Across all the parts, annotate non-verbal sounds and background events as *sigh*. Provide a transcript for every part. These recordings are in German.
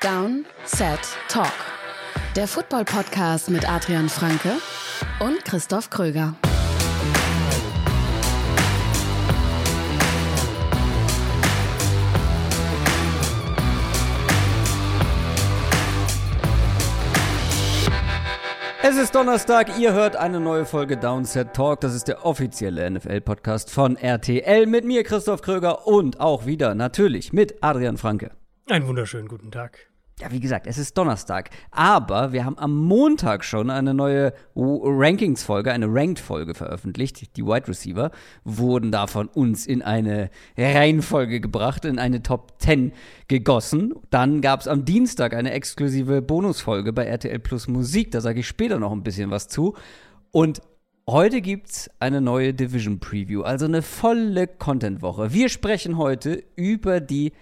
Down, Set, Talk. Der Football-Podcast mit Adrian Franke und Christoph Kröger. Es ist Donnerstag, ihr hört eine neue Folge Downset Talk. Das ist der offizielle NFL-Podcast von RTL mit mir, Christoph Kröger und auch wieder natürlich mit Adrian Franke. Einen wunderschönen guten Tag. Ja, wie gesagt, es ist Donnerstag. Aber wir haben am Montag schon eine neue Rankings-Folge, eine Ranked-Folge veröffentlicht. Die Wide Receiver wurden da von uns in eine Reihenfolge gebracht, in eine Top 10 gegossen. Dann gab es am Dienstag eine exklusive Bonusfolge bei RTL Plus Musik. Da sage ich später noch ein bisschen was zu. Und Heute gibt es eine neue Division Preview, also eine volle Content-Woche. Wir sprechen heute über die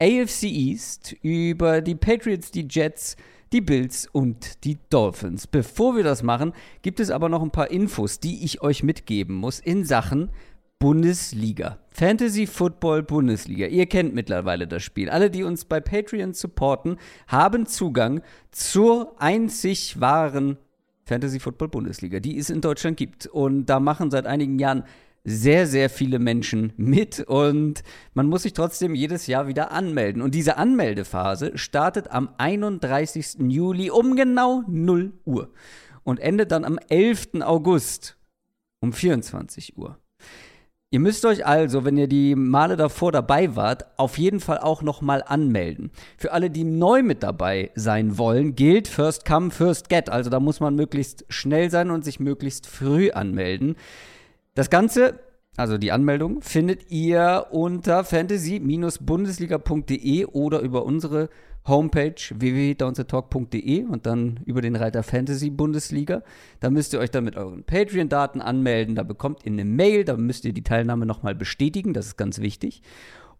AFC East, über die Patriots, die Jets, die Bills und die Dolphins. Bevor wir das machen, gibt es aber noch ein paar Infos, die ich euch mitgeben muss in Sachen Bundesliga. Fantasy Football Bundesliga. Ihr kennt mittlerweile das Spiel. Alle, die uns bei Patreon supporten, haben Zugang zur einzig wahren Fantasy Football Bundesliga, die es in Deutschland gibt. Und da machen seit einigen Jahren sehr, sehr viele Menschen mit und man muss sich trotzdem jedes Jahr wieder anmelden. Und diese Anmeldephase startet am 31. Juli um genau 0 Uhr und endet dann am 11. August um 24 Uhr. Ihr müsst euch also, wenn ihr die Male davor dabei wart, auf jeden Fall auch nochmal anmelden. Für alle, die neu mit dabei sein wollen, gilt First Come, First Get. Also da muss man möglichst schnell sein und sich möglichst früh anmelden. Das Ganze, also die Anmeldung, findet ihr unter fantasy-bundesliga.de oder über unsere Homepage www.downsetalk.de und dann über den Reiter Fantasy Bundesliga. Da müsst ihr euch dann mit euren Patreon-Daten anmelden. Da bekommt ihr eine Mail, da müsst ihr die Teilnahme nochmal bestätigen. Das ist ganz wichtig.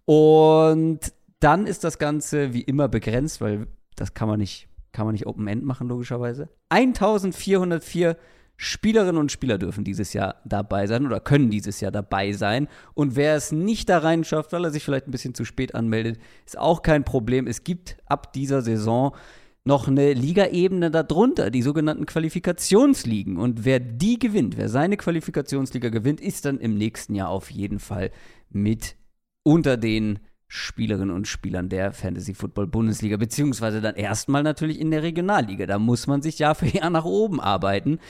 Und dann ist das Ganze wie immer begrenzt, weil das kann man nicht, kann man nicht Open End machen, logischerweise. 1404 Spielerinnen und Spieler dürfen dieses Jahr dabei sein oder können dieses Jahr dabei sein. Und wer es nicht da rein schafft, weil er sich vielleicht ein bisschen zu spät anmeldet, ist auch kein Problem. Es gibt ab dieser Saison noch eine Ligaebene darunter, die sogenannten Qualifikationsligen. Und wer die gewinnt, wer seine Qualifikationsliga gewinnt, ist dann im nächsten Jahr auf jeden Fall mit unter den Spielerinnen und Spielern der Fantasy Football Bundesliga, beziehungsweise dann erstmal natürlich in der Regionalliga. Da muss man sich Jahr für Jahr nach oben arbeiten.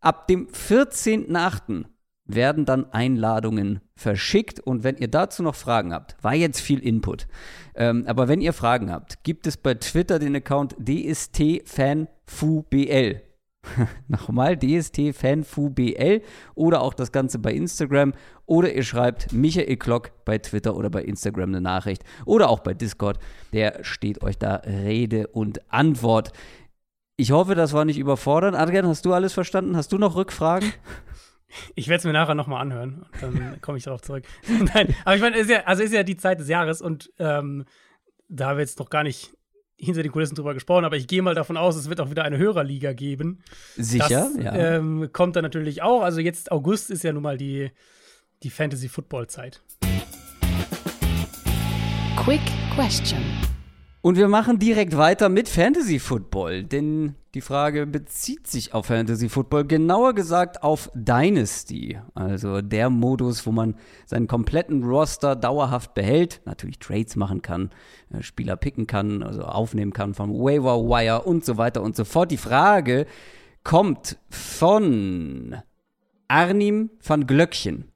Ab dem 14.8. werden dann Einladungen verschickt. Und wenn ihr dazu noch Fragen habt, war jetzt viel Input. Ähm, aber wenn ihr Fragen habt, gibt es bei Twitter den Account DSTFanFuBL. *laughs* Nochmal DSTFanFuBL oder auch das Ganze bei Instagram. Oder ihr schreibt Michael Klock bei Twitter oder bei Instagram eine Nachricht. Oder auch bei Discord. Der steht euch da Rede und Antwort. Ich hoffe, das war nicht überfordernd. Adrian, hast du alles verstanden? Hast du noch Rückfragen? Ich werde es mir nachher nochmal anhören. Dann *laughs* komme ich darauf zurück. *laughs* Nein, aber ich meine, ist ja, also ist ja die Zeit des Jahres und ähm, da haben wir jetzt noch gar nicht hinter den Kulissen drüber gesprochen, aber ich gehe mal davon aus, es wird auch wieder eine Hörerliga geben. Sicher, das, ja. Ähm, kommt dann natürlich auch. Also jetzt August ist ja nun mal die, die Fantasy-Football-Zeit. Quick Question. Und wir machen direkt weiter mit Fantasy Football, denn die Frage bezieht sich auf Fantasy Football, genauer gesagt auf Dynasty, also der Modus, wo man seinen kompletten Roster dauerhaft behält, natürlich Trades machen kann, äh, Spieler picken kann, also aufnehmen kann vom Waiver Wire und so weiter und so fort. Die Frage kommt von Arnim van Glöckchen.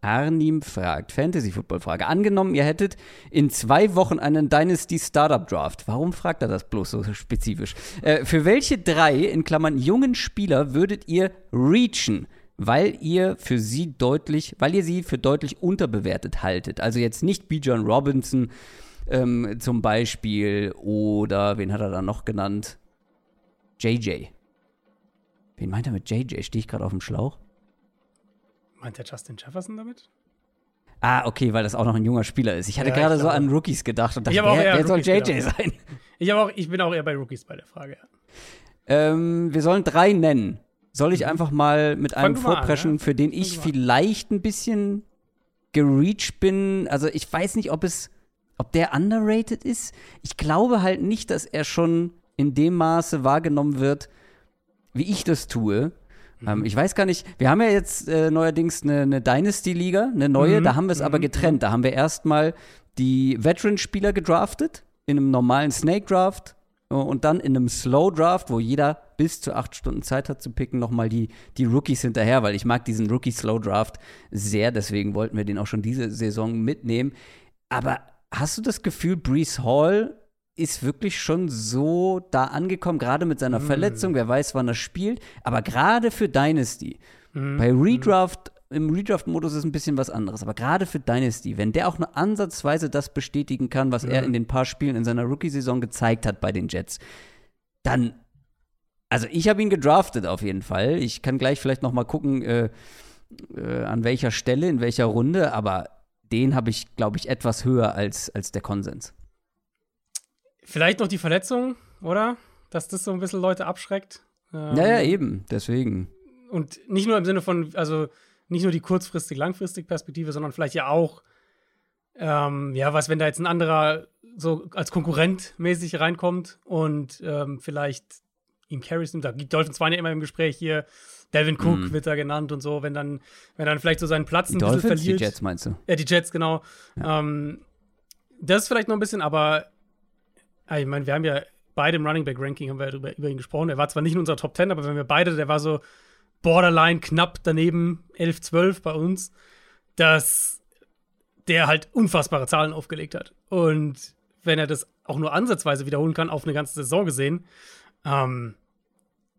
Arnim fragt, Fantasy-Football-Frage. Angenommen, ihr hättet in zwei Wochen einen Dynasty Startup Draft. Warum fragt er das bloß so spezifisch? Äh, für welche drei, in Klammern jungen Spieler, würdet ihr reachen? Weil ihr für sie deutlich, weil ihr sie für deutlich unterbewertet haltet. Also jetzt nicht Bijan Robinson ähm, zum Beispiel oder wen hat er da noch genannt? JJ. Wen meint er mit JJ? Stehe ich gerade auf dem Schlauch? Meint der Justin Jefferson damit? Ah, okay, weil das auch noch ein junger Spieler ist. Ich hatte ja, gerade so an Rookies gedacht und dachte, wer, wer soll JJ gedacht. sein? *laughs* Ich, auch, ich bin auch eher bei Rookies bei der Frage. Ähm, wir sollen drei nennen. Soll ich einfach mal mit einem vorpreschen, an, ja? für den ich vielleicht ein bisschen gereached bin? Also ich weiß nicht, ob es ob der underrated ist. Ich glaube halt nicht, dass er schon in dem Maße wahrgenommen wird, wie ich das tue. Mhm. Ähm, ich weiß gar nicht, wir haben ja jetzt äh, neuerdings eine, eine Dynasty-Liga, eine neue, mhm. da haben wir es mhm. aber getrennt. Da haben wir erstmal die Veteran-Spieler gedraftet in einem normalen Snake-Draft äh, und dann in einem Slow-Draft, wo jeder bis zu acht Stunden Zeit hat zu picken, nochmal die, die Rookies hinterher, weil ich mag diesen Rookie-Slow-Draft sehr, deswegen wollten wir den auch schon diese Saison mitnehmen. Aber hast du das Gefühl, Brees Hall ist wirklich schon so da angekommen, gerade mit seiner mm. Verletzung, wer weiß, wann er spielt, aber gerade für Dynasty, mm. bei Redraft, im Redraft-Modus ist ein bisschen was anderes, aber gerade für Dynasty, wenn der auch nur ansatzweise das bestätigen kann, was mm. er in den paar Spielen in seiner Rookie-Saison gezeigt hat bei den Jets, dann, also ich habe ihn gedraftet auf jeden Fall. Ich kann gleich vielleicht noch mal gucken, äh, äh, an welcher Stelle, in welcher Runde, aber den habe ich, glaube ich, etwas höher als, als der Konsens. Vielleicht noch die Verletzung, oder? Dass das so ein bisschen Leute abschreckt. Ähm, ja, eben, deswegen. Und nicht nur im Sinne von, also nicht nur die kurzfristig, langfristig Perspektive, sondern vielleicht ja auch, ähm, ja, was, wenn da jetzt ein anderer so als Konkurrent mäßig reinkommt und ähm, vielleicht ihm Carries nimmt. Da die Dolphins waren ja immer im Gespräch hier. Devin Cook mm. wird da genannt und so, wenn dann, wenn dann vielleicht so seinen Platz die ein Dolphins, bisschen verliert. Die Jets meinst du? Ja, die Jets, genau. Ja. Ähm, das ist vielleicht noch ein bisschen, aber ich meine, wir haben ja beide im Running Back Ranking haben wir über, über ihn gesprochen. Er war zwar nicht in unserer Top 10, aber wenn wir beide, der war so borderline knapp daneben, 11, 12 bei uns, dass der halt unfassbare Zahlen aufgelegt hat. Und wenn er das auch nur ansatzweise wiederholen kann, auf eine ganze Saison gesehen, ähm,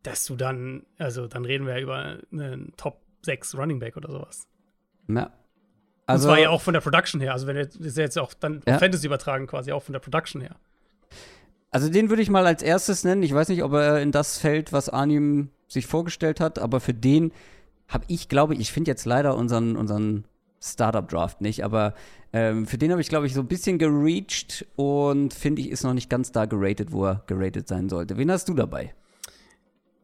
dass du dann, also dann reden wir ja über einen Top 6 Running Back oder sowas. Ja. Also, Und zwar ja auch von der Production her. Also wenn er das ist jetzt auch dann ja. Fantasy übertragen, quasi auch von der Production her. Also den würde ich mal als erstes nennen. Ich weiß nicht, ob er in das fällt, was Arnim sich vorgestellt hat, aber für den habe ich, glaube ich, ich finde jetzt leider unseren, unseren Startup-Draft nicht, aber ähm, für den habe ich, glaube ich, so ein bisschen gereached und finde ich, ist noch nicht ganz da geratet, wo er geratet sein sollte. Wen hast du dabei?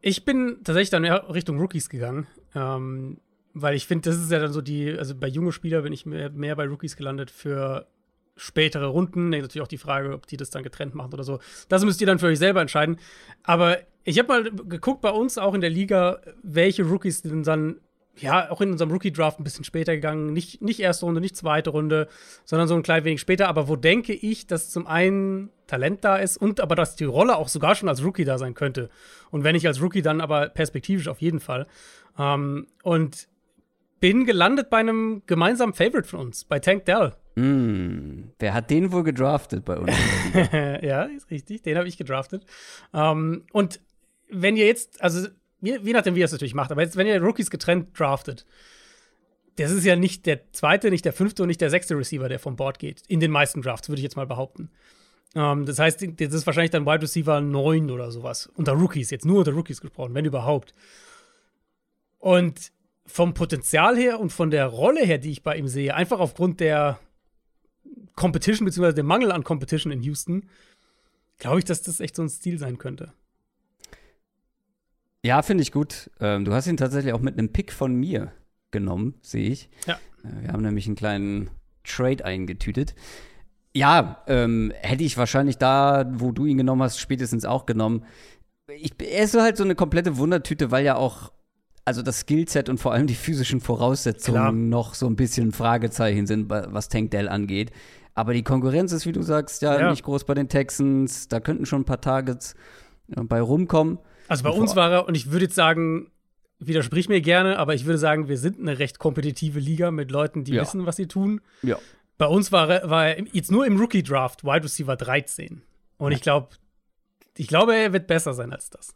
Ich bin tatsächlich dann Richtung Rookies gegangen, ähm, weil ich finde, das ist ja dann so die, also bei jungen Spielern bin ich mehr, mehr bei Rookies gelandet für spätere Runden. Natürlich auch die Frage, ob die das dann getrennt machen oder so. Das müsst ihr dann für euch selber entscheiden. Aber ich habe mal geguckt bei uns auch in der Liga, welche Rookies denn dann ja, auch in unserem Rookie-Draft ein bisschen später gegangen. Nicht, nicht erste Runde, nicht zweite Runde, sondern so ein klein wenig später. Aber wo denke ich, dass zum einen Talent da ist und aber dass die Rolle auch sogar schon als Rookie da sein könnte. Und wenn nicht als Rookie, dann aber perspektivisch auf jeden Fall. Ähm, und bin gelandet bei einem gemeinsamen Favorite von uns, bei Tank Dell. Mm, wer hat den wohl gedraftet bei uns? *laughs* ja, ist richtig. Den habe ich gedraftet. Um, ähm, und wenn ihr jetzt, also je, je nachdem, wie ihr es natürlich macht, aber jetzt, wenn ihr Rookies getrennt draftet, das ist ja nicht der zweite, nicht der fünfte und nicht der sechste Receiver, der vom Board geht. In den meisten Drafts, würde ich jetzt mal behaupten. Um, ähm, das heißt, das ist wahrscheinlich dann Wide Receiver 9 oder sowas. Unter Rookies, jetzt nur unter Rookies gesprochen, wenn überhaupt. Und vom Potenzial her und von der Rolle her, die ich bei ihm sehe, einfach aufgrund der Competition, beziehungsweise dem Mangel an Competition in Houston, glaube ich, dass das echt so ein Stil sein könnte. Ja, finde ich gut. Ähm, du hast ihn tatsächlich auch mit einem Pick von mir genommen, sehe ich. Ja. Äh, wir haben nämlich einen kleinen Trade eingetütet. Ja, ähm, hätte ich wahrscheinlich da, wo du ihn genommen hast, spätestens auch genommen. Ich, er ist halt so eine komplette Wundertüte, weil ja auch also das Skillset und vor allem die physischen Voraussetzungen Klar. noch so ein bisschen Fragezeichen sind, was Tank Dell angeht. Aber die Konkurrenz ist, wie du sagst, ja, ja. nicht groß bei den Texans. Da könnten schon ein paar Targets äh, bei rumkommen. Also bei uns war er, und ich würde jetzt sagen, widersprich mir gerne, aber ich würde sagen, wir sind eine recht kompetitive Liga mit Leuten, die ja. wissen, was sie tun. Ja. Bei uns war er, war er jetzt nur im Rookie-Draft Wide Receiver 13. Und ja. ich glaube, ich glaube, er wird besser sein als das.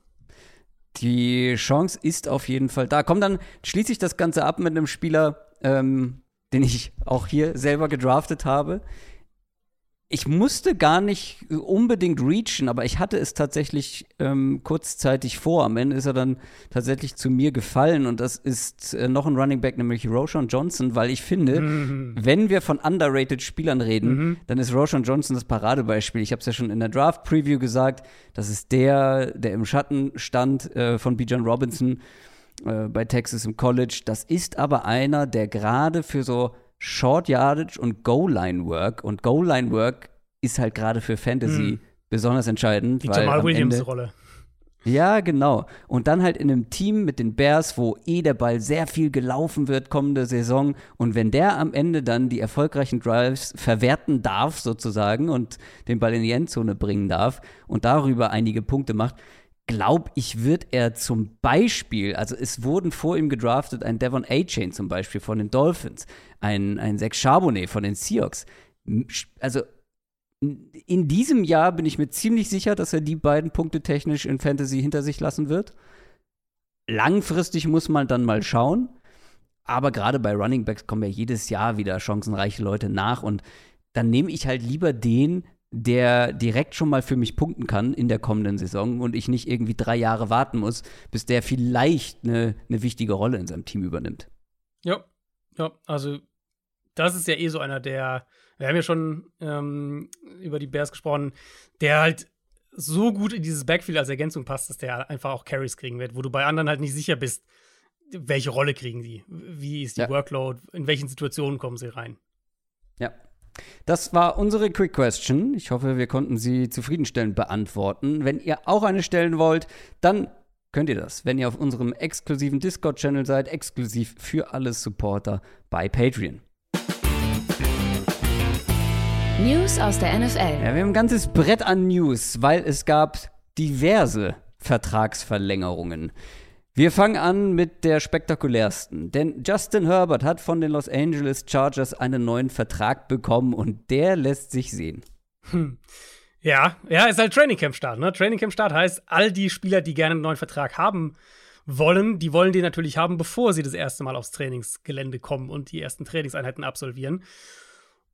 Die Chance ist auf jeden Fall da. Komm, dann schließe ich das Ganze ab mit einem Spieler, ähm, den ich auch hier selber gedraftet habe ich musste gar nicht unbedingt reachen, aber ich hatte es tatsächlich ähm, kurzzeitig vor. Am Ende ist er dann tatsächlich zu mir gefallen und das ist äh, noch ein Running Back, nämlich Roshan Johnson, weil ich finde, mhm. wenn wir von underrated Spielern reden, mhm. dann ist Roshan Johnson das Paradebeispiel. Ich habe es ja schon in der Draft Preview gesagt, das ist der, der im Schatten stand äh, von Bijan Robinson äh, bei Texas im College. Das ist aber einer, der gerade für so Short Yardage und Goal-Line-Work. Und Goal-Line-Work ist halt gerade für Fantasy Hm. besonders entscheidend. Die weil Jamal am Williams Ende, Rolle. Ja, genau. Und dann halt in einem Team mit den Bears, wo eh der Ball sehr viel gelaufen wird kommende Saison. Und wenn der am Ende dann die erfolgreichen Drives verwerten darf, sozusagen, und den Ball in die Endzone bringen darf und darüber einige Punkte macht, glaube ich, wird er zum Beispiel, also es wurden vor ihm gedraftet ein Devon A-Chain zum Beispiel von den Dolphins, ein, ein Zach Charbonnet von den Seahawks. Also in diesem Jahr bin ich mir ziemlich sicher, dass er die beiden Punkte technisch in Fantasy hinter sich lassen wird. Langfristig muss man dann mal schauen. Aber gerade bei Running Backs kommen ja jedes Jahr wieder chancenreiche Leute nach. Und dann nehme ich halt lieber den, der direkt schon mal für mich punkten kann in der kommenden Saison und ich nicht irgendwie drei Jahre warten muss, bis der vielleicht eine, eine wichtige Rolle in seinem Team übernimmt. Ja, ja, also das ist ja eh so einer, der, wir haben ja schon ähm, über die Bears gesprochen, der halt so gut in dieses Backfield als Ergänzung passt, dass der einfach auch Carries kriegen wird, wo du bei anderen halt nicht sicher bist, welche Rolle kriegen die, wie ist die Ja. Workload, in welchen Situationen kommen sie rein. Ja. Das war unsere Quick Question. Ich hoffe, wir konnten sie zufriedenstellend beantworten. Wenn ihr auch eine stellen wollt, dann könnt ihr das, wenn ihr auf unserem exklusiven Discord-Channel seid, exklusiv für alle Supporter bei Patreon. News aus der NFL. Ja, wir haben ein ganzes Brett an News, weil es gab diverse Vertragsverlängerungen. Wir fangen an mit der spektakulärsten, denn Justin Herbert hat von den Los Angeles Chargers einen neuen Vertrag bekommen und der lässt sich sehen. Ja, ja, ist halt Training Camp Start, ne? Training Camp Start heißt, all die Spieler, die gerne einen neuen Vertrag haben wollen, die wollen den natürlich haben, bevor sie das erste Mal aufs Trainingsgelände kommen und die ersten Trainingseinheiten absolvieren.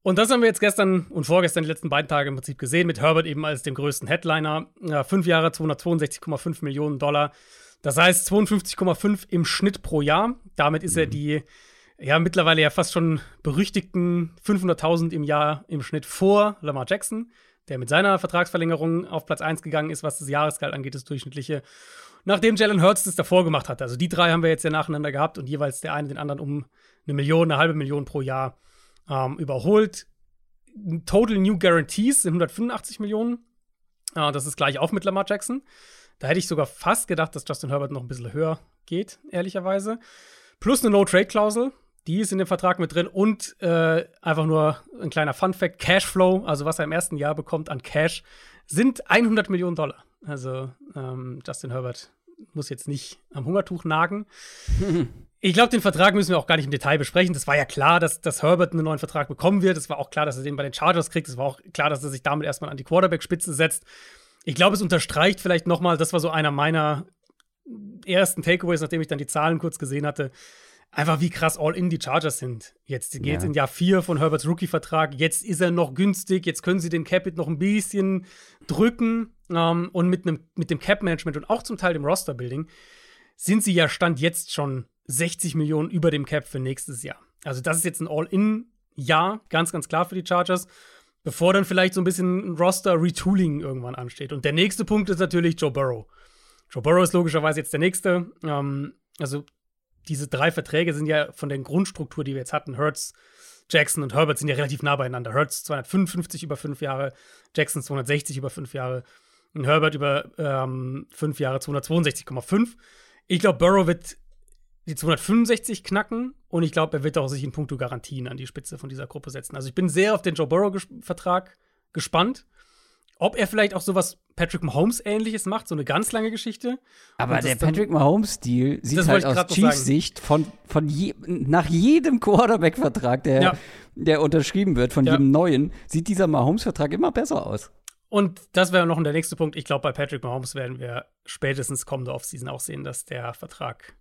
Und das haben wir jetzt gestern und vorgestern die letzten beiden Tage im Prinzip gesehen, mit Herbert eben als dem größten Headliner. Ja, fünf Jahre, 262,5 Millionen Dollar. Das heißt 52,5 im Schnitt pro Jahr. Damit ist er die, ja, mittlerweile ja fast schon berüchtigten 500.000 im Jahr im Schnitt vor Lamar Jackson, der mit seiner Vertragsverlängerung auf Platz 1 gegangen ist, was das Jahresgehalt angeht, das durchschnittliche. Nachdem Jalen Hurts das davor gemacht hat. Also die drei haben wir jetzt ja nacheinander gehabt und jeweils der eine den anderen um eine Million, eine halbe Million pro Jahr ähm, überholt. Total New Guarantees sind 185 Millionen. Äh, das ist gleich auf mit Lamar Jackson. Da hätte ich sogar fast gedacht, dass Justin Herbert noch ein bisschen höher geht, ehrlicherweise. Plus eine No-Trade-Klausel, die ist in dem Vertrag mit drin. Und äh, einfach nur ein kleiner Fun-Fact: Cashflow, also was er im ersten Jahr bekommt an Cash, sind 100 Millionen Dollar. Also ähm, Justin Herbert muss jetzt nicht am Hungertuch nagen. *laughs* Ich glaube, den Vertrag müssen wir auch gar nicht im Detail besprechen. Das war ja klar, dass, dass Herbert einen neuen Vertrag bekommen wird. Es war auch klar, dass er den bei den Chargers kriegt. Es war auch klar, dass er sich damit erstmal an die Quarterback-Spitze setzt. Ich glaube, es unterstreicht vielleicht noch mal, das war so einer meiner ersten Takeaways, nachdem ich dann die Zahlen kurz gesehen hatte, einfach wie krass all-in die Chargers sind. Jetzt geht es Ja. in Jahr 4 von Herberts Rookie-Vertrag. Jetzt ist er noch günstig. Jetzt können sie den Capit noch ein bisschen drücken. Ähm, und mit, nem, mit dem Cap-Management und auch zum Teil dem Roster-Building sind sie ja Stand jetzt schon 60 Millionen über dem Cap für nächstes Jahr. Also das ist jetzt ein All-In-Jahr, ganz, ganz klar für die Chargers, bevor dann vielleicht so ein bisschen Roster-Retooling irgendwann ansteht. Und der nächste Punkt ist natürlich Joe Burrow. Joe Burrow ist logischerweise jetzt der nächste. Ähm, also diese drei Verträge sind ja von der Grundstruktur, die wir jetzt hatten, Hertz, Jackson und Herbert sind ja relativ nah beieinander. Hertz 255 über fünf Jahre, Jackson 260 über fünf Jahre und Herbert über ähm, fünf Jahre 262,5. Ich glaube, Burrow wird die 265 knacken und ich glaube, er wird auch sich in puncto Garantien an die Spitze von dieser Gruppe setzen. Also ich bin sehr auf den Joe Burrow-Vertrag gespannt. Ob er vielleicht auch sowas Patrick Mahomes ähnliches macht, so eine ganz lange Geschichte. Aber der Patrick Mahomes-Stil sieht halt aus noch sagen. Chiefs Sicht von, von je, nach jedem Quarterback-Vertrag, der, Ja. der unterschrieben wird, von Ja. jedem neuen, sieht dieser Mahomes-Vertrag immer besser aus. Und das wäre noch der nächste Punkt. Ich glaube, bei Patrick Mahomes werden wir spätestens kommende Offseason auch sehen, dass der Vertrag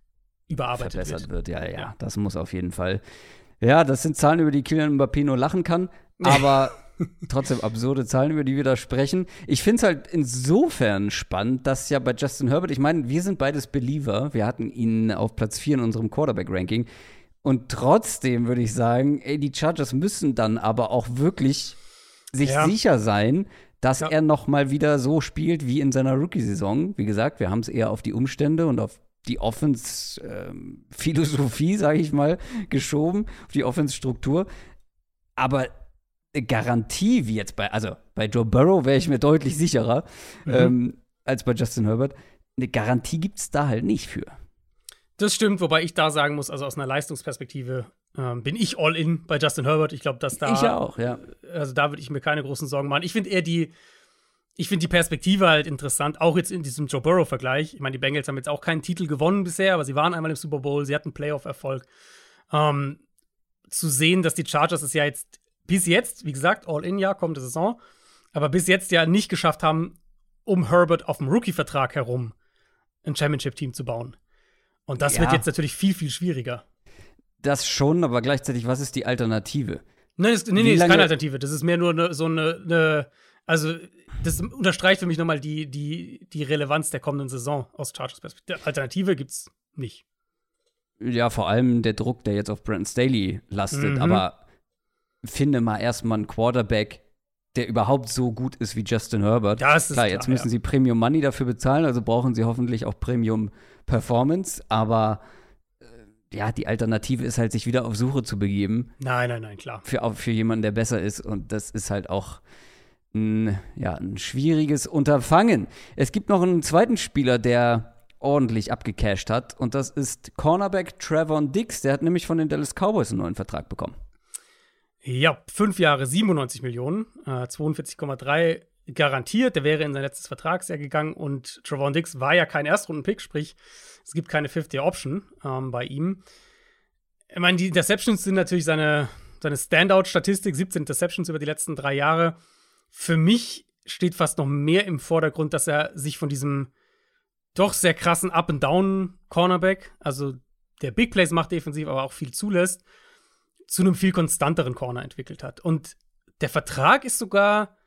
überarbeitet verbessert wird. wird. Ja, ja, Ja. das muss auf jeden Fall. Ja, das sind Zahlen, über die Kylian Mbappé nur lachen kann, aber *laughs* trotzdem absurde Zahlen, über die wir da sprechen. Ich finde es halt insofern spannend, dass ja bei Justin Herbert, ich meine, wir sind beides Believer, wir hatten ihn auf Platz 4 in unserem Quarterback-Ranking und trotzdem würde ich sagen, ey, die Chargers müssen dann aber auch wirklich sich Ja. sicher sein, dass Ja. er noch mal wieder so spielt wie in seiner Rookie-Saison. Wie gesagt, wir haben es eher auf die Umstände und auf die Offense-Philosophie, ähm, *laughs* sage ich mal, geschoben, auf die Offense-Struktur. Aber eine Garantie, wie jetzt bei, also bei Joe Burrow wäre ich mir deutlich sicherer mhm. ähm, als bei Justin Herbert. Eine Garantie gibt es da halt nicht für. Das stimmt, wobei ich da sagen muss, also aus einer Leistungsperspektive ähm, bin ich all in bei Justin Herbert. Ich glaube, dass da. Ich auch, ja. Also da würde ich mir keine großen Sorgen machen. Ich finde eher die, ich finde die Perspektive halt interessant, auch jetzt in diesem Joe Burrow-Vergleich. Ich meine, die Bengals haben jetzt auch keinen Titel gewonnen bisher, aber sie waren einmal im Super Bowl, sie hatten Playoff-Erfolg. Ähm, zu sehen, dass die Chargers es ja jetzt bis jetzt, wie gesagt, All-In-Jahr, kommende Saison, aber bis jetzt ja nicht geschafft haben, um Herbert auf dem Rookie-Vertrag herum ein Championship-Team zu bauen. Und das ja. wird jetzt natürlich viel, viel schwieriger. Das schon, aber gleichzeitig, was ist die Alternative? Nein, das, nee, nee, ist keine Alternative. Das ist mehr nur ne, so eine, ne, also das unterstreicht für mich nochmal die, die, die Relevanz der kommenden Saison aus Chargers Perspektive. Alternative gibt's nicht. Ja, vor allem der Druck, der jetzt auf Brandon Staley lastet. Mhm. Aber finde mal erstmal einen Quarterback, der überhaupt so gut ist wie Justin Herbert. Das ist klar, jetzt müssen ja. sie Premium Money dafür bezahlen, also brauchen sie hoffentlich auch Premium Performance, aber ja, die Alternative ist halt, sich wieder auf Suche zu begeben. Nein, nein, nein, klar. Für, für jemanden, der besser ist. Und das ist halt auch ein, ja, ein schwieriges Unterfangen. Es gibt noch einen zweiten Spieler, der ordentlich abgecasht hat. Und das ist Cornerback Trevon Dix. Der hat nämlich von den Dallas Cowboys einen neuen Vertrag bekommen. Ja, fünf Jahre 97 Millionen, äh, 42,3 garantiert. Der wäre in sein letztes Vertragsjahr gegangen und Trevon Dix war ja kein Erstrunden-Pick, sprich, es gibt keine Fifth-Year-Option ähm, bei ihm. Ich meine, die Interceptions sind natürlich seine, seine Standout-Statistik, 17 Interceptions über die letzten drei Jahre. Für mich steht fast noch mehr im Vordergrund, dass er sich von diesem doch sehr krassen Up-and-Down-Cornerback, also der Big Plays macht defensiv, aber auch viel zulässt, zu einem viel konstanteren Corner entwickelt hat. Und der Vertrag ist sogar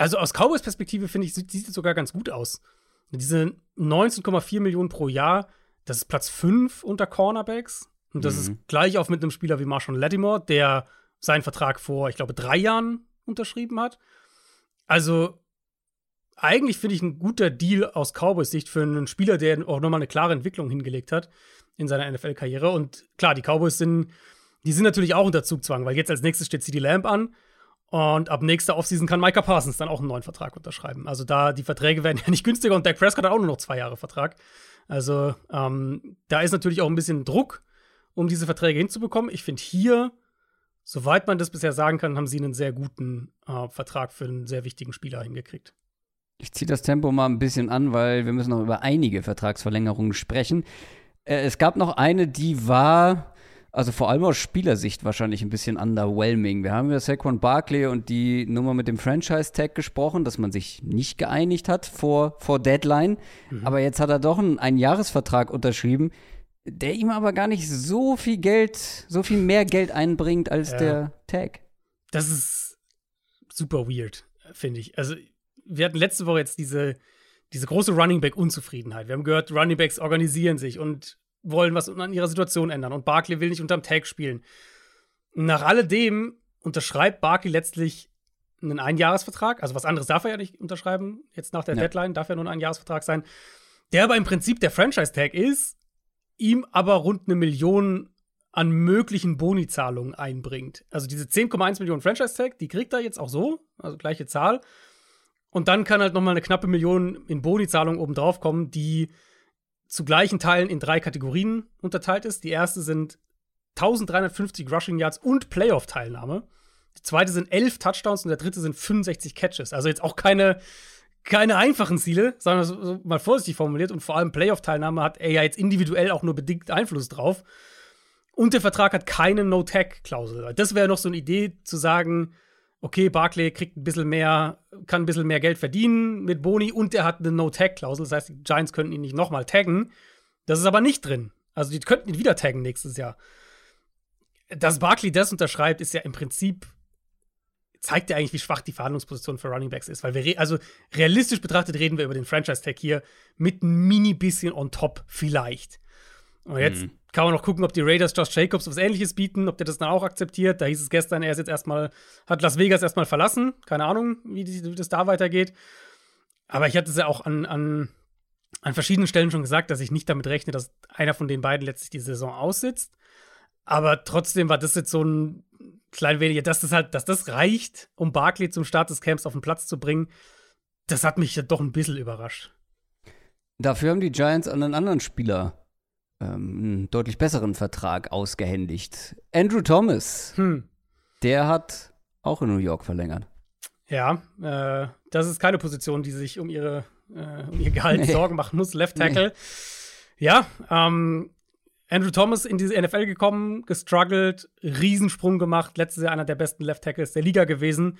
also aus Cowboys Perspektive finde ich, sieht, es sogar ganz gut aus. Diese 19,4 Millionen pro Jahr, das ist Platz 5 unter Cornerbacks. Und das mhm. ist gleich auf mit einem Spieler wie Marshall Lattimore, der seinen Vertrag vor, ich glaube, drei Jahren unterschrieben hat. Also, eigentlich finde ich ein guter Deal aus Cowboys Sicht für einen Spieler, der auch nochmal eine klare Entwicklung hingelegt hat in seiner NFL-Karriere. Und klar, die Cowboys sind, die sind natürlich auch unter Zugzwang, weil jetzt als nächstes steht CD Lamb an. Und ab nächster Offseason kann Micah Parsons dann auch einen neuen Vertrag unterschreiben. Also da, die Verträge werden *laughs* ja nicht günstiger und Dak Prescott hat auch nur noch zwei Jahre Vertrag. Also ähm, da ist natürlich auch ein bisschen Druck, um diese Verträge hinzubekommen. Ich finde hier, soweit man das bisher sagen kann, haben sie einen sehr guten äh, Vertrag für einen sehr wichtigen Spieler hingekriegt. Ich ziehe das Tempo mal ein bisschen an, weil wir müssen noch über einige Vertragsverlängerungen sprechen. Äh, es gab noch eine, die war also vor allem aus Spielersicht wahrscheinlich ein bisschen underwhelming. Wir haben über Saquon Barkley und die Nummer mit dem Franchise-Tag gesprochen, dass man sich nicht geeinigt hat vor, vor Deadline. Mhm. Aber jetzt hat er doch einen Einjahresvertrag unterschrieben, der ihm aber gar nicht so viel Geld, so viel mehr Geld einbringt als ja. der Tag. Das ist super weird, finde ich. Also, wir hatten letzte Woche jetzt diese, diese große Running Back-Unzufriedenheit. Wir haben gehört, Running Backs organisieren sich und wollen was an ihrer Situation ändern und Barkley will nicht unterm Tag spielen. Nach alledem unterschreibt Barkley letztlich einen Einjahresvertrag, also was anderes darf er ja nicht unterschreiben, jetzt nach der ja. Deadline darf er nur ein Einjahresvertrag sein, der aber im Prinzip der Franchise-Tag ist, ihm aber rund eine Million an möglichen Bonizahlungen einbringt. Also diese 10,1 Millionen Franchise-Tag, die kriegt er jetzt auch so, also gleiche Zahl. Und dann kann halt noch mal eine knappe Million in Bonizahlungen obendrauf kommen, die zu gleichen Teilen in drei Kategorien unterteilt ist. Die erste sind 1350 Rushing Yards und Playoff-Teilnahme. Die zweite sind 11 Touchdowns und der dritte sind 65 Catches. Also jetzt auch keine, keine einfachen Ziele, sondern so, mal vorsichtig formuliert. Und vor allem Playoff-Teilnahme hat er ja jetzt individuell auch nur bedingt Einfluss drauf. Und der Vertrag hat keine No-Tag-Klausel. Das wäre noch so eine Idee zu sagen, okay, Barclay kriegt ein bisschen mehr, kann ein bisschen mehr Geld verdienen mit Boni und er hat eine No-Tag-Klausel. Das heißt, die Giants könnten ihn nicht nochmal taggen. Das ist aber nicht drin. Also, die könnten ihn wieder taggen nächstes Jahr. Dass Barkley das unterschreibt, ist ja im Prinzip, zeigt ja eigentlich, wie schwach die Verhandlungsposition für Running Backs ist. Weil wir, also realistisch betrachtet, reden wir über den Franchise-Tag hier mit ein mini bisschen on top, vielleicht. Und jetzt mhm. kann man noch gucken, ob die Raiders Josh Jacobs was ähnliches bieten, ob der das dann auch akzeptiert. Da hieß es gestern, er ist jetzt erstmal, hat Las Vegas erstmal verlassen. Keine Ahnung, wie, die, wie das da weitergeht. Aber ich hatte es ja auch an, an an verschiedenen Stellen schon gesagt, dass ich nicht damit rechne, dass einer von den beiden letztlich die Saison aussitzt. Aber trotzdem war das jetzt so ein klein wenig, dass das halt, dass das reicht, um Barkley zum Start des Camps auf den Platz zu bringen. Das hat mich ja doch ein bisschen überrascht. Dafür haben die Giants an einen anderen Spieler ähm, einen deutlich besseren Vertrag ausgehändigt. Andrew Thomas. Hm. Der hat auch in New York verlängert. Ja, äh, das ist keine Position, die sich um, ihre, äh, um ihr Gehalt nee. Sorgen machen muss. Left Tackle. Nee. Ja, ähm, Andrew Thomas in diese NFL gekommen, gestruggelt, Riesensprung gemacht, letztes Jahr einer der besten Left Tackles der Liga gewesen.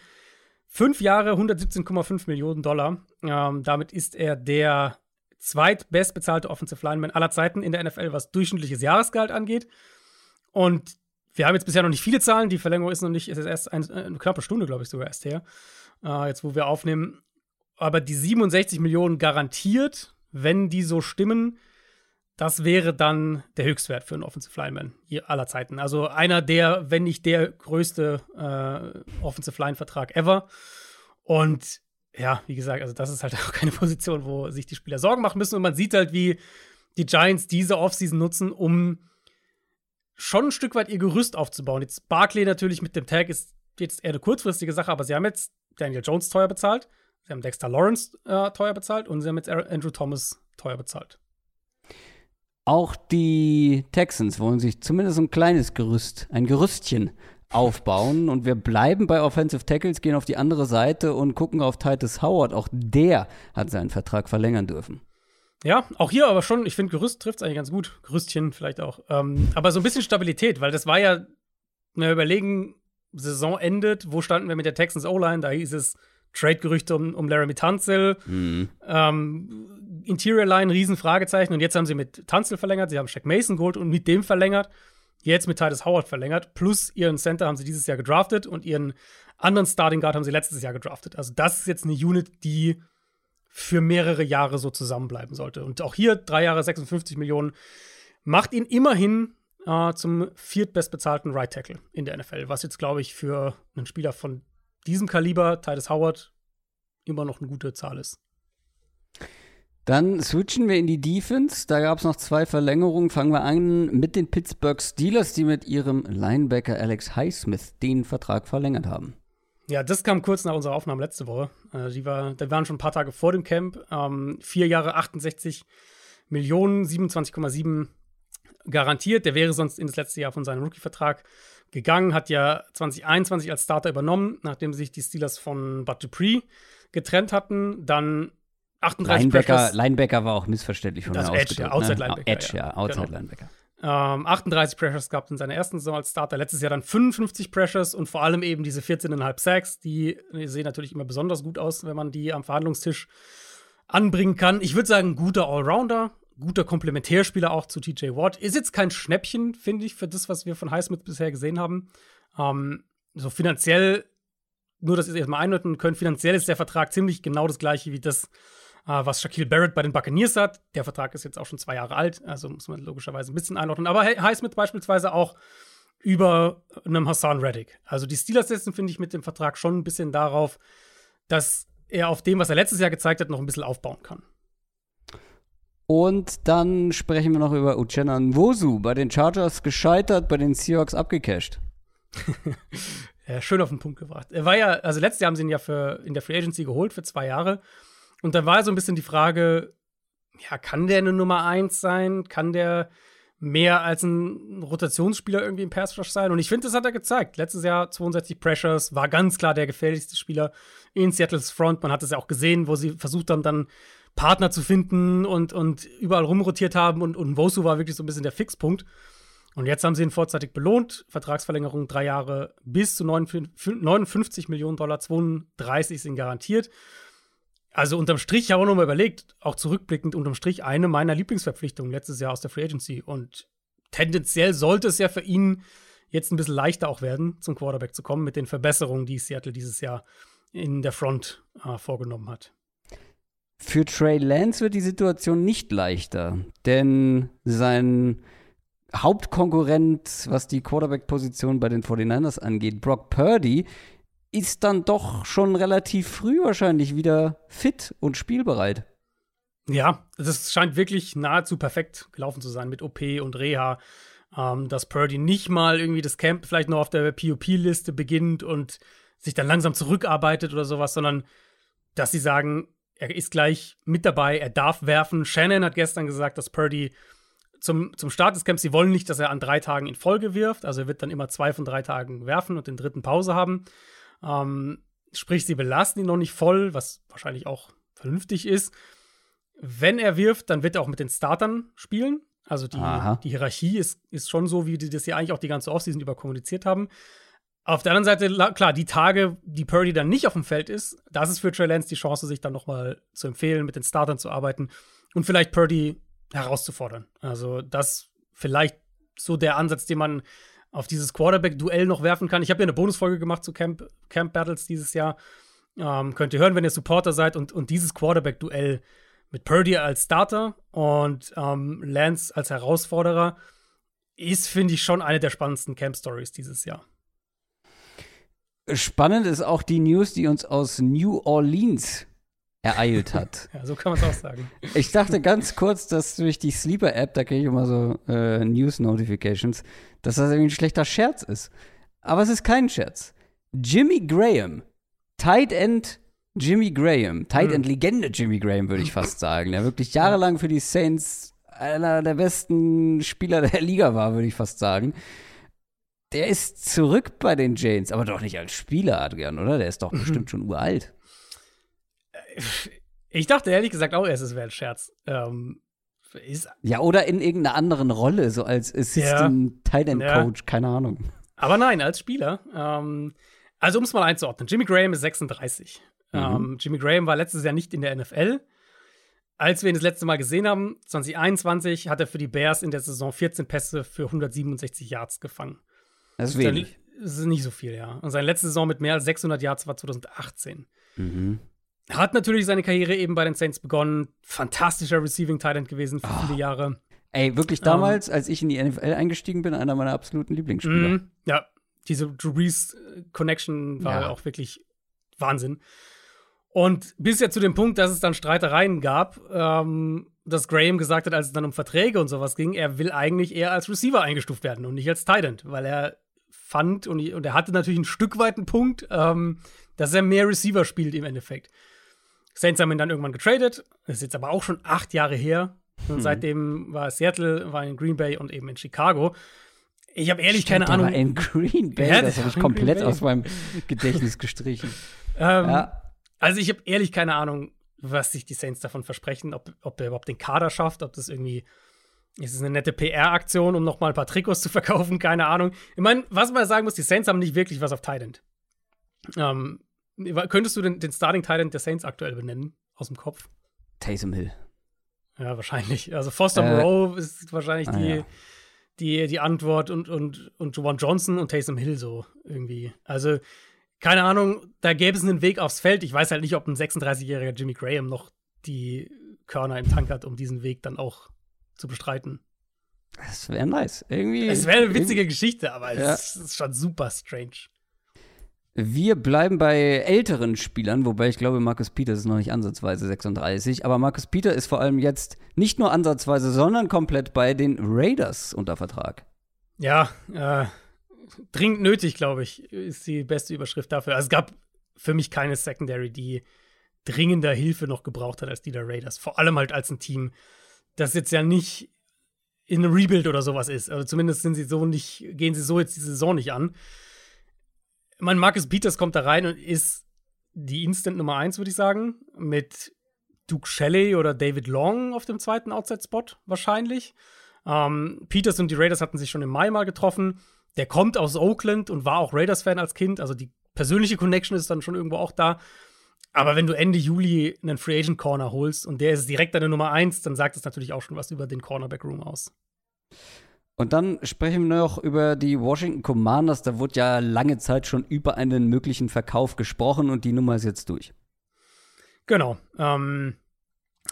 Fünf Jahre, 117,5 Millionen Dollar. Ähm, damit ist er der zweitbestbezahlte Offensive Lineman aller Zeiten in der NFL, was durchschnittliches Jahresgehalt angeht. Und wir haben jetzt bisher noch nicht viele Zahlen. Die Verlängerung ist noch nicht, ist erst ein, eine knappe Stunde, glaube ich, sogar erst her. Äh, jetzt, wo wir aufnehmen. Aber die 67 Millionen garantiert, wenn die so stimmen, das wäre dann der Höchstwert für einen Offensive Lineman aller Zeiten. Also einer der, wenn nicht der größte äh, Offensive Line-Vertrag ever. Und ja, wie gesagt, also das ist halt *laughs* auch keine Position, wo sich die Spieler Sorgen machen müssen. Und man sieht halt, wie die Giants diese Offseason nutzen, um schon ein Stück weit ihr Gerüst aufzubauen. Jetzt Barclay natürlich mit dem Tag ist jetzt eher eine kurzfristige Sache, aber sie haben jetzt Daniel Jones teuer bezahlt, sie haben Dexter Lawrence äh, teuer bezahlt und sie haben jetzt Andrew Thomas teuer bezahlt. Auch die Texans wollen sich zumindest ein kleines Gerüst, ein Gerüstchen aufbauen. Und wir bleiben bei Offensive Tackles, gehen auf die andere Seite und gucken auf Titus Howard. Auch der hat seinen Vertrag verlängern dürfen. Ja, auch hier aber schon, ich finde, Gerüst trifft es eigentlich ganz gut. Gerüstchen vielleicht auch. Ähm, aber so ein bisschen Stabilität, weil das war ja, wir überlegen, Saison endet, wo standen wir mit der Texans O-Line? Da hieß es Trade-Gerüchte um, um Laramie Tunzel. Mhm. Ähm, Interior Line, Riesenfragezeichen. Und jetzt haben sie mit Tunzel verlängert, sie haben Shaq Mason geholt und mit dem verlängert jetzt mit Titus Howard verlängert. Plus ihren Center haben sie dieses Jahr gedraftet und ihren anderen Starting Guard haben sie letztes Jahr gedraftet. Also das ist jetzt eine Unit, die für mehrere Jahre so zusammenbleiben sollte. Und auch hier drei Jahre 56 Millionen macht ihn immerhin äh, zum viertbestbezahlten Right Tackle in der NFL, was jetzt glaube ich für einen Spieler von diesem Kaliber, Titus Howard, immer noch eine gute Zahl ist. Dann switchen wir in die Defense. Da gab es noch zwei Verlängerungen. Fangen wir an mit den Pittsburgh Steelers, die mit ihrem Linebacker Alex Highsmith den Vertrag verlängert haben. Ja, das kam kurz nach unserer Aufnahme letzte Woche. Äh, die, war, die waren schon ein paar Tage vor dem Camp. Ähm, vier Jahre 68 Millionen, 27,7 garantiert. Der wäre sonst in das letzte Jahr von seinem Rookie-Vertrag gegangen. Hat ja 2021 als Starter übernommen, nachdem sich die Steelers von Bud Dupree getrennt hatten. Dann 38 Linebacker, Linebacker war auch missverständlich von also Edge, ja, Outside ne? Linebacker. Edge, ja, Outside genau. Linebacker. Ähm, 38 Pressures gehabt in seiner ersten Saison als Starter. Letztes Jahr dann 55 Pressures und vor allem eben diese 14,5 Sacks. Die, sehen natürlich immer besonders gut aus, wenn man die am Verhandlungstisch anbringen kann. Ich würde sagen, guter Allrounder, guter Komplementärspieler auch zu TJ Watt. Ist jetzt kein Schnäppchen, finde ich, für das, was wir von Highsmith bisher gesehen haben. Ähm, so finanziell, nur dass ihr es erstmal einordnen könnt, finanziell ist der Vertrag ziemlich genau das gleiche wie das, was Shaquille Barrett bei den Buccaneers hat. Der Vertrag ist jetzt auch schon zwei Jahre alt, also muss man logischerweise ein bisschen einordnen. Aber Highsmith beispielsweise auch über einem Hassan Reddick. Also die Steelers setzen, finde ich, mit dem Vertrag schon ein bisschen darauf, dass er auf dem, was er letztes Jahr gezeigt hat, noch ein bisschen aufbauen kann. Und dann sprechen wir noch über Uchenna Nwosu. Bei den Chargers gescheitert, bei den Seahawks abgecasht. *laughs* ja, schön auf den Punkt gebracht. Er war ja, also letztes Jahr haben sie ihn ja für, in der Free Agency geholt für zwei Jahre. Und da war so ein bisschen die Frage, ja, kann der eine Nummer eins sein? Kann der mehr als ein Rotationsspieler irgendwie im Pass Rush sein? Und ich finde, das hat er gezeigt. Letztes Jahr 62 Pressures, war ganz klar der gefährlichste Spieler in Seattles Front. Man hat es ja auch gesehen, wo sie versucht haben, dann Partner zu finden und, und überall rumrotiert haben. Und, und Wosu war wirklich so ein bisschen der Fixpunkt. Und jetzt haben sie ihn vorzeitig belohnt. Vertragsverlängerung drei Jahre bis zu 59 Millionen Dollar, 32 sind garantiert. Also unterm Strich, ich habe auch noch mal überlegt, auch zurückblickend, unterm Strich eine meiner Lieblingsverpflichtungen letztes Jahr aus der Free Agency. Und tendenziell sollte es ja für ihn jetzt ein bisschen leichter auch werden, zum Quarterback zu kommen, mit den Verbesserungen, die Seattle dieses Jahr in der Front äh, vorgenommen hat. Für Trey Lance wird die Situation nicht leichter, denn sein Hauptkonkurrent, was die Quarterback-Position bei den 49ers angeht, Brock Purdy, ist dann doch schon relativ früh wahrscheinlich wieder fit und spielbereit. Ja, das scheint wirklich nahezu perfekt gelaufen zu sein mit OP und Reha. Ähm, dass Purdy nicht mal irgendwie das Camp vielleicht noch auf der POP-Liste beginnt und sich dann langsam zurückarbeitet oder sowas, sondern dass sie sagen, er ist gleich mit dabei, er darf werfen. Shannon hat gestern gesagt, dass Purdy zum, zum Start des Camps, sie wollen nicht, dass er an drei Tagen in Folge wirft. Also er wird dann immer zwei von drei Tagen werfen und den dritten Pause haben. Ähm, sprich, sie belasten ihn noch nicht voll, was wahrscheinlich auch vernünftig ist. Wenn er wirft, dann wird er auch mit den Startern spielen. Also die, die Hierarchie ist, ist schon so, wie die das ja eigentlich auch die ganze Offseason über kommuniziert haben. Auf der anderen Seite, klar, die Tage, die Purdy dann nicht auf dem Feld ist, das ist für Trey Lance die Chance, sich dann nochmal zu empfehlen, mit den Startern zu arbeiten und vielleicht Purdy herauszufordern. Also das vielleicht so der Ansatz, den man auf dieses Quarterback-Duell noch werfen kann. Ich habe ja eine Bonusfolge gemacht zu Camp, Camp Battles dieses Jahr. Ähm, könnt ihr hören, wenn ihr Supporter seid. Und, und dieses Quarterback-Duell mit Purdy als Starter und ähm, Lance als Herausforderer ist, finde ich, schon eine der spannendsten Camp-Stories dieses Jahr. Spannend ist auch die News, die uns aus New Orleans ereilt *laughs* hat. ja, so kann man es auch sagen. Ich dachte ganz kurz, dass durch die Sleeper-App, da kriege ich immer so äh, News-Notifications, dass das irgendwie ein schlechter Scherz ist. Aber es ist kein Scherz. Jimmy Graham, Tight End Jimmy Graham, Tight End Legende Jimmy Graham, würde ich fast sagen, der wirklich jahrelang für die Saints einer der besten Spieler der Liga war, würde ich fast sagen. Der ist zurück bei den Janes, aber doch nicht als Spieler, Adrian, oder? Der ist doch mhm. bestimmt schon uralt. Ich dachte ehrlich gesagt auch erst, es wäre ein Scherz. Ähm, ja, oder in irgendeiner anderen Rolle, so als Assistant ja. Tight End Coach, ja. keine Ahnung. Aber nein, als Spieler. Ähm, also, um es mal einzuordnen: Jimmy Graham ist 36. Mhm. Ähm, Jimmy Graham war letztes Jahr nicht in der NFL. Als wir ihn das letzte Mal gesehen haben, 2021, hat er für die Bears in der Saison 14 Pässe für 167 Yards gefangen. Das ist wenig. Das ist nicht so viel, ja. Und seine letzte Saison mit mehr als 600 Yards war 2018. Mhm. Hat natürlich seine Karriere eben bei den Saints begonnen. Fantastischer Receiving Talent gewesen für oh. viele Jahre. Ey, wirklich damals, um, ähm. als ich in die NFL eingestiegen bin, einer meiner absoluten Lieblingsspieler. Mm, ja, diese Drew Brees Connection war ja. auch wirklich Wahnsinn. Und bis ja zu dem Punkt, dass es dann Streitereien gab, ähm, dass Graham gesagt hat, als es dann um Verträge und sowas ging, er will eigentlich eher als Receiver eingestuft werden und nicht als Tight weil er fand und, und, er hatte natürlich ein Stück weit einen Punkt, ähm, dass er mehr Receiver spielt im Endeffekt. Saints haben ihn dann irgendwann getradet, das ist jetzt aber auch schon acht Jahre her. Und hm. seitdem war Seattle, war in Green Bay und eben in Chicago. Ich habe ehrlich Stimmt, keine Ahnung. in Green Bay, ja, das, das habe ich komplett aus meinem Gedächtnis gestrichen. *laughs* ähm, ja. Also ich habe ehrlich keine Ahnung, was sich die Saints davon versprechen, ob, ob er überhaupt den Kader schafft, ob das irgendwie ist es eine nette PR-Aktion, um noch mal ein paar Trikots *laughs* zu verkaufen, keine Ahnung. Ich meine, was man sagen muss, die Saints haben nicht wirklich was auf Tident. Ähm, könntest du den, den Starting Tident der Saints aktuell benennen, aus dem Kopf? Taysom Hill. Ja, wahrscheinlich. Also Foster äh, Moreau ist wahrscheinlich ah, die, ja. die, die Antwort und, und, und Juwan Johnson und Taysom Hill so irgendwie. Also keine Ahnung, da gäbe es einen Weg aufs Feld. Ich weiß halt nicht, ob ein 36-jähriger Jimmy Graham noch die Körner im Tank hat, um diesen Weg dann auch zu bestreiten. Das wäre nice. Irgendwie. Es wäre eine witzige Geschichte, aber ja. es ist schon super strange. Wir bleiben bei älteren Spielern, wobei ich glaube, Marcus Peter ist noch nicht ansatzweise 36. Aber Marcus Peter ist vor allem jetzt nicht nur ansatzweise, sondern komplett bei den Raiders unter Vertrag. Ja, äh, dringend nötig, glaube ich, ist die beste Überschrift dafür. Also es gab für mich keine Secondary, die dringender Hilfe noch gebraucht hat als die der Raiders. Vor allem halt als ein Team, das jetzt ja nicht in einem Rebuild oder sowas ist. Also zumindest sind sie so nicht, gehen sie so jetzt die Saison nicht an. Mein Marcus Peters kommt da rein und ist die Instant Nummer 1, würde ich sagen, mit Duke Shelley oder David Long auf dem zweiten Outside-Spot wahrscheinlich. Ähm, Peters und die Raiders hatten sich schon im Mai mal getroffen der kommt aus Oakland und war auch Raiders-Fan als Kind. Also die persönliche Connection ist dann schon irgendwo auch da. Aber wenn du Ende Juli einen Free Agent Corner holst und der ist direkt deine Nummer 1, dann sagt das natürlich auch schon was über den Cornerback Room aus. Und dann sprechen wir noch über die Washington Commanders. Da wurde ja lange Zeit schon über einen möglichen Verkauf gesprochen und die Nummer ist jetzt durch. Genau. Ähm,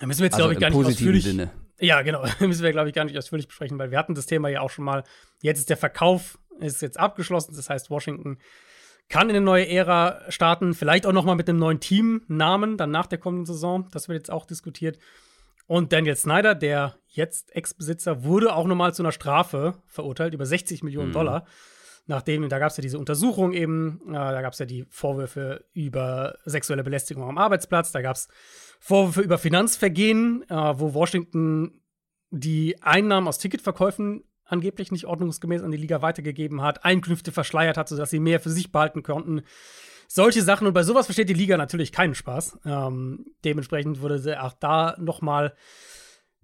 da müssen wir jetzt, also glaube ich, gar nicht ausführlich. Sinne. Ja, genau. *laughs* müssen wir, glaube ich, gar nicht ausführlich besprechen, weil wir hatten das Thema ja auch schon mal. Jetzt ist der Verkauf ist jetzt abgeschlossen. Das heißt, Washington kann in eine neue Ära starten, vielleicht auch noch mal mit einem neuen Teamnamen dann nach der kommenden Saison. Das wird jetzt auch diskutiert. Und Daniel Snyder, der jetzt Ex-Besitzer, wurde auch nochmal zu einer Strafe verurteilt, über 60 Millionen mhm. Dollar. Nachdem, da gab es ja diese Untersuchung eben, äh, da gab es ja die Vorwürfe über sexuelle Belästigung am Arbeitsplatz, da gab es Vorwürfe über Finanzvergehen, äh, wo Washington die Einnahmen aus Ticketverkäufen angeblich nicht ordnungsgemäß an die Liga weitergegeben hat, Einkünfte verschleiert hat, sodass sie mehr für sich behalten konnten. Solche Sachen. Und bei sowas versteht die Liga natürlich keinen Spaß. Ähm, dementsprechend wurde sie auch da noch mal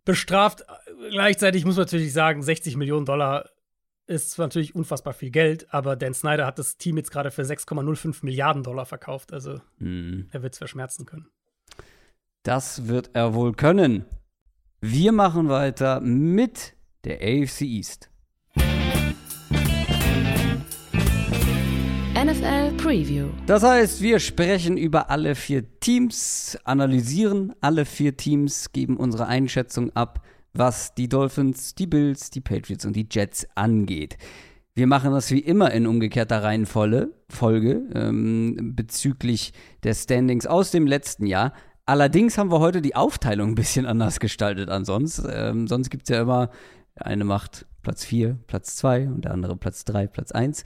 bestraft. Gleichzeitig muss man natürlich sagen, 60 Millionen Dollar ist natürlich unfassbar viel Geld, aber Dan Snyder hat das Team jetzt gerade für 6,05 Milliarden Dollar verkauft. Also mhm. er wird es verschmerzen können. Das wird er wohl können. Wir machen weiter mit der AFC East. NFL Preview. Das heißt, wir sprechen über alle vier Teams, analysieren alle vier Teams, geben unsere Einschätzung ab, was die Dolphins, die Bills, die Patriots und die Jets angeht. Wir machen das wie immer in umgekehrter Reihenfolge Folge, ähm, bezüglich der Standings aus dem letzten Jahr. Allerdings haben wir heute die Aufteilung ein bisschen anders gestaltet an sonst. Ähm, sonst gibt es ja immer, eine macht Platz 4, Platz 2 und der andere Platz 3, Platz 1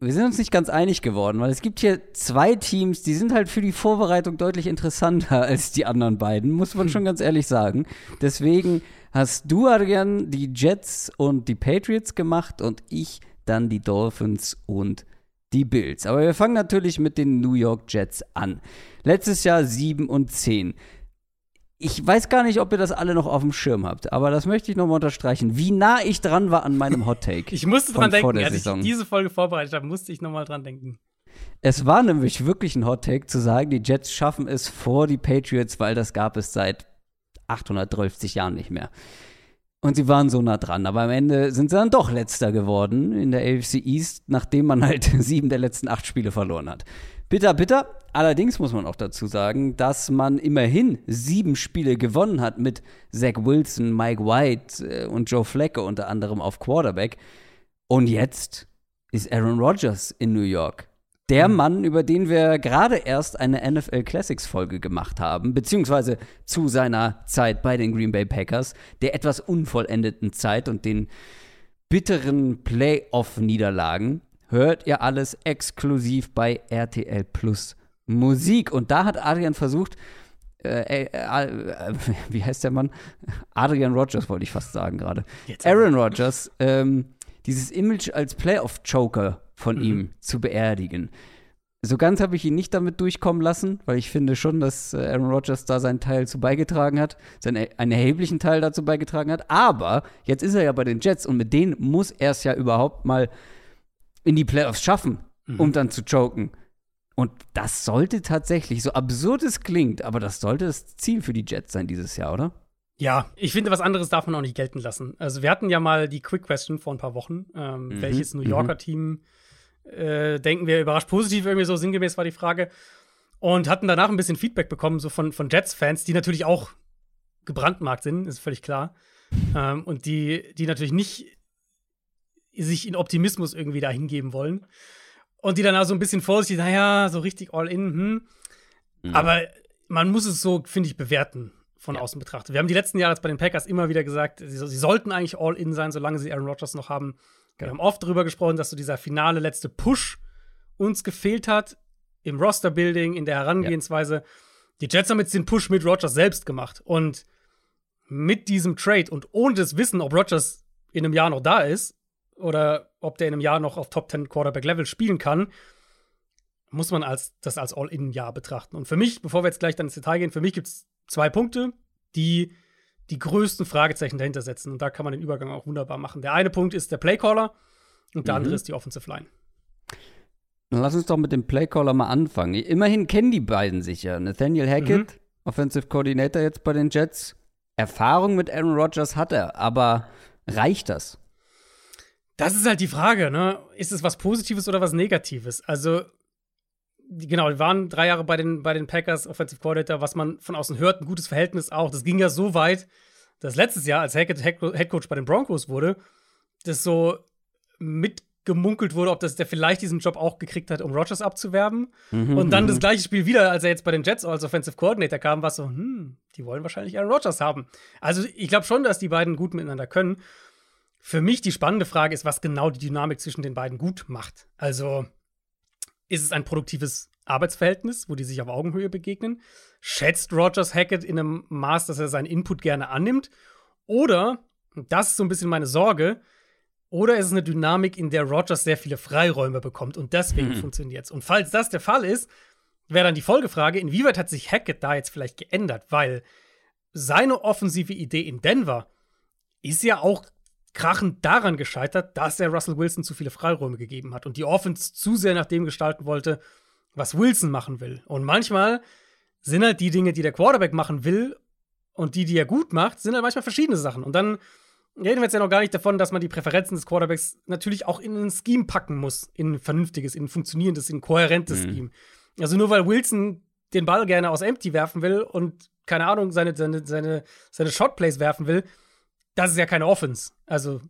wir sind uns nicht ganz einig geworden, weil es gibt hier zwei Teams, die sind halt für die Vorbereitung deutlich interessanter *laughs* als die anderen beiden, muss man hm. schon ganz ehrlich sagen. Deswegen hast du, Adrian, die Jets und die Patriots gemacht und ich dann die Dolphins und die Bills. Aber wir fangen natürlich mit den New York Jets an. Letztes Jahr 7 und 10 ich weiß gar nicht, ob ihr das alle noch auf dem Schirm habt, aber das möchte ich nochmal unterstreichen, wie nah ich dran war an meinem Hot Take. *laughs* ich musste dran denken, als Saison. ich diese Folge vorbereitet habe, musste ich nochmal dran denken. Es war nämlich wirklich ein Hot Take zu sagen, die Jets schaffen es vor die Patriots, weil das gab es seit 830 Jahren nicht mehr. Und sie waren so nah dran, aber am Ende sind sie dann doch letzter geworden in der AFC East, nachdem man halt *laughs* sieben der letzten acht Spiele verloren hat. Bitter, bitter. Allerdings muss man auch dazu sagen, dass man immerhin sieben Spiele gewonnen hat mit Zach Wilson, Mike White äh, und Joe Flacco unter anderem auf Quarterback. Und jetzt ist Aaron Rodgers in New York. Der mhm. Mann, über den wir gerade erst eine NFL Classics Folge gemacht haben, beziehungsweise zu seiner Zeit bei den Green Bay Packers, der etwas unvollendeten Zeit und den bitteren Playoff-Niederlagen hört ihr alles exklusiv bei RTL Plus Musik. Und da hat Adrian versucht, äh, äh, äh, *laughs* wie heißt der Mann? Adrian Rogers wollte ich fast sagen gerade. Aaron Rodgers, ähm, dieses Image als Playoff-Joker von mhm. ihm zu beerdigen. So ganz habe ich ihn nicht damit durchkommen lassen, weil ich finde schon, dass äh, Aaron Rodgers da seinen Teil zu beigetragen hat, seinen, einen erheblichen Teil dazu beigetragen hat. Aber jetzt ist er ja bei den Jets und mit denen muss er es ja überhaupt mal in die Playoffs schaffen, mhm. um dann zu choken. Und das sollte tatsächlich, so absurd es klingt, aber das sollte das Ziel für die Jets sein dieses Jahr, oder? Ja, ich finde, was anderes darf man auch nicht gelten lassen. Also, wir hatten ja mal die Quick Question vor ein paar Wochen. Ähm, mhm. Welches New Yorker mhm. Team äh, denken wir überrascht positiv? Irgendwie so sinngemäß war die Frage. Und hatten danach ein bisschen Feedback bekommen, so von, von Jets-Fans, die natürlich auch gebrandmarkt sind, ist völlig klar. Ähm, und die, die natürlich nicht sich in Optimismus irgendwie da hingeben wollen. Und die dann auch so ein bisschen vorsichtig, naja, so richtig all in, hm. Mhm. Aber man muss es so, finde ich, bewerten von ja. außen betrachtet. Wir haben die letzten Jahre jetzt bei den Packers immer wieder gesagt, sie, sie sollten eigentlich all in sein, solange sie Aaron Rodgers noch haben. Wir haben oft darüber gesprochen, dass so dieser finale letzte Push uns gefehlt hat im Roster-Building, in der Herangehensweise. Ja. Die Jets haben jetzt den Push mit Rodgers selbst gemacht. Und mit diesem Trade und ohne das Wissen, ob Rodgers in einem Jahr noch da ist, oder ob der in einem Jahr noch auf Top 10 Quarterback Level spielen kann, muss man als, das als All-In-Jahr betrachten. Und für mich, bevor wir jetzt gleich dann ins Detail gehen, für mich gibt es zwei Punkte, die die größten Fragezeichen dahinter setzen. Und da kann man den Übergang auch wunderbar machen. Der eine Punkt ist der Playcaller und der mhm. andere ist die Offensive Line. Dann lass uns doch mit dem Playcaller mal anfangen. Immerhin kennen die beiden sich ja. Nathaniel Hackett, mhm. Offensive Coordinator jetzt bei den Jets. Erfahrung mit Aaron Rodgers hat er, aber reicht das? Das ist halt die Frage, ne? Ist es was Positives oder was Negatives? Also, genau, die waren drei Jahre bei den, bei den Packers, Offensive Coordinator, was man von außen hört, ein gutes Verhältnis auch. Das ging ja so weit, dass letztes Jahr, als Hackett Head Coach bei den Broncos wurde, das so mit gemunkelt wurde, ob das der vielleicht diesen Job auch gekriegt hat, um Rogers abzuwerben. Mhm, und dann mhm. das gleiche Spiel wieder, als er jetzt bei den Jets als Offensive Coordinator kam, war so, hm, die wollen wahrscheinlich Aaron Rodgers haben. Also ich glaube schon, dass die beiden gut miteinander können. Für mich die spannende Frage ist, was genau die Dynamik zwischen den beiden gut macht. Also ist es ein produktives Arbeitsverhältnis, wo die sich auf Augenhöhe begegnen? Schätzt Rogers Hackett in einem Maß, dass er seinen Input gerne annimmt? Oder, das ist so ein bisschen meine Sorge, oder ist es eine Dynamik, in der Rogers sehr viele Freiräume bekommt und deswegen Mhm. funktioniert es? Und falls das der Fall ist, wäre dann die Folgefrage, inwieweit hat sich Hackett da jetzt vielleicht geändert? Weil seine offensive Idee in Denver ist ja auch krachend daran gescheitert, dass er Russell Wilson zu viele Freiräume gegeben hat und die Offense zu sehr nach dem gestalten wollte, was Wilson machen will. Und manchmal sind halt die Dinge, die der Quarterback machen will und die, die er gut macht, sind halt manchmal verschiedene Sachen. Und dann reden wir jetzt ja noch gar nicht davon, dass man die Präferenzen des Quarterbacks natürlich auch in ein Scheme packen muss, in ein vernünftiges, in ein funktionierendes, in ein kohärentes Mhm. Scheme. Also nur weil Wilson den Ball gerne aus Empty werfen will und keine Ahnung, seine, seine, seine, seine Shotplays werfen will, das ist ja keine Offense. Also,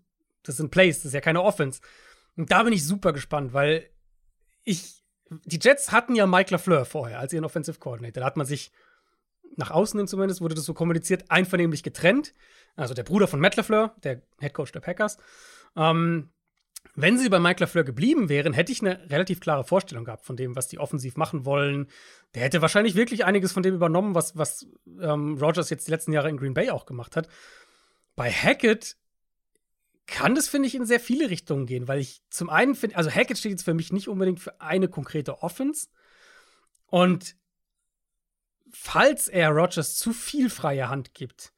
das sind Plays, das ist ja keine Offense. Und da bin ich super gespannt, weil ich, die Jets hatten ja Mike LaFleur vorher als ihren Offensive Coordinator. Da hat man sich nach außen hin zumindest, wurde das so kommuniziert, einvernehmlich getrennt. Also der Bruder von Matt LaFleur, der Head Coach der Packers. Ähm, wenn sie bei Mike LaFleur geblieben wären, hätte ich eine relativ klare Vorstellung gehabt von dem, was die offensiv machen wollen. Der hätte wahrscheinlich wirklich einiges von dem übernommen, was, was ähm, Rogers jetzt die letzten Jahre in Green Bay auch gemacht hat. Bei Hackett kann das, finde ich, in sehr viele Richtungen gehen, weil ich zum einen finde, also Hackett steht jetzt für mich nicht unbedingt für eine konkrete Offense. Und falls er Rogers zu viel freie Hand gibt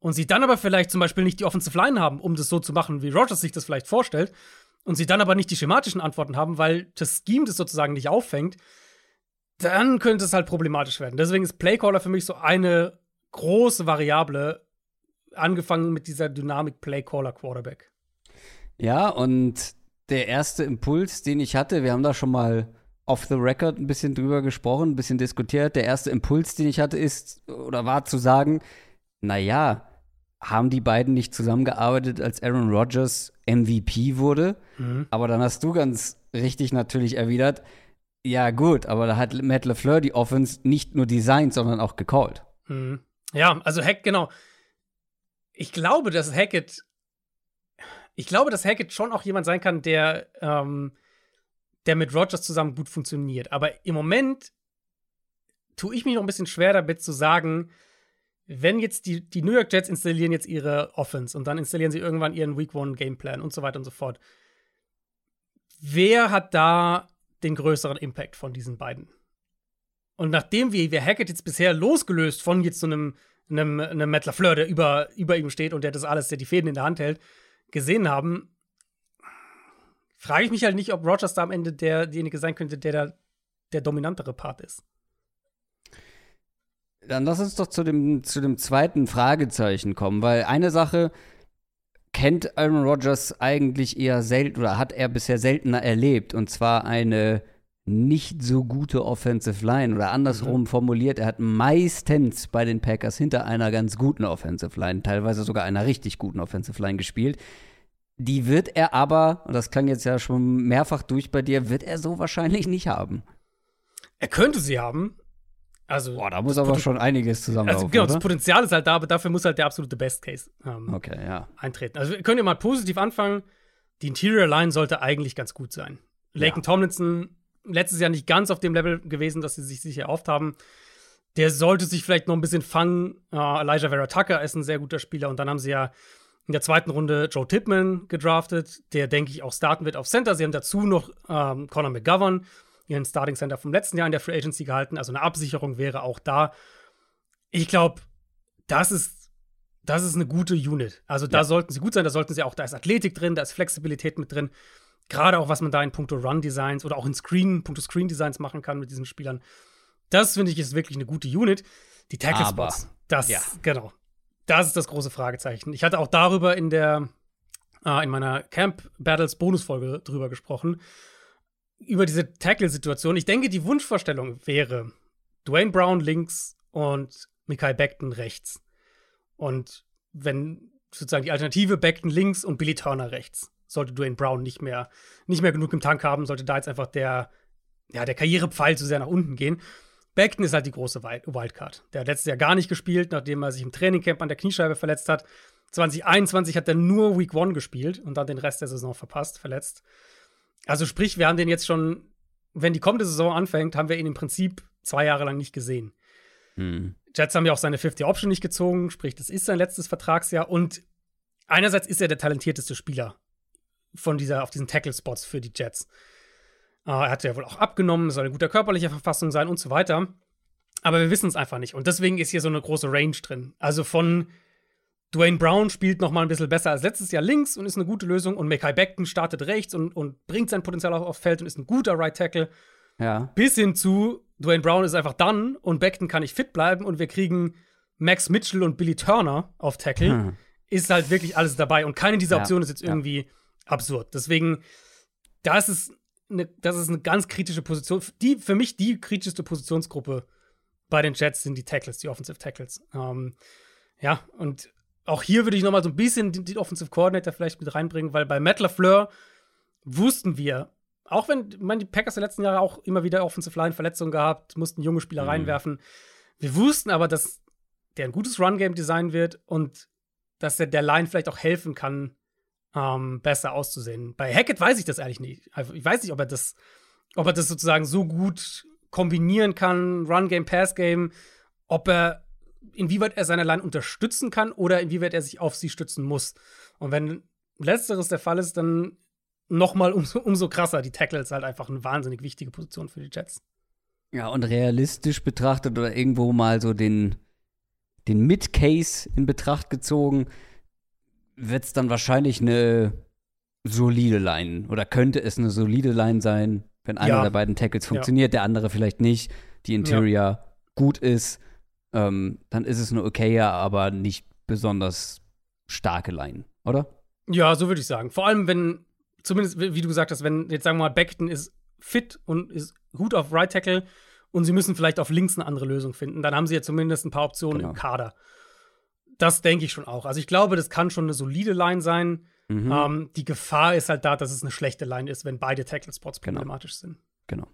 und sie dann aber vielleicht zum Beispiel nicht die Offensive Line haben, um das so zu machen, wie Rogers sich das vielleicht vorstellt, und sie dann aber nicht die schematischen Antworten haben, weil das Scheme das sozusagen nicht auffängt, dann könnte es halt problematisch werden. Deswegen ist Playcaller für mich so eine große Variable, angefangen mit dieser Dynamik Playcaller Quarterback. Ja, und der erste Impuls, den ich hatte, wir haben da schon mal off the record ein bisschen drüber gesprochen, ein bisschen diskutiert. Der erste Impuls, den ich hatte, ist oder war zu sagen, naja, haben die beiden nicht zusammengearbeitet, als Aaron Rodgers MVP wurde? Aber dann hast du ganz richtig natürlich erwidert, ja gut, aber da hat Matt LeFleur die Offense nicht nur designt, sondern auch gecallt. Mhm. Ja, also Hack, genau. Ich glaube, dass Hackett, ich glaube, dass Hackett schon auch jemand sein kann, der, ähm, der mit Rogers zusammen gut funktioniert. Aber im Moment tue ich mich noch ein bisschen schwer damit zu sagen, wenn jetzt die, die New York Jets installieren jetzt ihre Offense und dann installieren sie irgendwann ihren Week One Gameplan und so weiter und so fort. Wer hat da den größeren Impact von diesen beiden? Und nachdem wir, wir Hackett jetzt bisher losgelöst von jetzt so einem, einem, einem Matt LaFleur, der über, über ihm steht und der das alles, der die Fäden in der Hand hält, gesehen haben, frage ich mich halt nicht, ob Rogers da am Ende der, derjenige sein könnte, der da der dominantere Part ist. Dann lass uns doch zu dem, zu dem zweiten Fragezeichen kommen, weil eine Sache kennt Aaron Rodgers eigentlich eher selten oder hat er bisher seltener erlebt und zwar eine nicht so gute Offensive Line oder andersrum formuliert, er hat meistens bei den Packers hinter einer ganz guten Offensive Line, teilweise sogar einer richtig guten Offensive Line gespielt. Die wird er aber, und das klang jetzt ja schon mehrfach durch bei dir, wird er so wahrscheinlich nicht haben. Er könnte sie haben. Also, Boah, da muss aber schon einiges zusammenlaufen, also genau, das oder? Potenzial ist halt da, aber dafür muss halt der absolute Best Case ähm, Okay, ja. eintreten. Also wir können ja mal positiv anfangen. Die Interior Line sollte eigentlich ganz gut sein. Laken Tomlinson letztes Jahr nicht ganz auf dem Level gewesen, dass sie sich sicher erhofft haben. Der sollte sich vielleicht noch ein bisschen fangen. Äh, Elijah Vera Tucker ist ein sehr guter Spieler und dann haben sie ja in der zweiten Runde Joe Tippman gedraftet, der denke ich auch starten wird auf Center. Sie haben dazu noch ähm, Conor McGovern, ihren Starting Center vom letzten Jahr in der Free Agency gehalten. Also eine Absicherung wäre auch da. Ich glaube, das ist, das ist eine gute Unit. Also da Ja. sollten sie gut sein, da sollten sie auch, da ist Athletik drin, da ist Flexibilität mit drin. Gerade auch, was man da in puncto Run-Designs oder auch in Screen, puncto Screen-Designs machen kann mit diesen Spielern. Das finde ich ist wirklich eine gute Unit. Die Tackle-Spots, das, ja. genau. Das ist das große Fragezeichen. Ich hatte auch darüber in der, äh, in meiner Camp Battles Bonusfolge drüber gesprochen. Über diese Tackle-Situation. Ich denke, die Wunschvorstellung wäre Dwayne Brown links und Mikael Beckton rechts. Und wenn sozusagen die Alternative Beckton links und Billy Turner rechts. Sollte Dwayne Brown nicht mehr, nicht mehr genug im Tank haben, sollte da jetzt einfach der, ja, der Karrierepfeil zu sehr nach unten gehen. Beckton ist halt die große Wildcard. Der hat letztes Jahr gar nicht gespielt, nachdem er sich im Trainingcamp an der Kniescheibe verletzt hat. 2021 hat er nur Week One gespielt und dann den Rest der Saison verpasst, verletzt. Also sprich, wir haben den jetzt schon, wenn die kommende Saison anfängt, haben wir ihn im Prinzip zwei Jahre lang nicht gesehen. Hm. Jets haben ja auch seine 50 Option nicht gezogen, sprich, das ist sein letztes Vertragsjahr und einerseits ist er der talentierteste Spieler von dieser, auf diesen Tackle-Spots für die Jets. Uh, er hat ja wohl auch abgenommen, soll in guter körperlicher Verfassung sein und so weiter. Aber wir wissen es einfach nicht. Und deswegen ist hier so eine große Range drin. Also von Dwayne Brown spielt noch mal ein bisschen besser als letztes Jahr links und ist eine gute Lösung. Und Mackay Beckton startet rechts und, und bringt sein Potenzial auch aufs Feld und ist ein guter Right Tackle. Ja. Bis hin zu Dwayne Brown ist einfach dann und Beckton kann nicht fit bleiben und wir kriegen Max Mitchell und Billy Turner auf Tackle. Hm. Ist halt wirklich alles dabei. Und keine dieser Optionen ja. ist jetzt irgendwie. Absurd. Deswegen, das ist, eine, das ist eine ganz kritische Position. Die, für mich die kritischste Positionsgruppe bei den Jets sind die Tackles, die Offensive Tackles. Ähm, ja, und auch hier würde ich noch mal so ein bisschen den, den Offensive Coordinator vielleicht mit reinbringen, weil bei Matt LaFleur wussten wir, auch wenn man die Packers der letzten Jahre auch immer wieder Offensive Line Verletzungen gehabt, mussten junge Spieler mhm. reinwerfen. Wir wussten aber, dass der ein gutes Run Game designen wird und dass der, der Line vielleicht auch helfen kann, ähm, besser auszusehen. Bei Hackett weiß ich das ehrlich nicht. Also ich weiß nicht, ob er das, ob er das sozusagen so gut kombinieren kann, Run Game, Pass Game, ob er inwieweit er seine Line unterstützen kann oder inwieweit er sich auf sie stützen muss. Und wenn letzteres der Fall ist, dann noch mal umso, *laughs* umso krasser. Die Tackle ist halt einfach eine wahnsinnig wichtige Position für die Jets. Ja, und realistisch betrachtet oder irgendwo mal so den, den Mid-Case in Betracht gezogen, wird es dann wahrscheinlich eine solide Line oder könnte es eine solide Line sein, wenn einer ja. der beiden Tackles funktioniert, ja. der andere vielleicht nicht, die Interior ja. gut ist ähm, dann ist es eine okaye, aber nicht besonders starke Line, oder? Ja, so würde ich sagen. Vor allem, wenn, zumindest wie du gesagt hast, wenn jetzt sagen wir mal, Beckton ist fit und ist gut auf Right Tackle und sie müssen vielleicht auf links eine andere Lösung finden, dann haben sie ja zumindest ein paar Optionen genau. im Kader. Das denke ich schon auch. Also ich glaube, das kann schon eine solide Line sein. Mhm. Ähm, die Gefahr ist halt da, dass es eine schlechte Line ist, wenn beide Tackle-Spots genau. problematisch sind. Genau.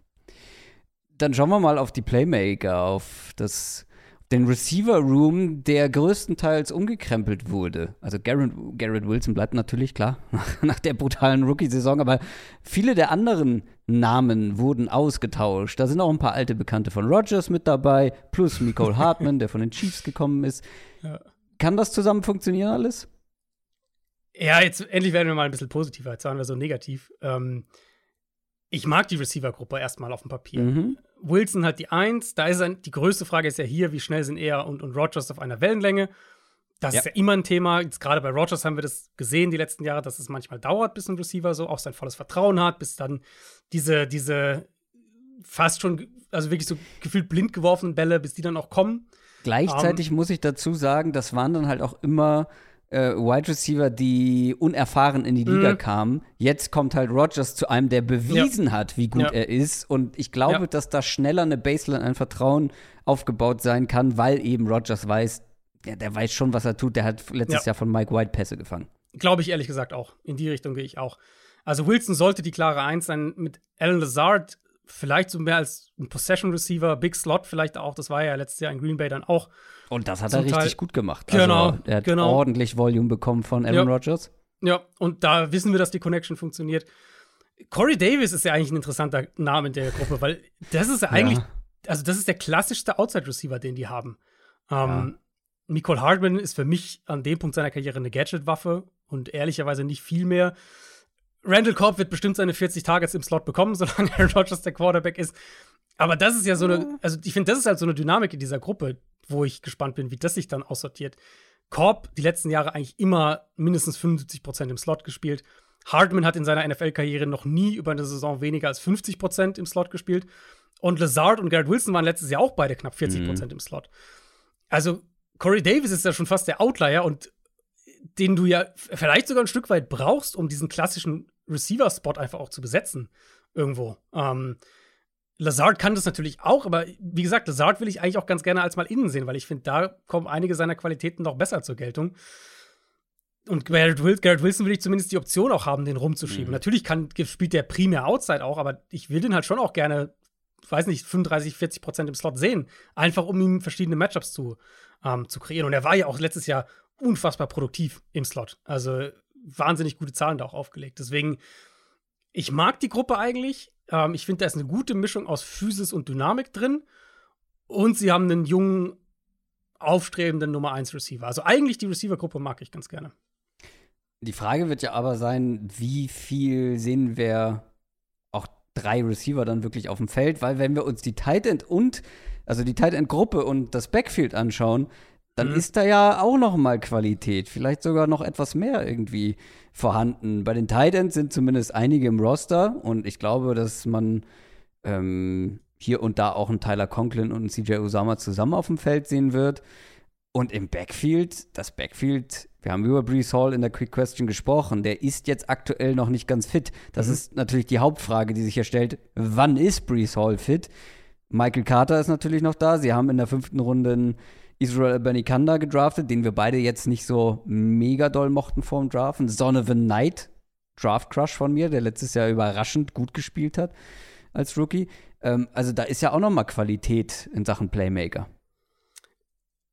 Dann schauen wir mal auf die Playmaker, auf das den Receiver Room, der größtenteils umgekrempelt wurde. Also Garrett, Garrett Wilson bleibt natürlich klar *laughs* nach der brutalen Rookie-Saison, aber viele der anderen Namen wurden ausgetauscht. Da sind auch ein paar alte Bekannte von Rogers mit dabei, plus Nicole *laughs* Hartman, der von den Chiefs gekommen ist. Ja. Kann das zusammen funktionieren alles? Ja, jetzt endlich werden wir mal ein bisschen positiver. Jetzt waren wir so negativ. Ähm, ich mag die Receiver-Gruppe erstmal auf dem Papier. Mhm. Wilson hat die Eins. Da ist ein, die größte Frage ist ja hier, wie schnell sind er und, und Rogers auf einer Wellenlänge. Das ja. ist ja immer ein Thema. Jetzt gerade bei Rogers haben wir das gesehen die letzten Jahre, dass es manchmal dauert, bis ein Receiver so auch sein volles Vertrauen hat, bis dann diese, diese fast schon, also wirklich so gefühlt blind geworfenen Bälle, bis die dann auch kommen. Gleichzeitig um, muss ich dazu sagen, das waren dann halt auch immer äh, Wide Receiver, die unerfahren in die Liga mhm. kamen. Jetzt kommt halt Rogers zu einem, der bewiesen ja. hat, wie gut ja. er ist. Und ich glaube, ja. dass da schneller eine Baseline, ein Vertrauen aufgebaut sein kann, weil eben Rogers weiß, ja, der weiß schon, was er tut. Der hat letztes Jahr von Mike White Pässe gefangen. Glaube ich ehrlich gesagt auch. In die Richtung gehe ich auch. Also Wilson sollte die klare Eins sein. Mit Alan Lazard vielleicht so mehr als ein Possession Receiver, Big Slot vielleicht auch. Das war ja letztes Jahr in Green Bay dann auch. Und das hat er richtig Teil. gut gemacht. Genau. Also, er hat genau. ordentlich Volume bekommen von Aaron ja. Rodgers. Ja, und da wissen wir, dass die Connection funktioniert. Corey Davis ist ja eigentlich ein interessanter Name in der Gruppe, weil das ist ja eigentlich, ja. also das ist der klassischste Outside-Receiver, den die haben. Ähm, ja. Nicole Hardman ist für mich an dem Punkt seiner Karriere eine Gadget-Waffe und ehrlicherweise nicht viel mehr. Randall Cobb wird bestimmt seine 40 Targets im Slot bekommen, *laughs* solange Aaron Rodgers der Quarterback ist. Aber das ist ja so eine, also ich finde, das ist halt so eine Dynamik in dieser Gruppe, wo ich gespannt bin, wie das sich dann aussortiert. Cobb die letzten Jahre eigentlich immer mindestens 75 Prozent im Slot gespielt. Hardman hat in seiner NFL-Karriere noch nie über eine Saison weniger als 50 Prozent im Slot gespielt. Und Lazard und Garrett Wilson waren letztes Jahr auch beide knapp 40 Prozent mhm. im Slot. Also Corey Davis ist ja schon fast der Outlier und den du ja vielleicht sogar ein Stück weit brauchst, um diesen klassischen Receiver-Spot einfach auch zu besetzen. Irgendwo. Ähm, Lazard kann das natürlich auch, aber wie gesagt, Lazard will ich eigentlich auch ganz gerne als mal innen sehen, weil ich finde, da kommen einige seiner Qualitäten noch besser zur Geltung. und Garrett, Wil Garrett, Wilson will ich zumindest die Option auch haben, den rumzuschieben. Mhm. Natürlich kann, spielt der primär Outside auch, aber ich will den halt schon auch gerne, weiß nicht, 35, 40 Prozent im Slot sehen. Einfach um ihm verschiedene Matchups zu, ähm, zu kreieren. Und er war ja auch letztes Jahr unfassbar produktiv im Slot. Also wahnsinnig gute Zahlen da auch aufgelegt. Deswegen, ich mag die Gruppe eigentlich. Ähm, ich finde, da ist eine gute Mischung aus Physis und Dynamik drin. Und sie haben einen jungen, aufstrebenden Nummer 1 Receiver. Also eigentlich die Receiver-Gruppe mag ich ganz gerne. Die Frage wird ja aber sein, wie viel sehen wir auch drei Receiver dann wirklich auf dem Feld? Weil wenn wir uns die Tight End und, also die Tight End Gruppe und das Backfield anschauen, dann mhm. ist da ja auch noch mal Qualität, vielleicht sogar noch etwas mehr irgendwie vorhanden. Bei den Tight Ends sind zumindest einige im Roster und ich glaube, dass man ähm, hier und da auch einen Tyler Conklin und einen CJ Usama zusammen auf dem Feld sehen wird. Und im Backfield, das Backfield, wir haben über Brees Hall in der Quick Question gesprochen, der ist jetzt aktuell noch nicht ganz fit. Das mhm. ist natürlich die Hauptfrage, die sich hier stellt. Wann ist Brees Hall fit? Michael Carter ist natürlich noch da. Sie haben in der fünften Runde einen Israel Benikanda gedraftet, den wir beide jetzt nicht so mega doll mochten vorm Draften. Donovan Knight, Draft Crush von mir, der letztes Jahr überraschend gut gespielt hat als Rookie. Ähm, also da ist ja auch noch mal Qualität in Sachen Playmaker.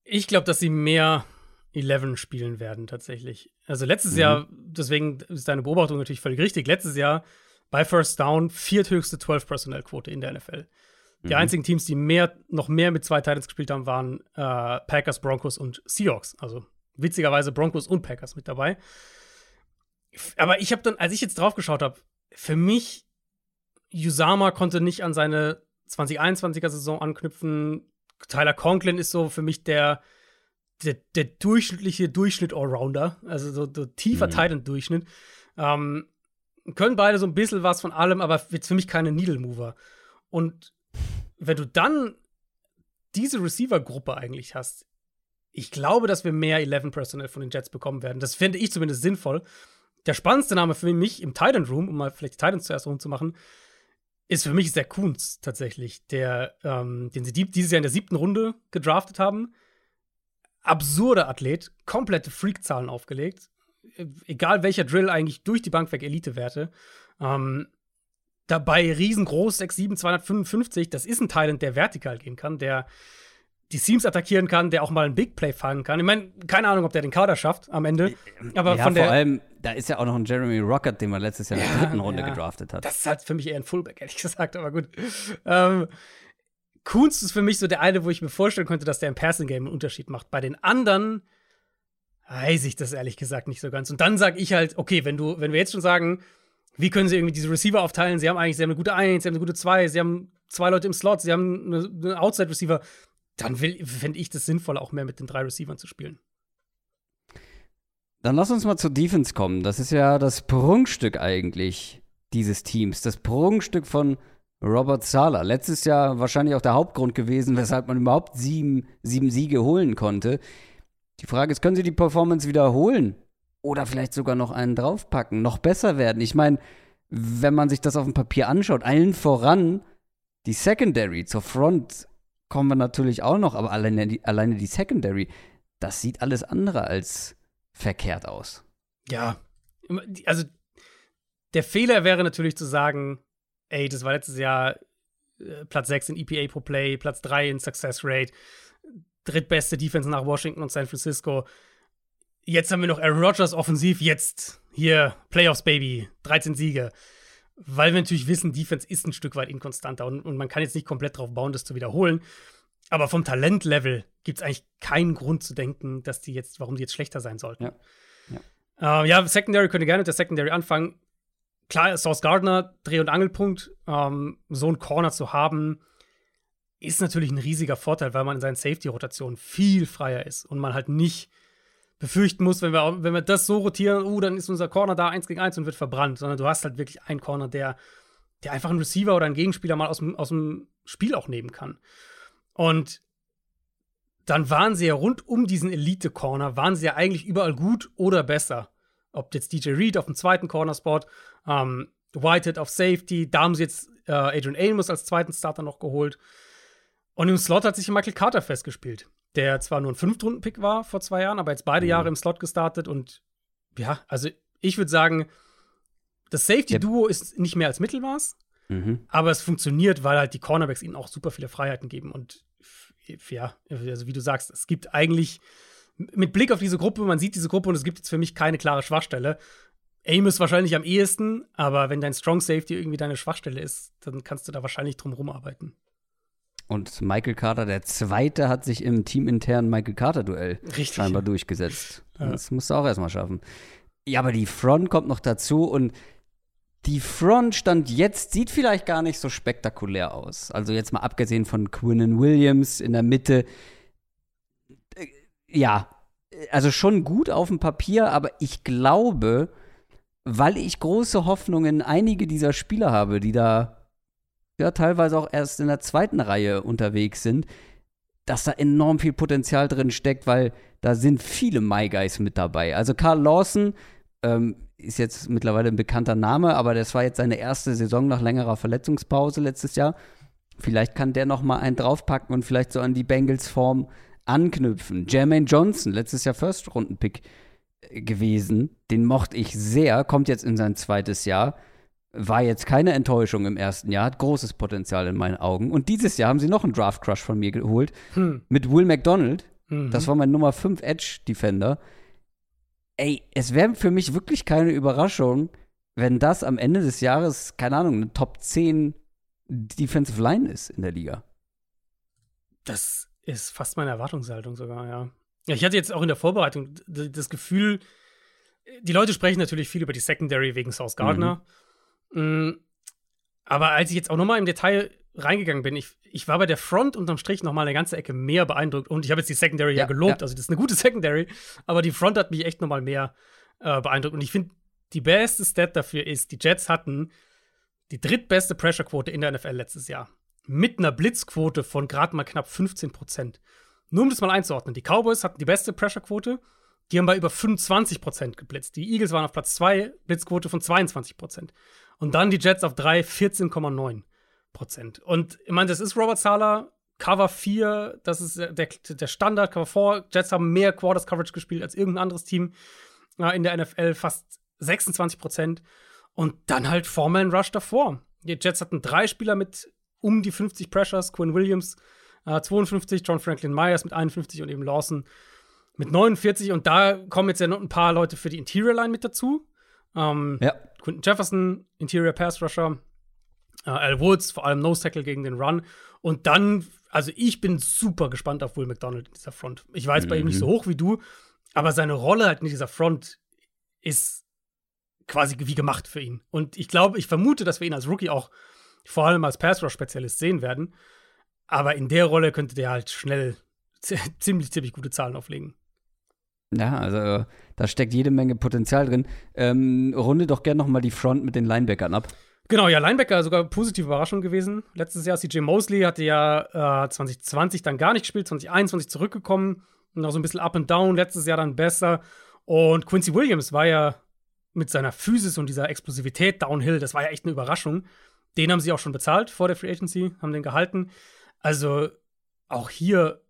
Ich glaube, dass sie mehr 11 spielen werden tatsächlich. Also letztes mhm. Jahr, deswegen ist deine Beobachtung natürlich völlig richtig. Letztes Jahr bei First Down vierthöchste 12 Personnel Quote in der NFL. Die mhm. einzigen Teams, die mehr, noch mehr mit zwei Titans gespielt haben, waren äh, Packers, Broncos und Seahawks. Also witzigerweise Broncos und Packers mit dabei. Aber ich habe dann, als ich jetzt drauf geschaut habe, für mich Usama konnte nicht an seine 2021er Saison anknüpfen. Tyler Conklin ist so für mich der, der, der durchschnittliche Durchschnitt-Allrounder, also so, so tiefer mhm. Titan-Durchschnitt. Ähm, können beide so ein bisschen was von allem, aber jetzt für mich keine Needle-Mover. Und wenn du dann diese Receiver-Gruppe eigentlich hast, ich glaube, dass wir mehr 11 Personnel von den Jets bekommen werden. Das finde ich zumindest sinnvoll. Der spannendste Name für mich im Titan Room, um mal vielleicht Titans zuerst rumzumachen, ist für mich Zach Kuhns tatsächlich, der, ähm, den sie dieses Jahr in der siebten Runde gedraftet haben. Absurder Athlet, komplette Freak-Zahlen aufgelegt. Egal welcher Drill, eigentlich durch die Bank weg Elite-Werte. Ähm, dabei riesengroß, 6'7, 255. Das ist ein Talent, der vertikal gehen kann, der die Seams attackieren kann, der auch mal ein Big Play fangen kann. Ich meine, keine Ahnung, ob der den Kader schafft am Ende. Aber ja, von der, vor allem, da ist ja auch noch ein Jeremy Rocket, den man letztes Jahr in der dritten Runde ja. gedraftet hat. Das ist halt für mich eher ein Fullback, ehrlich gesagt, aber gut. Ähm, Kunst ist für mich so der eine, wo ich mir vorstellen könnte, dass der im Passing Game einen Unterschied macht. Bei den anderen weiß ich das ehrlich gesagt nicht so ganz. Und dann sage ich halt, okay, wenn du, wenn wir jetzt schon sagen, wie können sie irgendwie diese Receiver aufteilen? Sie haben eigentlich, sie haben eine gute 1, sie haben eine gute 2, sie haben zwei Leute im Slot, sie haben eine, eine Outside-Receiver dann fände ich das sinnvoll, auch mehr mit den drei Receivern zu spielen. Dann lass uns mal zur Defense kommen. Das ist ja das Prunkstück eigentlich dieses Teams. Das Prunkstück von Robert Sala. Letztes Jahr wahrscheinlich auch der Hauptgrund gewesen, weshalb man überhaupt sieben, sieben Siege holen konnte. Die Frage ist, können sie die Performance wiederholen? Oder vielleicht sogar noch einen draufpacken, noch besser werden? Ich meine, wenn man sich das auf dem Papier anschaut, allen voran die Secondary zur Front kommen wir natürlich auch noch, aber alleine die, alleine die Secondary, das sieht alles andere als verkehrt aus. Ja, also der Fehler wäre natürlich zu sagen, ey, das war letztes Jahr äh, Platz 6 in EPA pro Play, Platz 3 in Success Rate, drittbeste Defense nach Washington und San Francisco. Jetzt haben wir noch Aaron Rodgers offensiv, jetzt hier Playoffs Baby, 13 Siege weil wir natürlich wissen, Defense ist ein Stück weit inkonstanter und, und man kann jetzt nicht komplett darauf bauen, das zu wiederholen. Aber vom Talentlevel gibt es eigentlich keinen Grund zu denken, dass die jetzt, warum die jetzt schlechter sein sollten. Ja, ja. Äh, ja Secondary könnte gerne mit der Secondary anfangen. Klar, Source Gardner, Dreh- und Angelpunkt, ähm, so einen Corner zu haben, ist natürlich ein riesiger Vorteil, weil man in seinen Safety-Rotationen viel freier ist und man halt nicht befürchten muss, wenn wir, wenn wir das so rotieren, uh, dann ist unser Corner da eins gegen eins und wird verbrannt, sondern du hast halt wirklich einen Corner, der, der einfach einen Receiver oder einen Gegenspieler mal aus dem, aus dem Spiel auch nehmen kann. Und dann waren sie ja rund um diesen Elite-Corner, waren sie ja eigentlich überall gut oder besser. Ob jetzt DJ Reed auf dem zweiten Corner-Spot, ähm, Whitehead auf Safety, da haben sie jetzt äh, Adrian Amos als zweiten Starter noch geholt. Und im Slot hat sich Michael Carter festgespielt der zwar nur ein Fünftrunden-Pick war vor zwei Jahren, aber jetzt beide mhm. Jahre im Slot gestartet und ja, also ich würde sagen, das Safety-Duo ist nicht mehr als Mittelmaß, Mhm. aber es funktioniert, weil halt die Cornerbacks ihnen auch super viele Freiheiten geben. Und ja, also wie du sagst, es gibt eigentlich mit Blick auf diese Gruppe, man sieht diese Gruppe und es gibt jetzt für mich keine klare Schwachstelle. Aim ist wahrscheinlich am ehesten, aber wenn dein Strong Safety irgendwie deine Schwachstelle ist, dann kannst du da wahrscheinlich drum rumarbeiten. Und Michael Carter, der Zweite, hat sich im teaminternen Michael Carter-Duell scheinbar durchgesetzt. Ja. Das musst du auch erstmal schaffen. Ja, aber die Front kommt noch dazu und die Front stand jetzt, sieht vielleicht gar nicht so spektakulär aus. Also jetzt mal abgesehen von Quinnen Williams in der Mitte. Äh, Ja, also schon gut auf dem Papier, aber ich glaube, weil ich große Hoffnungen in einige dieser Spieler habe, die da ja teilweise auch erst in der zweiten Reihe unterwegs sind, dass da enorm viel Potenzial drin steckt, weil da sind viele My Guys mit dabei. Also Carl Lawson ähm, ist jetzt mittlerweile ein bekannter Name, aber das war jetzt seine erste Saison nach längerer Verletzungspause letztes Jahr. Vielleicht kann der noch mal einen draufpacken und vielleicht so an die Bengals Form anknüpfen. Jermaine Johnson, letztes Jahr First-Runden-Pick äh, gewesen, den mochte ich sehr, kommt jetzt in sein zweites Jahr. War jetzt keine Enttäuschung im ersten Jahr, hat großes Potenzial in meinen Augen. Und dieses Jahr haben sie noch einen Draft-Crush von mir geholt Hm. mit Will McDonald. Mhm. Das war mein Nummer 5 Edge-Defender. Ey, es wäre für mich wirklich keine Überraschung, wenn das am Ende des Jahres, keine Ahnung, eine Top 10 Defensive Line ist in der Liga. Das ist fast meine Erwartungshaltung sogar, ja. Ja, ich hatte jetzt auch in der Vorbereitung das Gefühl, die Leute sprechen natürlich viel über die Secondary wegen South Gardner. Mm, Aber als ich jetzt auch nochmal im Detail reingegangen bin, ich, ich war bei der Front unterm Strich nochmal eine ganze Ecke mehr beeindruckt. Und ich habe jetzt die Secondary ja, Ja, gelobt, ja. also das ist eine gute *laughs* Secondary, aber die Front hat mich echt nochmal mehr äh, beeindruckt. Und ich finde, die beste Stat dafür ist, die Jets hatten die drittbeste Pressure-Quote in der NFL letztes Jahr. Mit einer Blitzquote von gerade mal knapp 15 Prozent. Nur um das mal einzuordnen, die Cowboys hatten die beste Pressure-Quote, die haben bei über 25 Prozent geblitzt. Die Eagles waren auf Platz 2, Blitzquote von 22 Prozent. Und dann die Jets auf 3, 14,9 Prozent. Und ich meine, das ist Robert Sala, Cover 4, das ist der, der Standard, Cover 4. Jets haben mehr Quarters Coverage gespielt als irgendein anderes Team äh, in der NFL, fast 26 Prozent. Und dann halt Foreman Rush davor. Die Jets hatten drei Spieler mit um die 50 Pressures, Quinn Williams äh, 52, John Franklin Myers mit 51 und eben Lawson mit 49. Und da kommen jetzt ja noch ein paar Leute für die Interior Line mit dazu. Ähm, Ja. Quinton Jefferson, Interior Pass Rusher, äh, Al Woods, vor allem Nose Tackle gegen den Run. Und dann, also ich bin super gespannt auf Will McDonald in dieser Front. Ich weiß bei ihm nicht so hoch wie du, aber seine Rolle halt in dieser Front ist quasi wie gemacht für ihn. Und ich glaube, ich vermute, dass wir ihn als Rookie auch vor allem als Pass Rush Spezialist sehen werden. Aber in der Rolle könnte der halt schnell *laughs* ziemlich, ziemlich gute Zahlen auflegen. Ja, also da steckt jede Menge Potenzial drin. Ähm, runde doch gerne noch mal die Front mit den Linebackern ab. Genau, ja, Linebacker sogar positive Überraschung gewesen. Letztes Jahr CJ Mosley hatte ja äh, 2020 dann gar nicht gespielt, 2021 zurückgekommen, noch so ein bisschen up and down, letztes Jahr dann besser. Und Quincy Williams war ja mit seiner Physis und dieser Explosivität downhill, das war ja echt eine Überraschung. Den haben sie auch schon bezahlt vor der Free Agency, haben den gehalten. Also auch hier,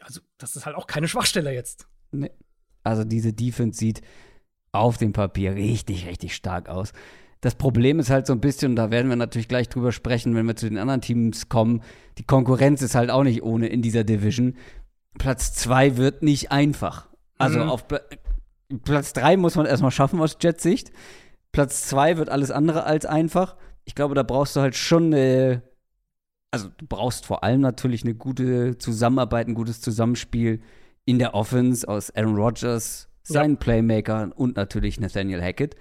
also das ist halt auch keine Schwachstelle jetzt. Nee. Also diese Defense sieht auf dem Papier richtig, richtig stark aus. Das Problem ist halt so ein bisschen, und da werden wir natürlich gleich drüber sprechen, wenn wir zu den anderen Teams kommen, die Konkurrenz ist halt auch nicht ohne in dieser Division. Platz zwei wird nicht einfach. Also Mhm. auf Pla Platz drei muss man erstmal schaffen aus Jets Sicht. Platz zwei wird alles andere als einfach. Ich glaube, da brauchst du halt schon eine, also du brauchst vor allem natürlich eine gute Zusammenarbeit, ein gutes Zusammenspiel in der Offense aus Aaron Rodgers, seinen Playmakern und natürlich Nathaniel Hackett.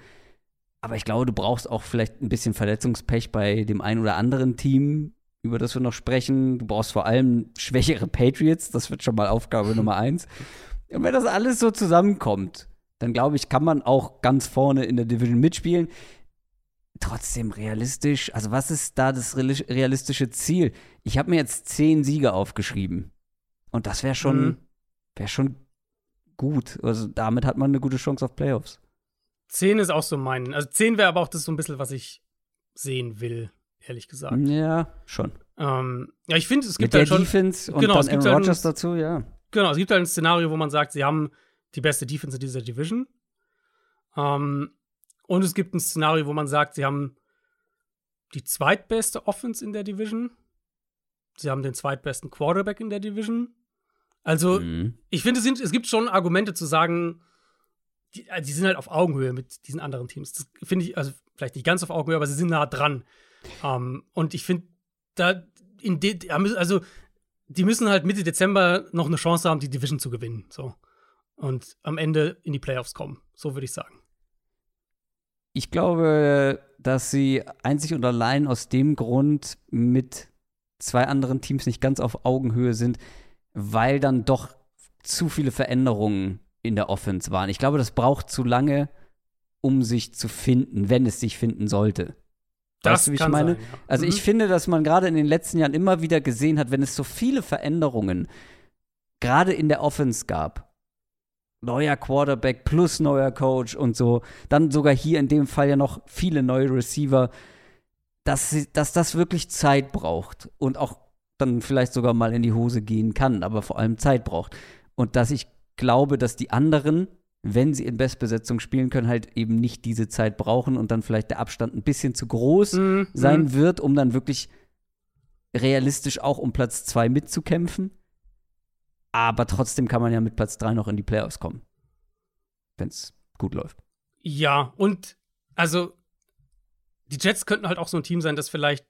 Aber ich glaube, du brauchst auch vielleicht ein bisschen Verletzungspech bei dem einen oder anderen Team, über das wir noch sprechen. Du brauchst vor allem schwächere Patriots. Das wird schon mal Aufgabe Nummer *laughs* eins. Und wenn das alles so zusammenkommt, dann glaube ich, kann man auch ganz vorne in der Division mitspielen. Trotzdem realistisch. Also, was ist da das reali- realistische Ziel? Ich habe mir jetzt zehn Siege aufgeschrieben. Und das wäre schon, Mhm. Wäre schon gut. Also, damit hat man eine gute Chance auf Playoffs. 10 ist auch so mein. Also 10 wäre aber auch das so ein bisschen, was ich sehen will, ehrlich gesagt. Ja, schon. Ähm, ja, ich finde, es Mit gibt der halt schon. Defense und genau, dann es gibt Aaron halt- Rodgers dazu, ja. Genau, es gibt halt ein Szenario, wo man sagt, sie haben die beste Defense in dieser Division. Ähm, und es gibt ein Szenario, wo man sagt, sie haben die zweitbeste Offense in der Division. Sie haben den zweitbesten Quarterback in der Division. Also, mhm. ich finde, es, es gibt schon Argumente zu sagen, die, also die, sind halt auf Augenhöhe mit diesen anderen Teams. Das finde ich, also vielleicht nicht ganz auf Augenhöhe, aber sie sind nah dran. Um, ähm, und ich finde, da in de, also die müssen halt Mitte Dezember noch eine Chance haben, die Division zu gewinnen. So. Und am Ende in die Playoffs kommen. So würde ich sagen. Ich glaube, dass sie einzig und allein aus dem Grund mit zwei anderen Teams nicht ganz auf Augenhöhe sind, weil dann doch zu viele Veränderungen in der Offense waren. Ich glaube, das braucht zu lange, um sich zu finden, wenn es sich finden sollte. Das weißt du, wie ich meine? Sein, ja. Also mhm. ich finde, dass man gerade in den letzten Jahren immer wieder gesehen hat, wenn es so viele Veränderungen gerade in der Offense gab, neuer Quarterback plus neuer Coach und so, dann sogar hier in dem Fall ja noch viele neue Receiver, dass, dass das wirklich Zeit braucht und auch dann vielleicht sogar mal in die Hose gehen kann, aber vor allem Zeit braucht. Und dass ich glaube, dass die anderen, wenn sie in Bestbesetzung spielen können, halt eben nicht diese Zeit brauchen und dann vielleicht der Abstand ein bisschen zu groß mhm. sein mhm. wird, um dann wirklich realistisch auch um Platz 2 mitzukämpfen. Aber trotzdem kann man ja mit Platz 3 noch in die Playoffs kommen. Wenn es gut läuft. Ja, und also die Jets könnten halt auch so ein Team sein, das vielleicht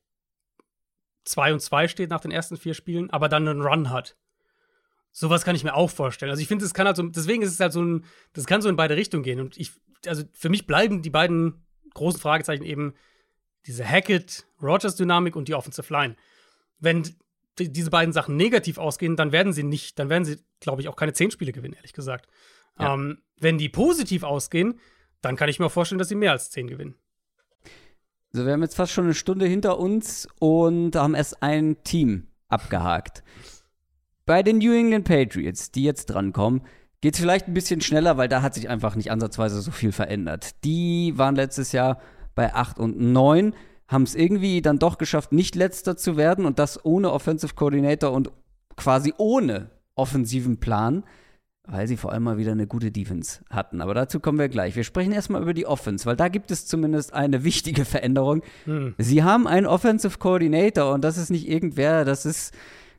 2 und 2 steht nach den ersten vier Spielen, aber dann einen Run hat. Sowas kann ich mir auch vorstellen. Also ich finde, es kann halt so, deswegen ist es halt so ein, das kann so in beide Richtungen gehen. Und ich, also für mich bleiben die beiden großen Fragezeichen eben diese Hackett-Rogers-Dynamik und die Offensive Line. Wenn die, diese beiden Sachen negativ ausgehen, dann werden sie nicht, dann werden sie, glaube ich, auch keine zehn Spiele gewinnen, ehrlich gesagt. Ja. Ähm, wenn die positiv ausgehen, dann kann ich mir auch vorstellen, dass sie mehr als zehn gewinnen. So, wir haben jetzt fast schon eine Stunde hinter uns und haben erst ein Team abgehakt. Bei den New England Patriots, die jetzt drankommen, geht es vielleicht ein bisschen schneller, weil da hat sich einfach nicht ansatzweise so viel verändert. Die waren letztes Jahr bei 8 und 9, haben es irgendwie dann doch geschafft, nicht letzter zu werden und das ohne Offensive Coordinator und quasi ohne offensiven Plan, weil sie vor allem mal wieder eine gute Defense hatten. Aber dazu kommen wir gleich. Wir sprechen erstmal über die Offense, weil da gibt es zumindest eine *laughs* wichtige Veränderung. Hm. Sie haben einen Offensive Coordinator und das ist nicht irgendwer, das ist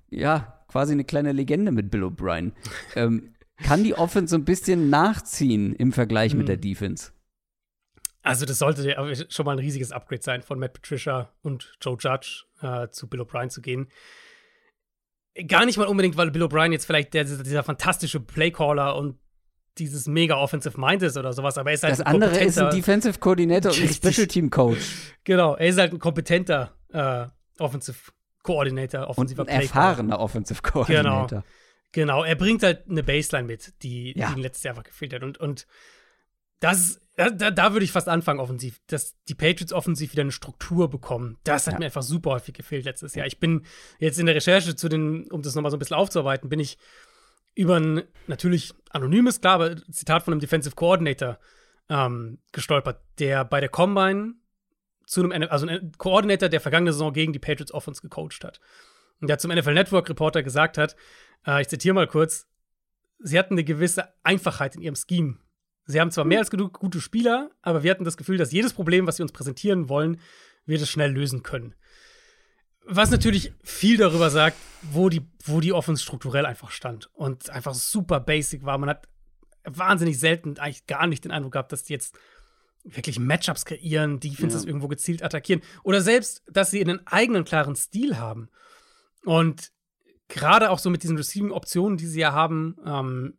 ja quasi eine kleine Legende mit Bill O'Brien. *laughs* ähm, kann die Offense so ein bisschen nachziehen im Vergleich hm. mit der. Defense? Also, das sollte schon mal ein riesiges Upgrade sein, von Matt Patricia und Joe Judge äh, zu Bill O'Brien zu gehen. Gar nicht mal unbedingt, weil Bill O'Brien jetzt vielleicht der, dieser fantastische Playcaller und dieses mega Offensive Mind ist oder sowas, aber er ist halt Das ein andere ist ein Defensive Coordinator und ein Special Team Coach. Genau, er ist halt ein kompetenter äh, Offensive Coordinator, offensiver Und ein erfahrener Offensive Coordinator. Genau. Genau, er bringt halt eine Baseline mit, die, ja. die letztes Jahr einfach gefehlt hat. Und, und das, da, da würde ich fast anfangen, offensiv, dass die Patriots offensiv wieder eine Struktur bekommen. Das hat ja. mir einfach super häufig gefehlt letztes Jahr. Ich bin jetzt in der Recherche zu den, um das nochmal so ein bisschen aufzuarbeiten, bin ich über ein natürlich anonymes, klar, aber Zitat von einem Defensive Coordinator ähm, gestolpert, der bei der Combine zu einem, also ein Koordinator, der vergangene Saison gegen die Patriots Offense gecoacht hat. Und der zum NFL Network Reporter gesagt hat, äh, ich zitiere mal kurz, sie hatten eine gewisse Einfachheit in ihrem Scheme. Sie haben zwar mehr als genug gute Spieler, aber wir hatten das Gefühl, dass jedes Problem, was sie uns präsentieren wollen, wir das schnell lösen können. Was natürlich viel darüber sagt, wo die, wo die Offense strukturell einfach stand und einfach super basic war. Man hat wahnsinnig selten eigentlich gar nicht den Eindruck gehabt, dass die jetzt wirklich Matchups kreieren, Defenses ja. irgendwo gezielt attackieren oder selbst, dass sie einen eigenen klaren Stil haben. Und gerade auch so mit diesen Receiving-Optionen, die sie ja haben, ähm,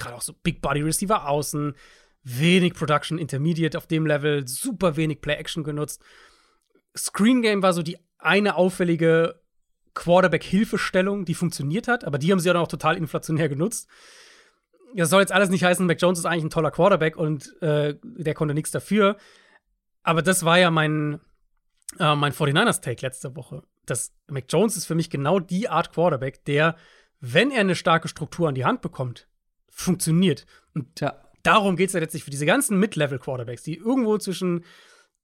gerade auch so Big Body Receiver außen, wenig Production Intermediate auf dem Level, super wenig Play-Action genutzt. Screen Game war so die eine auffällige Quarterback-Hilfestellung, die funktioniert hat, aber die haben sie ja dann auch total inflationär genutzt das soll jetzt alles nicht heißen, Mac Jones ist eigentlich ein toller Quarterback und äh, der konnte nichts dafür. Aber das war ja mein, äh, mein 49ers-Take letzte Woche. Das Mac Jones ist für mich genau die Art Quarterback, der, wenn er eine starke Struktur an die Hand bekommt, funktioniert. Und ja. darum geht es ja letztlich für diese ganzen Mid-Level-Quarterbacks, die irgendwo zwischen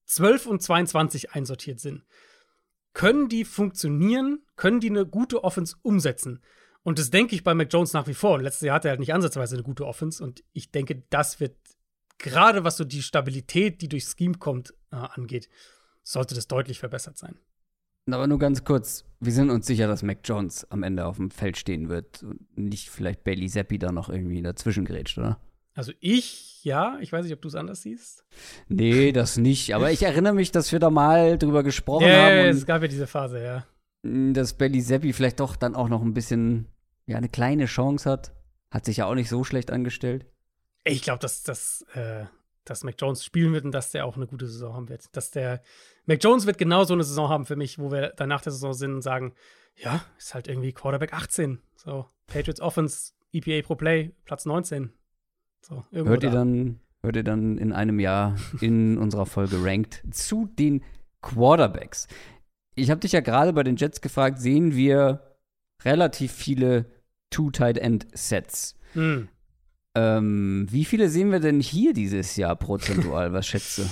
12 und 22 einsortiert sind. Können die funktionieren? Können die eine gute Offense umsetzen? Und das denke ich bei Mac Jones nach wie vor. Und letztes Jahr hatte er halt nicht ansatzweise eine gute Offense. Und ich denke, das wird gerade was so die Stabilität, die durchs Scheme kommt, äh, angeht, sollte das deutlich verbessert sein. Aber nur ganz kurz, wir sind uns sicher, dass Mac Jones am Ende auf dem Feld stehen wird und nicht vielleicht Bailey Zappi da noch irgendwie dazwischen grätscht, oder? Also ich, ja, ich weiß nicht, ob du es anders siehst. Nee, *laughs* das nicht. Aber ich erinnere mich, dass wir da mal drüber gesprochen Ja, haben. yeah, und es gab ja diese Phase, ja. dass Belly Seppi vielleicht doch dann auch noch ein bisschen, ja, eine kleine Chance hat. Hat sich ja auch nicht so schlecht angestellt. Ich glaube, dass, dass, äh, dass Mac Jones spielen wird und dass der auch eine gute Saison haben wird. Dass der Mac Jones wird genau so eine Saison haben für mich, wo wir dann nach der Saison sind und sagen, ja, ist halt irgendwie Quarterback 18. So, Patriots Offense, EPA pro Play, Platz 19. So, irgendwo Hört ihr da. dann, hört ihr dann in einem Jahr in *laughs* unserer Folge Ranked zu den Quarterbacks. Ich habe dich ja gerade bei den Jets gefragt, sehen wir relativ viele Two-Tight-End-Sets. Hm. Ähm, wie viele sehen wir denn hier dieses Jahr prozentual? Was schätzt du?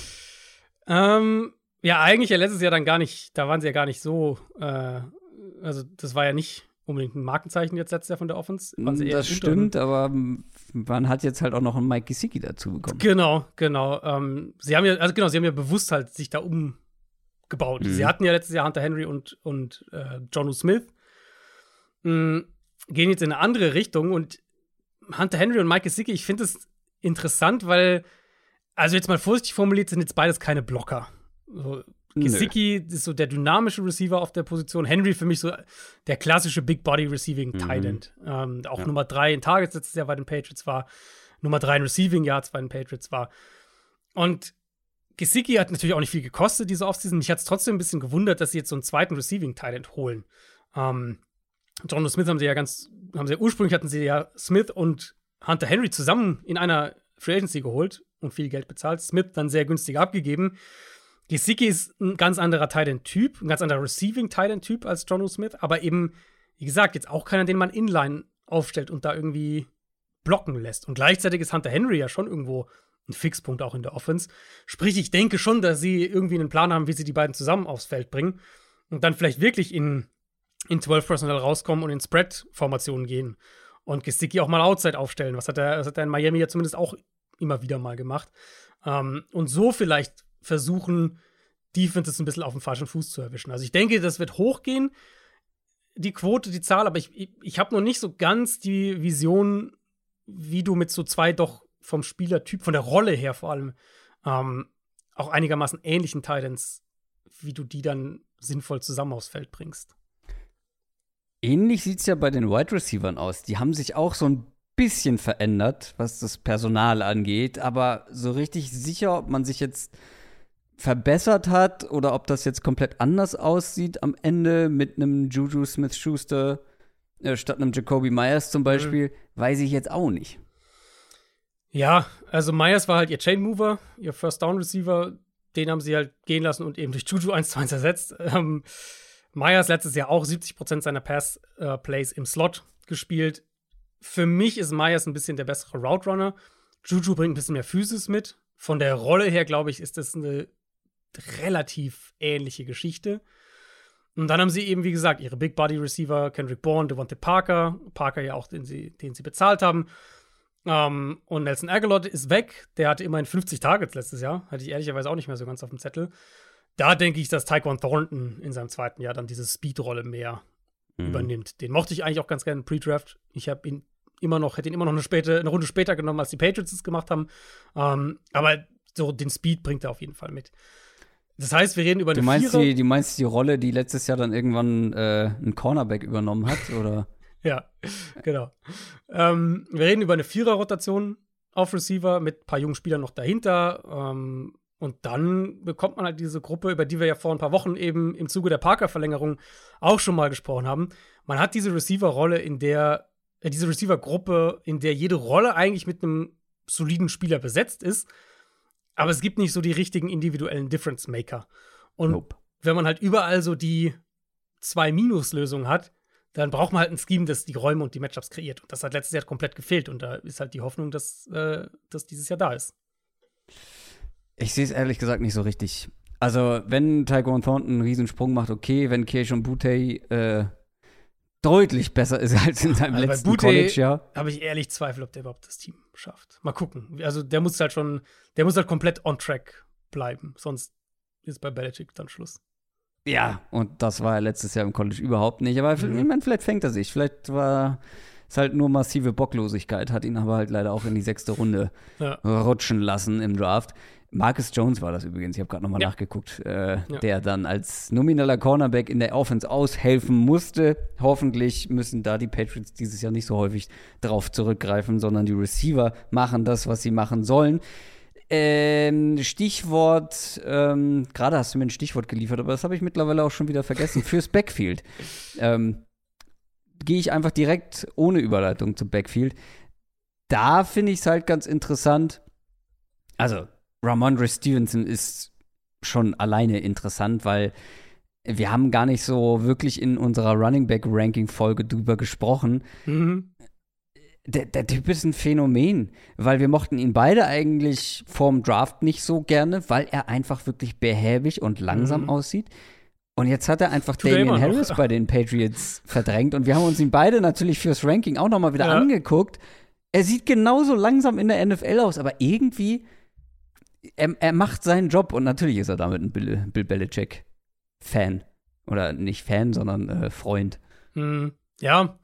Ähm, ja, eigentlich ja letztes Jahr dann gar nicht, da waren sie ja gar nicht so, äh, also das war ja nicht unbedingt ein Markenzeichen jetzt letztes Jahr von der Offense. Eher Das stimmt, aber man hat jetzt halt auch noch einen Mike Gesicki dazu bekommen. Genau, genau. Ähm, sie haben ja, also genau, sie haben ja bewusst halt sich da umgebaut. Mhm. Sie hatten ja letztes Jahr Hunter Henry und, und äh, John Smith. Mhm, gehen jetzt in eine andere Richtung und Hunter Henry und Mike Gesicki, ich finde es interessant, weil, also jetzt mal vorsichtig formuliert, sind jetzt beides keine Blocker. So, Nö. Gesicki ist so der dynamische Receiver auf der Position. Henry für mich so der klassische Big Body Receiving Mhm. Tight End. Ähm, auch Ja. Nummer drei in Targets letztes Jahr bei den Patriots war. Nummer drei in Receiving Yards bei den Patriots war. Und Gesicki hat natürlich auch nicht viel gekostet, diese Offseason. Mich hat es trotzdem ein bisschen gewundert, dass sie jetzt so einen zweiten Receiving Tight End holen. Ähm, John Smith haben sie ja ganz, haben sie ja ursprünglich hatten sie ja Smith und Hunter Henry zusammen in einer Free Agency geholt und viel Geld bezahlt. Smith dann sehr günstig abgegeben. Gesicki ist ein ganz anderer Tight End Typ, ein ganz anderer Receiving Tight End Typ als John Smith, aber eben, wie gesagt, jetzt auch keiner, den man inline aufstellt und da irgendwie blocken lässt. Und gleichzeitig ist Hunter Henry ja schon irgendwo ein Fixpunkt auch in der Offense. Sprich, ich denke schon, dass sie irgendwie einen Plan haben, wie sie die beiden zusammen aufs Feld bringen und dann vielleicht wirklich in, in 12 Personal rauskommen und in Spread-Formationen gehen und Gesicki auch mal Outside aufstellen. Was hat er, was hat er in Miami ja zumindest auch immer wieder mal gemacht. Ähm, und so vielleicht versuchen, Defenses ein bisschen auf dem falschen Fuß zu erwischen. Also ich denke, das wird hochgehen, die Quote, die Zahl, aber ich, ich, ich habe noch nicht so ganz die Vision, wie du mit so zwei doch vom Spielertyp, von der Rolle her vor allem, ähm, auch einigermaßen ähnlichen Titans, wie du die dann sinnvoll zusammen aufs Feld bringst. Ähnlich sieht es ja bei den Wide Receivern aus. Die haben sich auch so ein bisschen verändert, was das Personal angeht, aber so richtig sicher, ob man sich jetzt verbessert hat oder ob das jetzt komplett anders aussieht am Ende mit einem Juju Smith-Schuster äh, statt einem Jacoby Myers zum Beispiel, weiß ich jetzt auch nicht. Ja, also Myers war halt ihr Chain Mover, ihr First Down Receiver. Den haben sie halt gehen lassen und eben durch Juju 1 zu 1 ersetzt. Ähm, Myers letztes Jahr auch 70% seiner Pass-Plays im Slot gespielt. Für mich ist Myers ein bisschen der bessere Route Runner. Juju bringt ein bisschen mehr Physis mit. Von der Rolle her, glaube ich, ist das eine relativ ähnliche Geschichte. Und dann haben sie eben, wie gesagt, ihre Big Body Receiver, Kendrick Bourne, Devontae Parker, Parker ja auch, den sie, den sie bezahlt haben. Ähm, und Nelson Aguilar ist weg. Der hatte immerhin 50 Targets letztes Jahr. Hatte ich ehrlicherweise auch nicht mehr so ganz auf dem Zettel. Da denke ich, dass Taekwon Thornton in seinem zweiten Jahr dann diese Speed-Rolle mehr Mhm. übernimmt. Den mochte ich eigentlich auch ganz gerne im Pre-Draft. Ich habe ihn immer noch, hätte ihn immer noch eine, späte, eine Runde später genommen, als die Patriots es gemacht haben. Ähm, aber so den Speed bringt er auf jeden Fall mit. Das heißt, wir reden über Du eine meinst, Vierer- die, du meinst die Rolle, die letztes Jahr dann irgendwann äh, ein Cornerback übernommen hat, *laughs* oder? Ja, genau. Ähm, wir reden über eine Vierer-Rotation auf Receiver mit ein paar jungen Spielern noch dahinter. Ähm, und dann bekommt man halt diese Gruppe, über die wir ja vor ein paar Wochen eben im Zuge der Parker-Verlängerung auch schon mal gesprochen haben. Man hat diese Receiver-Rolle, in der, äh, diese Receiver-Gruppe, in der jede Rolle eigentlich mit einem soliden Spieler besetzt ist. Aber es gibt nicht so die richtigen individuellen Difference-Maker. Und Nope. wenn man halt überall so die zwei Minus-Lösungen hat, dann braucht man halt ein Scheme, das die Räume und die Matchups kreiert. Und das hat letztes Jahr komplett gefehlt. Und da ist halt die Hoffnung, dass äh, das dieses Jahr da ist. Ich sehe es ehrlich gesagt nicht so richtig. Also, wenn Taekwon Thornton einen Riesensprung macht, okay, wenn Keishon Butte äh, deutlich besser ist *laughs* als in seinem Also letzten Bute College-Jahr. habe ich ehrlich Zweifel, ob der überhaupt das Team schafft. Mal gucken. Also der muss halt schon, der muss halt komplett on track bleiben. Sonst ist bei Belichick dann Schluss. Ja, und das war er letztes Jahr im College überhaupt nicht. Aber Mhm. ich meine, vielleicht fängt er sich. Vielleicht war es halt nur massive Bocklosigkeit, hat ihn aber halt leider auch in die sechste Runde Ja. rutschen lassen im Draft. Marcus Jones war das übrigens, ich habe gerade nochmal Ja. nachgeguckt, äh, Ja. der dann als nomineller Cornerback in der Offense aushelfen musste. Hoffentlich müssen da die Patriots dieses Jahr nicht so häufig drauf zurückgreifen, sondern die Receiver machen das, was sie machen sollen. Ähm, Stichwort, ähm, gerade hast du mir ein Stichwort geliefert, aber das habe ich mittlerweile auch schon wieder vergessen, *laughs* fürs Backfield. Ähm, Gehe ich einfach direkt ohne Überleitung zum Backfield. Da finde ich es halt ganz interessant. Also, Ramondre Stevenson ist schon alleine interessant, weil wir haben gar nicht so wirklich in unserer Running Back Ranking Folge drüber gesprochen. Mhm. Der, der Typ ist ein Phänomen, weil wir mochten ihn beide eigentlich vorm Draft nicht so gerne, weil er einfach wirklich behäbig und langsam Mhm. aussieht. Und jetzt hat er einfach Tut Damian noch. Harris bei den Patriots verdrängt und wir haben uns ihn beide natürlich fürs Ranking auch nochmal wieder Ja. angeguckt. Er sieht genauso langsam in der NFL aus, aber irgendwie, er, er macht seinen Job und natürlich ist er damit ein Bill, Bill Belichick-Fan. Oder nicht Fan, sondern äh, Freund. Hm, ja.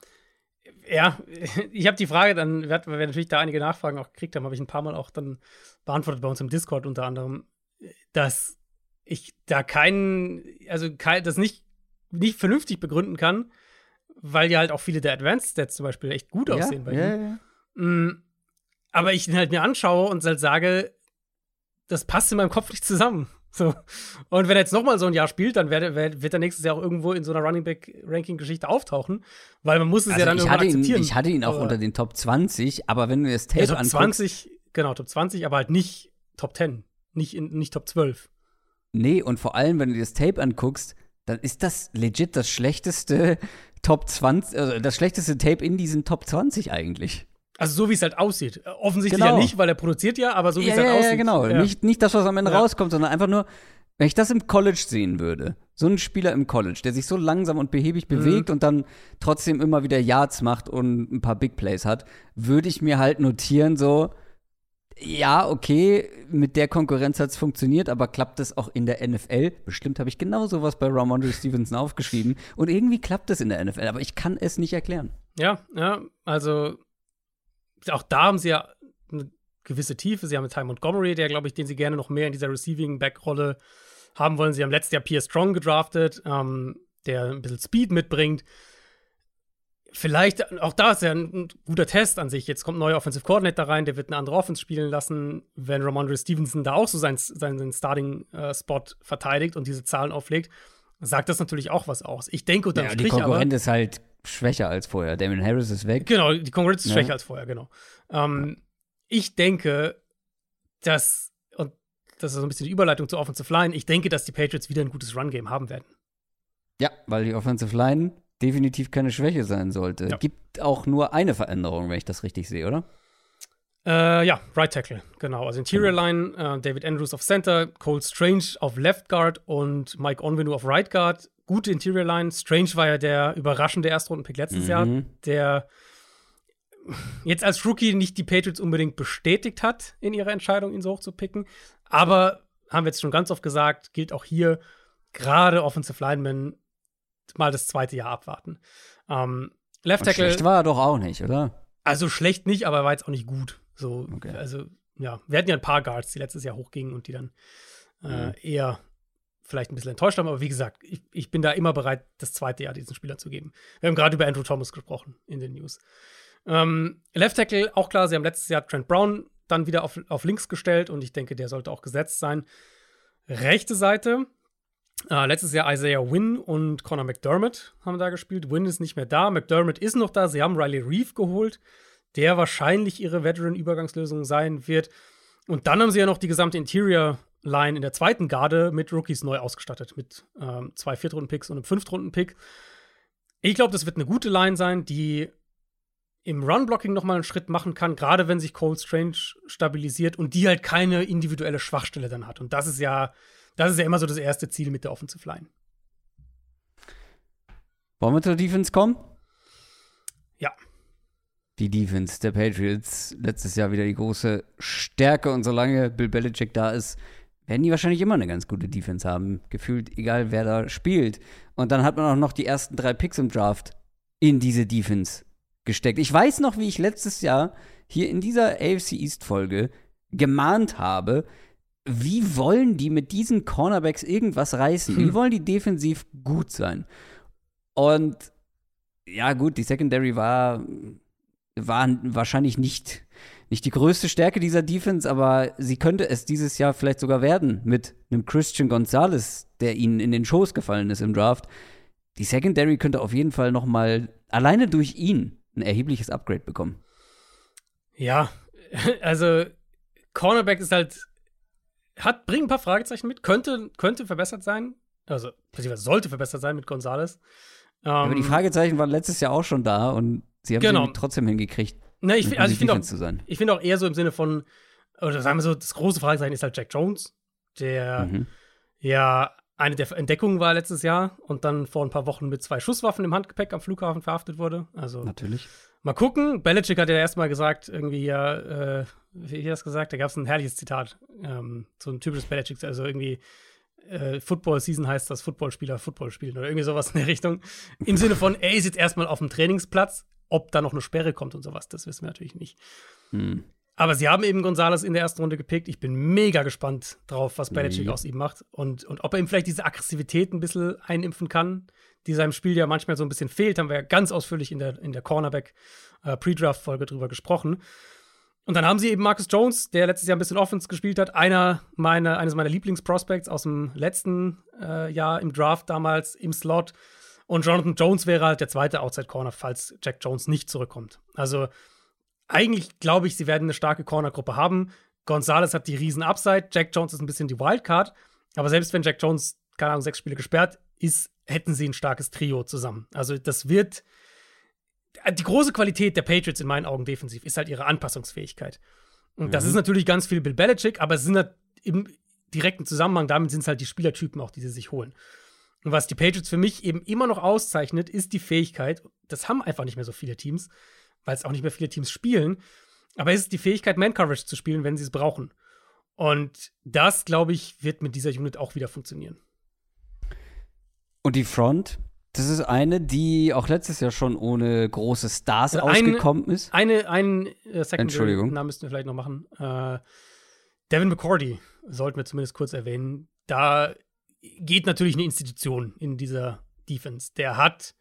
Ja, *laughs* ich habe die Frage dann, weil wir natürlich da einige Nachfragen auch gekriegt haben, habe ich ein paar Mal auch dann beantwortet bei uns im Discord unter anderem, dass ich da keinen, also kein, das nicht, nicht vernünftig begründen kann, weil ja halt auch viele der Advanced Stats zum Beispiel echt gut aussehen bei ihm. ja, ja. Mm, Aber ich ihn halt mir anschaue und halt sage, das passt in meinem Kopf nicht zusammen. *laughs* So. Und wenn er jetzt nochmal so ein Jahr spielt, dann wird, er- wird er nächstes Jahr auch irgendwo in so einer Running Back Ranking Geschichte auftauchen, weil man muss es ja dann Also ich, irgendwann hatte ihn, akzeptieren. ich hatte ihn auch Aber- unter den Top 20, aber wenn du das Tape ja, Top anguckst, 20, genau, Top 20, aber halt nicht Top 10, nicht, in, nicht Top 12. nee, und vor allem, wenn du dir das Tape anguckst, dann ist das legit das schlechteste *laughs* Top 20, also das schlechteste Tape in diesen Top 20 eigentlich. Also so wie es halt aussieht. Äh, Offensichtlich Genau. ja nicht, weil er produziert ja, aber so wie ja, es halt ja, aussieht. ja, genau. Ja. Nicht, nicht das, was am Ende rauskommt, sondern einfach nur, wenn ich das im College sehen würde, so ein Spieler im College, der sich so langsam und behäbig Mhm. bewegt und dann trotzdem immer wieder Yards macht und ein paar Big Plays hat, würde ich mir halt notieren, so, ja, okay, mit der Konkurrenz hat es funktioniert, aber klappt es auch in der NFL? Bestimmt habe ich genau sowas bei Ramondre Stevenson aufgeschrieben. Und irgendwie klappt es in der NFL, aber ich kann es nicht erklären. Ja, ja, also auch da haben sie ja eine gewisse Tiefe. Sie haben mit Ty Montgomery, der, glaube ich, den sie gerne noch mehr in dieser Receiving-Back-Rolle haben wollen. Sie haben letztes Jahr Pierre Strong gedraftet, ähm, der ein bisschen Speed mitbringt. Vielleicht, auch da ist ja ein, ein guter Test an sich. Jetzt kommt ein neuer Offensive Coordinator rein, der wird eine andere Offense spielen lassen. Wenn Ramondre Stevenson da auch so seinen, seinen Starting-Spot verteidigt und diese Zahlen auflegt, sagt das natürlich auch was aus. Ich denke unterm Ja, die Strich aber. Ist halt schwächer als vorher. Damon Harris ist weg. Genau, die Konkurrenz ist Ja. schwächer als vorher, genau. Ähm, ich denke, dass, und das ist so ein bisschen die Überleitung zur Offensive Line, ich denke, dass die Patriots wieder ein gutes Run-Game haben werden. Ja, weil die Offensive Line definitiv keine Schwäche sein sollte. Ja. Gibt auch nur eine Veränderung, wenn ich das richtig sehe, oder? Äh, ja, Right Tackle, genau. Also Interior Line, äh, David Andrews auf Center, Cole Strange auf Left Guard und Mike Onwenu auf Right Guard. Gute Interior Line. Strange war ja der überraschende Erstrunden-Pick letztes Jahr, Mhm. der jetzt als Rookie nicht die Patriots unbedingt bestätigt hat in ihrer Entscheidung, ihn so hoch zu picken. Aber haben wir jetzt schon ganz oft gesagt, gilt auch hier, gerade Offensive Linemen mal das zweite Jahr abwarten. Ähm, Left Und Tackle. schlecht war er doch auch nicht, oder? Also schlecht nicht, aber war jetzt auch nicht gut. So, Okay. also ja, wir hatten ja ein paar Guards, die letztes Jahr hochgingen und die dann äh, Mhm. eher vielleicht ein bisschen enttäuscht haben. Aber wie gesagt, ich, ich bin da immer bereit, das zweite Jahr diesen Spielern zu geben. Wir haben gerade über Andrew Thomas gesprochen in den News. Ähm, Left Tackle, auch klar, sie haben letztes Jahr Trent Brown dann wieder auf, auf links gestellt und ich denke, der sollte auch gesetzt sein. Rechte Seite, äh, letztes Jahr Isaiah Wynn und Conor McDermott haben da gespielt. Wynn ist nicht mehr da, McDermott ist noch da. Sie haben Riley Reeve geholt, der wahrscheinlich ihre Veteran-Übergangslösung sein wird. Und dann haben sie ja noch die gesamte Interior-Line in der zweiten Garde mit Rookies neu ausgestattet, mit ähm, zwei Viertrunden-Picks und einem Fünftrunden-Pick. Ich glaube, das wird eine gute Line sein, die im Run-Blocking noch mal einen Schritt machen kann, gerade wenn sich Cole Strange stabilisiert und die halt keine individuelle Schwachstelle dann hat. Und das ist ja, das ist ja immer so das erste Ziel mit der Offensive Line. Wollen wir zur Defense kommen? die Defense der Patriots. Letztes Jahr wieder die große Stärke und solange Bill Belichick da ist, werden die wahrscheinlich immer eine ganz gute Defense haben. Gefühlt, egal wer da spielt. Und dann hat man auch noch die ersten drei Picks im Draft in diese Defense gesteckt. Ich weiß noch, wie ich letztes Jahr hier in dieser AFC East Folge gemahnt habe, wie wollen die mit diesen Cornerbacks irgendwas reißen? Wie hm. wollen die defensiv gut sein? Und ja, gut, die Secondary war, war wahrscheinlich nicht, nicht die größte Stärke dieser Defense, aber sie könnte es dieses Jahr vielleicht sogar werden mit einem Christian Gonzalez, der ihnen in den Schoß gefallen ist im Draft. Die Secondary könnte auf jeden Fall noch mal alleine durch ihn ein erhebliches Upgrade bekommen. Ja, *laughs* also Cornerback ist halt hat bringt ein paar Fragezeichen mit, könnte könnte verbessert sein, also sollte verbessert sein mit Gonzalez. Ähm, aber die Fragezeichen waren letztes Jahr auch schon da und sie haben genau. trotzdem hingekriegt. Na, ich, also ich finde auch, ich finde auch eher so im Sinne von, oder sagen wir so, das große Fragezeichen ist halt Jack Jones, der mhm. ja eine der Entdeckungen war letztes Jahr und dann vor ein paar Wochen mit zwei Schusswaffen im Handgepäck am Flughafen verhaftet wurde. Also natürlich. Mal gucken. Belichick hat ja erstmal gesagt, irgendwie ja, äh, wie hat das gesagt? Da gab es ein herrliches Zitat, ähm, so ein typisches Belichick, also irgendwie äh, Football Season heißt, dass Footballspieler Football spielen oder irgendwie sowas in der Richtung. Im Sinne von, er ist jetzt erstmal auf dem Trainingsplatz, ob da noch eine Sperre kommt und sowas, das wissen wir natürlich nicht. Hm. Aber sie haben eben Gonzales in der ersten Runde gepickt. Ich bin mega gespannt drauf, was Belichick ja. aus ihm macht und, und ob er ihm vielleicht diese Aggressivität ein bisschen einimpfen kann, die seinem Spiel ja manchmal so ein bisschen fehlt. Haben wir ja ganz ausführlich in der, in der Cornerback-Pre-Draft-Folge äh, drüber gesprochen. Und dann haben sie eben Marcus Jones, der letztes Jahr ein bisschen Offense gespielt hat, einer meiner, eines meiner Lieblingsprospects aus dem letzten äh, Jahr im Draft damals im Slot. Und Jonathan Jones wäre halt der zweite Outside Corner, falls Jack Jones nicht zurückkommt. Also eigentlich glaube ich, sie werden eine starke Cornergruppe haben. Gonzalez hat die riesen Upside, Jack Jones ist ein bisschen die Wildcard. Aber selbst wenn Jack Jones, keine Ahnung, sechs Spiele gesperrt ist, hätten sie ein starkes Trio zusammen. Also das wird die große Qualität der Patriots in meinen Augen defensiv ist halt ihre Anpassungsfähigkeit. Und mhm. das ist natürlich ganz viel Bill Belichick, aber es sind halt im direkten Zusammenhang damit sind es halt die Spielertypen auch, die sie sich holen. Und was die Patriots für mich eben immer noch auszeichnet, ist die Fähigkeit, das haben einfach nicht mehr so viele Teams, weil es auch nicht mehr viele Teams spielen, aber es ist die Fähigkeit, Man-Coverage zu spielen, wenn sie es brauchen. Und das, glaube ich, wird mit dieser Unit auch wieder funktionieren. Und die Front, das ist eine, die auch letztes Jahr schon ohne große Stars also ausgekommen eine, ist. Eine, einen äh, Entschuldigung. Namen müssten wir vielleicht noch machen. Äh, Devin McCordy sollten wir zumindest kurz erwähnen. Da geht natürlich eine Institution in dieser Defense. Der hat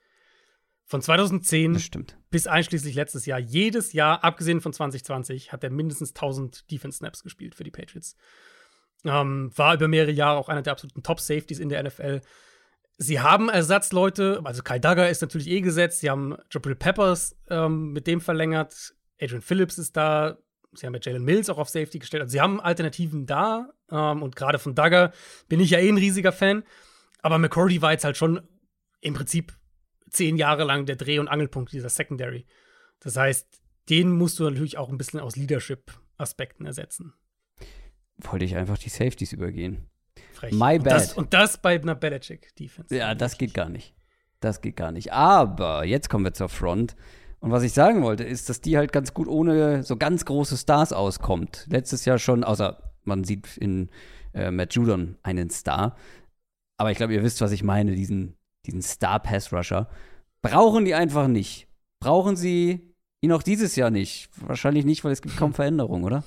von 2010 bis einschließlich letztes Jahr, jedes Jahr, abgesehen von 2020, hat er mindestens 1000 Defense-Snaps gespielt für die Patriots. Ähm, war über mehrere Jahre auch einer der absoluten Top-Safeties in der NFL. Sie haben Ersatzleute, also Kai Duggar ist natürlich eh gesetzt. Sie haben Jabril Peppers ähm, mit dem verlängert. Adrian Phillips ist da. Sie haben ja Jalen Mills auch auf Safety gestellt. Also sie haben Alternativen da. Ähm, und gerade von Duggar bin ich ja eh ein riesiger Fan. Aber McCordy war jetzt halt schon im Prinzip zehn Jahre lang der Dreh- und Angelpunkt dieser Secondary. Das heißt, den musst du natürlich auch ein bisschen aus Leadership-Aspekten ersetzen. Wollte ich einfach die Safeties übergehen. Frech. My und bad. Das, und das bei einer Belichick-Defense. Ja, das geht gar nicht. Das geht gar nicht. Aber jetzt kommen wir zur Front. Und was ich sagen wollte, ist, dass die halt ganz gut ohne so ganz große Stars auskommt. Letztes Jahr schon, außer man sieht in äh, Matt Judon einen Star. Aber ich glaube, ihr wisst, was ich meine, diesen, diesen Star-Pass-Rusher. Brauchen die einfach nicht. Brauchen sie ihn auch dieses Jahr nicht. Wahrscheinlich nicht, weil es gibt kaum Veränderungen, oder?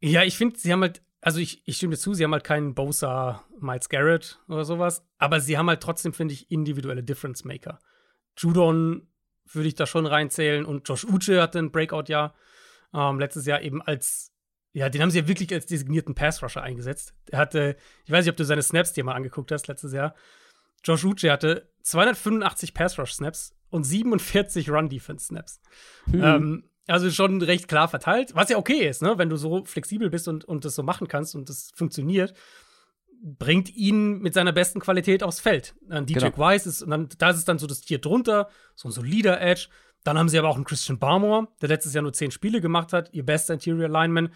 Ja, ich finde, sie haben halt also ich, ich stimme dir zu, sie haben halt keinen Bosa Miles Garrett oder sowas, aber sie haben halt trotzdem, finde ich, individuelle Difference Maker. Judon würde ich da schon reinzählen und Josh Uche hatte ein Breakout-Jahr ähm, letztes Jahr eben als, ja, den haben sie ja wirklich als designierten Pass-Rusher eingesetzt. Er hatte, ich weiß nicht, ob du seine Snaps dir mal angeguckt hast letztes Jahr. Josh Uche hatte 285 Pass-Rush-Snaps und 47 Run-Defense-Snaps. Hm. Ähm, also schon recht klar verteilt, was ja okay ist, ne? wenn du so flexibel bist und, und das so machen kannst und das funktioniert, bringt ihn mit seiner besten Qualität aufs Feld. Dann DJ genau. Wise ist, und dann, da ist dann so das Tier drunter, so ein solider Edge. Dann haben sie aber auch einen Christian Barmore, der letztes Jahr nur zehn Spiele gemacht hat, ihr bester Interior Lineman.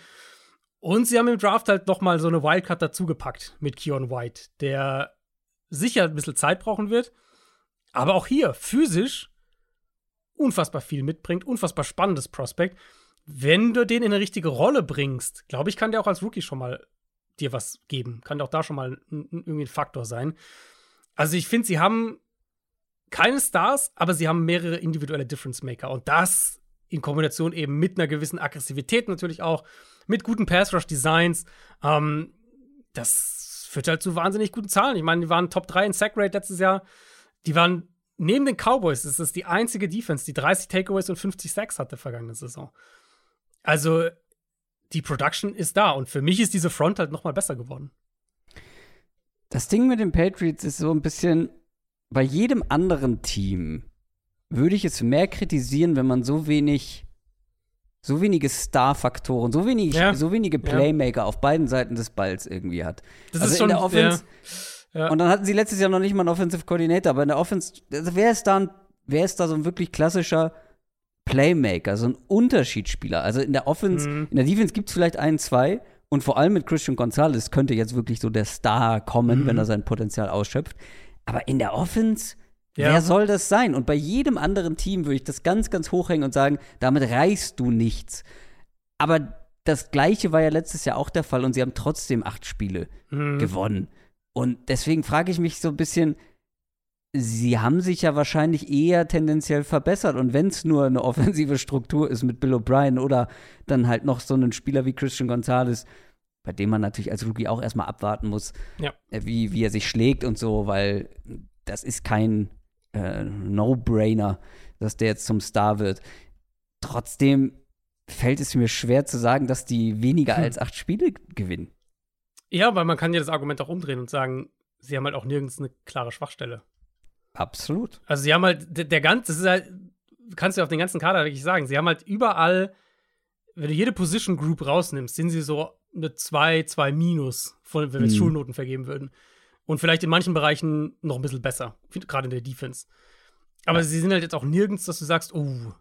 Und sie haben im Draft halt noch mal so eine Wildcard dazugepackt mit Keon White, der sicher ein bisschen Zeit brauchen wird. Aber auch hier, physisch unfassbar viel mitbringt, unfassbar spannendes Prospekt. Wenn du den in eine richtige Rolle bringst, glaube ich, kann der auch als Rookie schon mal dir was geben. Kann auch da schon mal irgendwie ein Faktor sein. Also ich finde, sie haben keine Stars, aber sie haben mehrere individuelle Difference Maker. Und das in Kombination eben mit einer gewissen Aggressivität natürlich auch, mit guten Pass-Rush-Designs. Ähm, das führt halt zu wahnsinnig guten Zahlen. Ich meine, die waren Top 3 in Sack-Rate letztes Jahr. Die waren neben den Cowboys, das ist die einzige Defense, die 30 Takeaways und 50 Sacks hatte vergangene Saison. Also, die Production ist da und für mich ist diese Front halt noch mal besser geworden. Das Ding mit den Patriots ist so ein bisschen, bei jedem anderen Team würde ich es mehr kritisieren, wenn man so wenig, so wenige Star-Faktoren, so, wenig, Ja. so wenige Playmaker auf beiden Seiten des Balls irgendwie hat. Das also ist schon in der Offense. Ja. Ja. Und dann hatten sie letztes Jahr noch nicht mal einen Offensive Coordinator, aber in der Offense, also wer ist da ein, wer ist da so ein wirklich klassischer Playmaker, so ein Unterschiedsspieler? Also in der Offense, Mhm. in der Defense gibt es vielleicht ein, zwei und vor allem mit Christian Gonzalez könnte jetzt wirklich so der Star kommen, Mhm. wenn er sein Potenzial ausschöpft. Aber in der Offense, Ja. wer soll das sein? Und bei jedem anderen Team würde ich das ganz, ganz hochhängen und sagen, damit reichst du nichts. Aber das Gleiche war ja letztes Jahr auch der Fall und sie haben trotzdem acht Spiele Mhm. gewonnen. Und deswegen frage ich mich so ein bisschen, sie haben sich ja wahrscheinlich eher tendenziell verbessert. Und wenn es nur eine offensive Struktur ist mit Bill O'Brien oder dann halt noch so einen Spieler wie Christian Gonzalez, bei dem man natürlich als Rookie auch erstmal abwarten muss, Ja. äh, wie, wie er sich schlägt und so, weil das ist kein äh, No-Brainer, dass der jetzt zum Star wird. Trotzdem fällt es mir schwer zu sagen, dass die weniger Hm. als acht Spiele gewinnen. Ja, weil man kann ja das Argument auch umdrehen und sagen, sie haben halt auch nirgends eine klare Schwachstelle. Absolut. Also sie haben halt, der, der ganze, das ist halt, kannst du auf den ganzen Kader wirklich sagen, sie haben halt überall, wenn du jede Position Group rausnimmst, sind sie so eine 2, 2 minus, von, wenn wir jetzt Mhm. Schulnoten vergeben würden. Und vielleicht in manchen Bereichen noch ein bisschen besser, gerade in der Defense. Aber sie sind halt jetzt auch nirgends, dass du sagst, oh.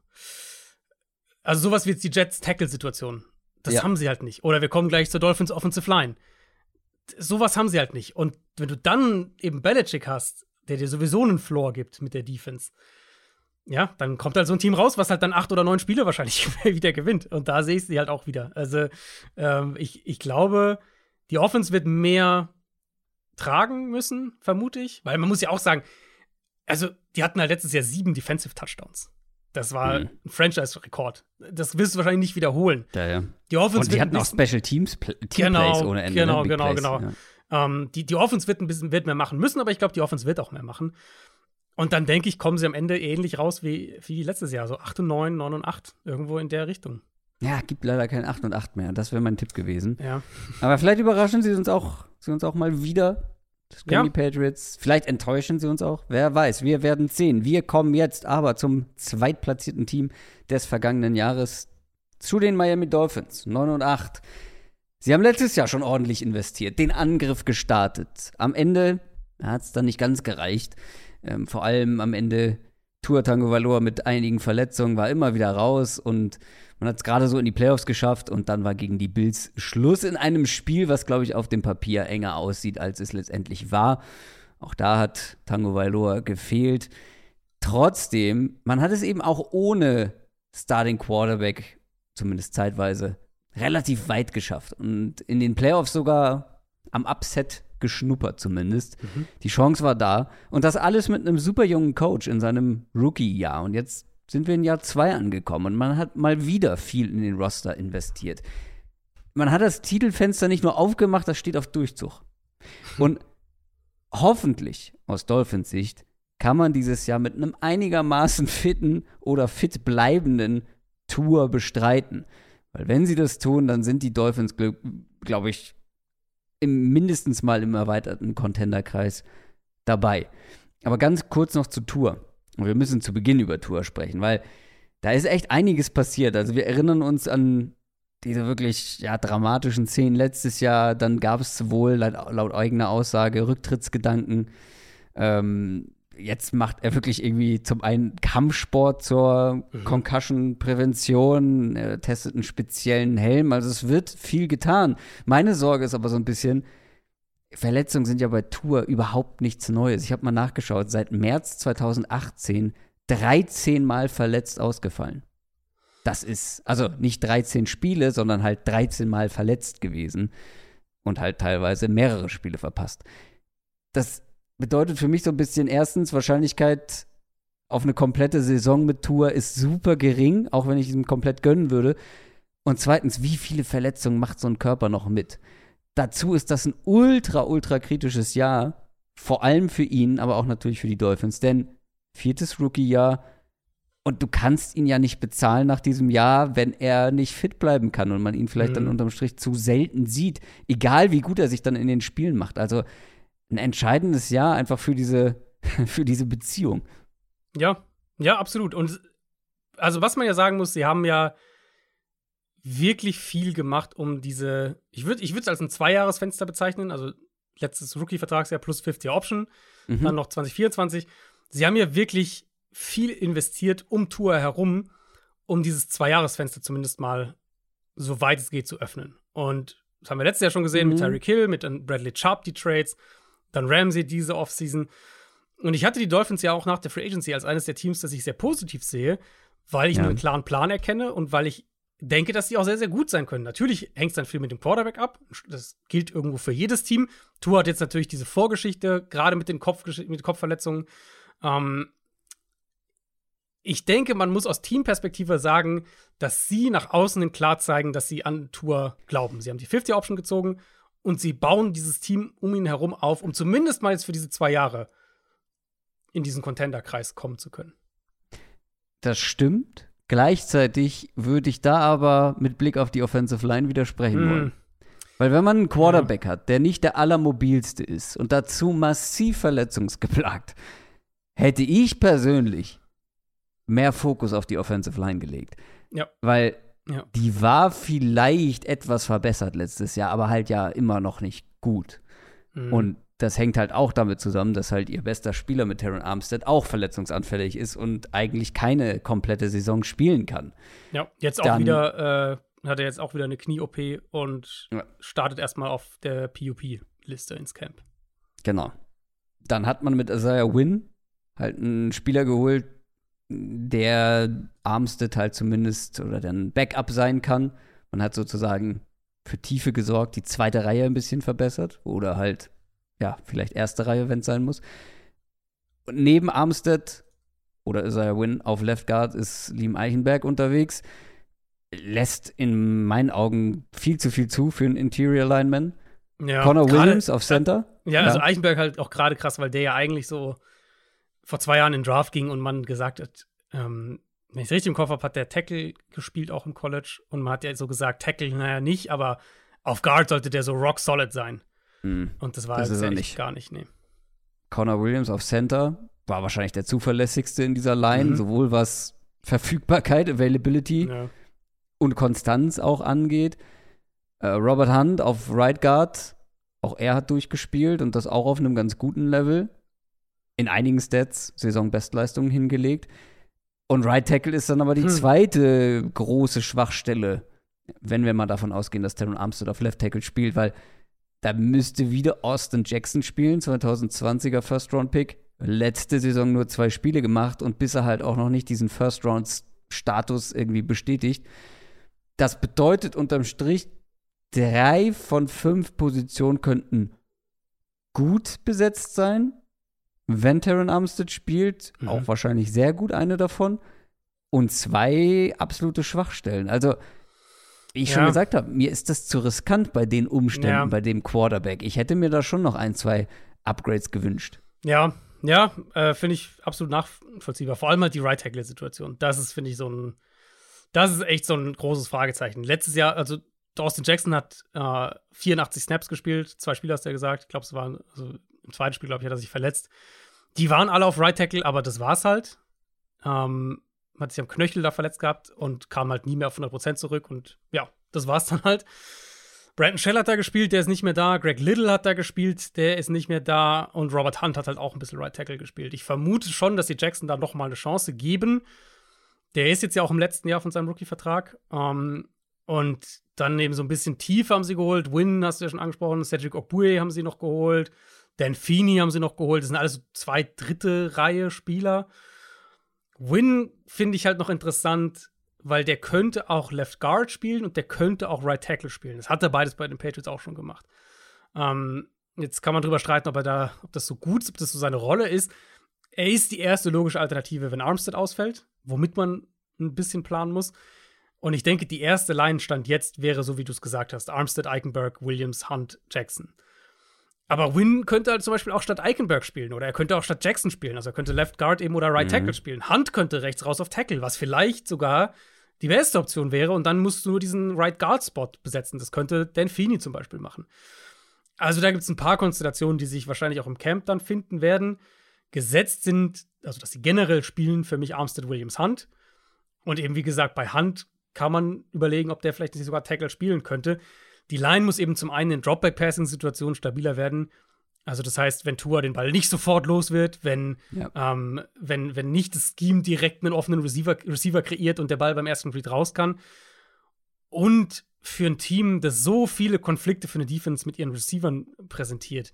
Also sowas wie jetzt die Jets-Tackle-Situation. Das Ja. haben sie halt nicht. Oder wir kommen gleich zur Dolphins Offensive Line. Sowas haben sie halt nicht. Und wenn du dann eben Belichick hast, der dir sowieso einen Floor gibt mit der Defense, ja, dann kommt halt so ein Team raus, was halt dann acht oder neun Spiele wahrscheinlich *laughs* wieder gewinnt. Und da sehe ich sie halt auch wieder. Also, ähm, ich, ich glaube, die Offense wird mehr tragen müssen, vermute ich. Weil man muss ja auch sagen, also, die hatten halt letztes Jahr sieben Defensive Touchdowns. Das war Mhm. ein Franchise-Rekord. Das wirst du wahrscheinlich nicht wiederholen. Ja, ja. Die Offense Und die hatten auch Special Teams, Teamplays Genau, ohne Ende. genau, ne? Genau, Plays, genau. Ja. Ähm, die, die Offense wird ein bisschen wird mehr machen müssen, aber ich glaube, die Offense wird auch mehr machen. Und dann denke ich, kommen sie am Ende ähnlich raus wie, wie letztes Jahr, so 8 und 9, 9 und 8, irgendwo in der Richtung. ja, gibt leider kein 8 und 8 mehr. Das wäre mein Tipp gewesen. Ja. Aber vielleicht überraschen sie uns auch, sie uns auch mal wieder. Das können Ja. die Patriots. Vielleicht enttäuschen sie uns auch. Wer weiß. Wir werden sehen. Wir kommen jetzt aber zum zweitplatzierten Team des vergangenen Jahres zu den Miami Dolphins. 9 und 8. Sie haben letztes Jahr schon ordentlich investiert, den Angriff gestartet. Am Ende hat es dann nicht ganz gereicht. Ähm, vor allem am Ende Tour Tango Valor mit einigen Verletzungen war immer wieder raus und man hat es gerade so in die Playoffs geschafft und dann war gegen die Bills Schluss in einem Spiel, was, glaube ich, auf dem Papier enger aussieht, als es letztendlich war. Auch da hat Tango Valor gefehlt. Trotzdem, man hat es eben auch ohne Starting Quarterback, zumindest zeitweise, relativ weit geschafft und in den Playoffs sogar am Upset geschnuppert zumindest. Die Chance war da und das alles mit einem super jungen Coach in seinem Rookie-Jahr und jetzt sind wir in Jahr zwei angekommen und man hat mal wieder viel in den Roster investiert. Man hat das Titelfenster nicht nur aufgemacht, das steht auf Durchzug. *laughs* Und hoffentlich aus Dolphins Sicht kann man dieses Jahr mit einem einigermaßen fitten oder fit bleibenden Tour bestreiten. Weil wenn sie das tun, dann sind die Dolphins, glaube ich, im, mindestens mal im erweiterten Contenderkreis dabei. Aber ganz kurz noch zu Tour. Und wir müssen zu Beginn über Tour sprechen, weil da ist echt einiges passiert. Also wir erinnern uns an diese wirklich ja, dramatischen Szenen letztes Jahr. Dann gab es wohl laut, laut eigener Aussage Rücktrittsgedanken. Ähm, jetzt macht er wirklich irgendwie zum einen Kampfsport zur Mhm. Concussion-Prävention, er testet einen speziellen Helm. Also es wird viel getan. Meine Sorge ist aber so ein bisschen, Verletzungen sind ja bei Tour überhaupt nichts Neues. Ich habe mal nachgeschaut, seit März 2018 13 Mal verletzt ausgefallen. Das ist, also nicht 13 Spiele, sondern halt 13 Mal verletzt gewesen und halt teilweise mehrere Spiele verpasst. Das bedeutet für mich so ein bisschen erstens Wahrscheinlichkeit auf eine komplette Saison mit Tour ist super gering, auch wenn ich ihm komplett gönnen würde. Und zweitens, wie viele Verletzungen macht so ein Körper noch mit? Dazu ist das ein ultra, ultra kritisches Jahr, vor allem für ihn, aber auch natürlich für die Dolphins, denn viertes Rookie-Jahr und du kannst ihn ja nicht bezahlen nach diesem Jahr, wenn er nicht fit bleiben kann und man ihn vielleicht mhm. dann unterm Strich zu selten sieht, egal wie gut er sich dann in den Spielen macht. Also ein entscheidendes Jahr einfach für diese, *laughs* für diese Beziehung. Ja, ja, absolut. Und also was man ja sagen muss, sie haben ja wirklich viel gemacht, um diese, ich würde ich es als ein Zweijahresfenster bezeichnen, also letztes Rookie-Vertragsjahr plus 50 Option, mhm. dann noch 2024. Sie haben ja wirklich viel investiert um Tour herum, um dieses Zweijahresfenster zumindest mal so weit es geht zu öffnen. Und das haben wir letztes Jahr schon gesehen mhm. mit Tyreek Hill, mit Bradley Chubb die Trades, dann Ramsey diese Offseason. Und ich hatte die Dolphins ja auch nach der Free Agency als eines der Teams, das ich sehr positiv sehe, weil ich ja. einen klaren Plan erkenne und weil ich denke, dass die auch sehr, sehr gut sein können. Natürlich hängt es dann viel mit dem Quarterback ab. Das gilt irgendwo für jedes Team. Tour hat jetzt natürlich diese Vorgeschichte, gerade mit den Kopf mit Kopfverletzungen. Ähm, ich denke, man muss aus Teamperspektive sagen, dass sie nach außen klar zeigen, dass sie an Tour glauben. Sie haben die 50-Option gezogen und sie bauen dieses Team um ihn herum auf, um zumindest mal jetzt für diese zwei Jahre in diesen Contender-Kreis kommen zu können. Das stimmt. Gleichzeitig würde ich da aber mit Blick auf die Offensive Line widersprechen mm. wollen. Weil wenn man einen Quarterback ja. hat, der nicht der allermobilste ist und dazu massiv verletzungsgeplagt, hätte ich persönlich mehr Fokus auf die Offensive Line gelegt. Ja. Weil ja. die war vielleicht etwas verbessert letztes Jahr, aber halt ja immer noch nicht gut. Mhm. Und das hängt halt auch damit zusammen, dass halt ihr bester Spieler mit Terran Armstead auch verletzungsanfällig ist und eigentlich keine komplette Saison spielen kann. Ja, jetzt auch Dann, wieder, äh, hat er jetzt auch wieder eine Knie-OP und ja. startet erstmal auf der PUP-Liste ins Camp. Genau. Dann hat man mit Isaiah Wynn halt einen Spieler geholt, der Armstead halt zumindest oder dann Backup sein kann. Man hat sozusagen für Tiefe gesorgt, die zweite Reihe ein bisschen verbessert oder halt, ja, vielleicht erste Reihe, wenn es sein muss. Und neben Armstead oder Isaiah Wynn auf Left Guard ist Liam Eichenberg unterwegs. Lässt in meinen Augen viel zu viel zu für einen Interior Lineman. Ja, Connor Williams auf Center. Ja, ja, also Eichenberg halt auch gerade krass, weil der ja eigentlich so vor zwei Jahren in den Draft ging und man gesagt hat, ähm, wenn ich es richtig im Kopf habe, hat der Tackle gespielt auch im College und man hat ja so gesagt, Tackle, naja, nicht, aber auf Guard sollte der so rock solid sein. Mhm. Und das war das jetzt nicht. gar nicht, nee. Connor Williams auf Center war wahrscheinlich der zuverlässigste in dieser Line, mhm. sowohl was Verfügbarkeit, Availability ja. und Konstanz auch angeht. Äh, Robert Hunt auf Right Guard, auch er hat durchgespielt und das auch auf einem ganz guten Level in einigen Stats Saisonbestleistungen hingelegt. Und Right Tackle ist dann aber die hm. zweite große Schwachstelle, wenn wir mal davon ausgehen, dass Teron Armstead auf Left Tackle spielt, weil da müsste wieder Austin Jackson spielen, 2020er First Round Pick. Letzte Saison nur zwei Spiele gemacht und bis er halt auch noch nicht diesen First Round Status irgendwie bestätigt. Das bedeutet unterm Strich, drei von fünf Positionen könnten gut besetzt sein wenn Terran Armstead spielt, mhm. auch wahrscheinlich sehr gut eine davon. Und zwei absolute Schwachstellen. Also, wie ich ja. schon gesagt habe, mir ist das zu riskant bei den Umständen, ja. bei dem Quarterback. Ich hätte mir da schon noch ein, zwei Upgrades gewünscht. Ja, ja, äh, finde ich absolut nachvollziehbar. Vor allem halt die Right-Tackle-Situation. Das ist, finde ich, so ein, das ist echt so ein großes Fragezeichen. Letztes Jahr, also Austin Jackson hat äh, 84 Snaps gespielt, zwei Spieler hast du ja gesagt. Ich glaube, es waren, also im zweiten Spiel, glaube ich, hat er sich verletzt. Die waren alle auf Right Tackle, aber das war's halt. Ähm, hat sich am Knöchel da verletzt gehabt und kam halt nie mehr auf 100% zurück und ja, das war's dann halt. Brandon Shell hat da gespielt, der ist nicht mehr da. Greg Little hat da gespielt, der ist nicht mehr da. Und Robert Hunt hat halt auch ein bisschen Right Tackle gespielt. Ich vermute schon, dass die Jackson da noch mal eine Chance geben. Der ist jetzt ja auch im letzten Jahr von seinem Rookie-Vertrag. Ähm, und dann eben so ein bisschen tiefer haben sie geholt. Win hast du ja schon angesprochen. Cedric Ogbuye haben sie noch geholt. Dan Feeney haben sie noch geholt. Das sind alles zwei dritte Reihe Spieler. Win finde ich halt noch interessant, weil der könnte auch Left Guard spielen und der könnte auch Right Tackle spielen. Das hat er beides bei den Patriots auch schon gemacht. Ähm, jetzt kann man drüber streiten, ob er da, ob das so gut ist, ob das so seine Rolle ist. Er ist die erste logische Alternative, wenn Armstead ausfällt, womit man ein bisschen planen muss. Und ich denke, die erste Line stand jetzt wäre, so wie du es gesagt hast, Armstead, Eichenberg, Williams, Hunt, Jackson. Aber Win könnte halt zum Beispiel auch statt Eichenberg spielen oder er könnte auch statt Jackson spielen. Also er könnte Left Guard eben oder Right mhm. Tackle spielen. Hunt könnte rechts raus auf Tackle, was vielleicht sogar die beste Option wäre. Und dann musst du nur diesen Right Guard Spot besetzen. Das könnte Dan Feeney zum Beispiel machen. Also da gibt es ein paar Konstellationen, die sich wahrscheinlich auch im Camp dann finden werden. Gesetzt sind, also dass sie generell spielen, für mich Armstead Williams Hunt. Und eben wie gesagt, bei Hunt kann man überlegen, ob der vielleicht nicht sogar Tackle spielen könnte. Die Line muss eben zum einen in Dropback-Passing-Situationen stabiler werden. Also das heißt, wenn Tua den Ball nicht sofort los wird, wenn, ja. ähm, wenn, wenn nicht das Scheme direkt einen offenen Receiver, Receiver kreiert und der Ball beim ersten Read raus kann. Und für ein Team, das so viele Konflikte für eine Defense mit ihren Receivern präsentiert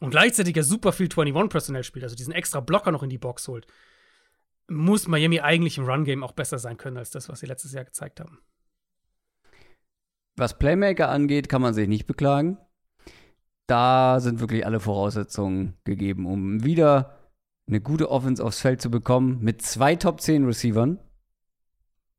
und gleichzeitig ja super viel 21-Personell spielt, also diesen extra Blocker noch in die Box holt, muss Miami eigentlich im Run-Game auch besser sein können als das, was sie letztes Jahr gezeigt haben. Was Playmaker angeht, kann man sich nicht beklagen. Da sind wirklich alle Voraussetzungen gegeben, um wieder eine gute Offense aufs Feld zu bekommen mit zwei Top 10 Receivern,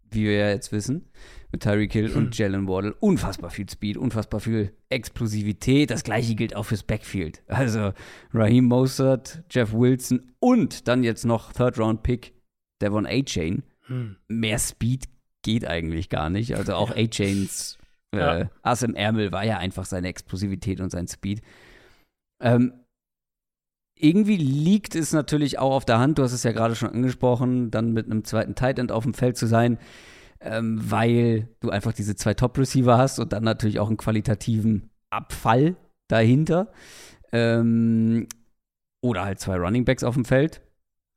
wie wir ja jetzt wissen, mit Tyreek Hill hm. und Jalen Waddle. Unfassbar viel Speed, unfassbar viel Explosivität. Das gleiche gilt auch fürs Backfield. Also Raheem Mostert, Jeff Wilson und dann jetzt noch Third-Round-Pick Devon A-Chain. Hm. Mehr Speed geht eigentlich gar nicht. Also auch A-Chains äh, ja. Ass im Ärmel war ja einfach seine Explosivität und sein Speed. Ähm, irgendwie liegt es natürlich auch auf der Hand, du hast es ja gerade schon angesprochen, dann mit einem zweiten Tight End auf dem Feld zu sein, ähm, weil du einfach diese zwei Top-Receiver hast und dann natürlich auch einen qualitativen Abfall dahinter. Ähm, oder halt zwei Running Backs auf dem Feld.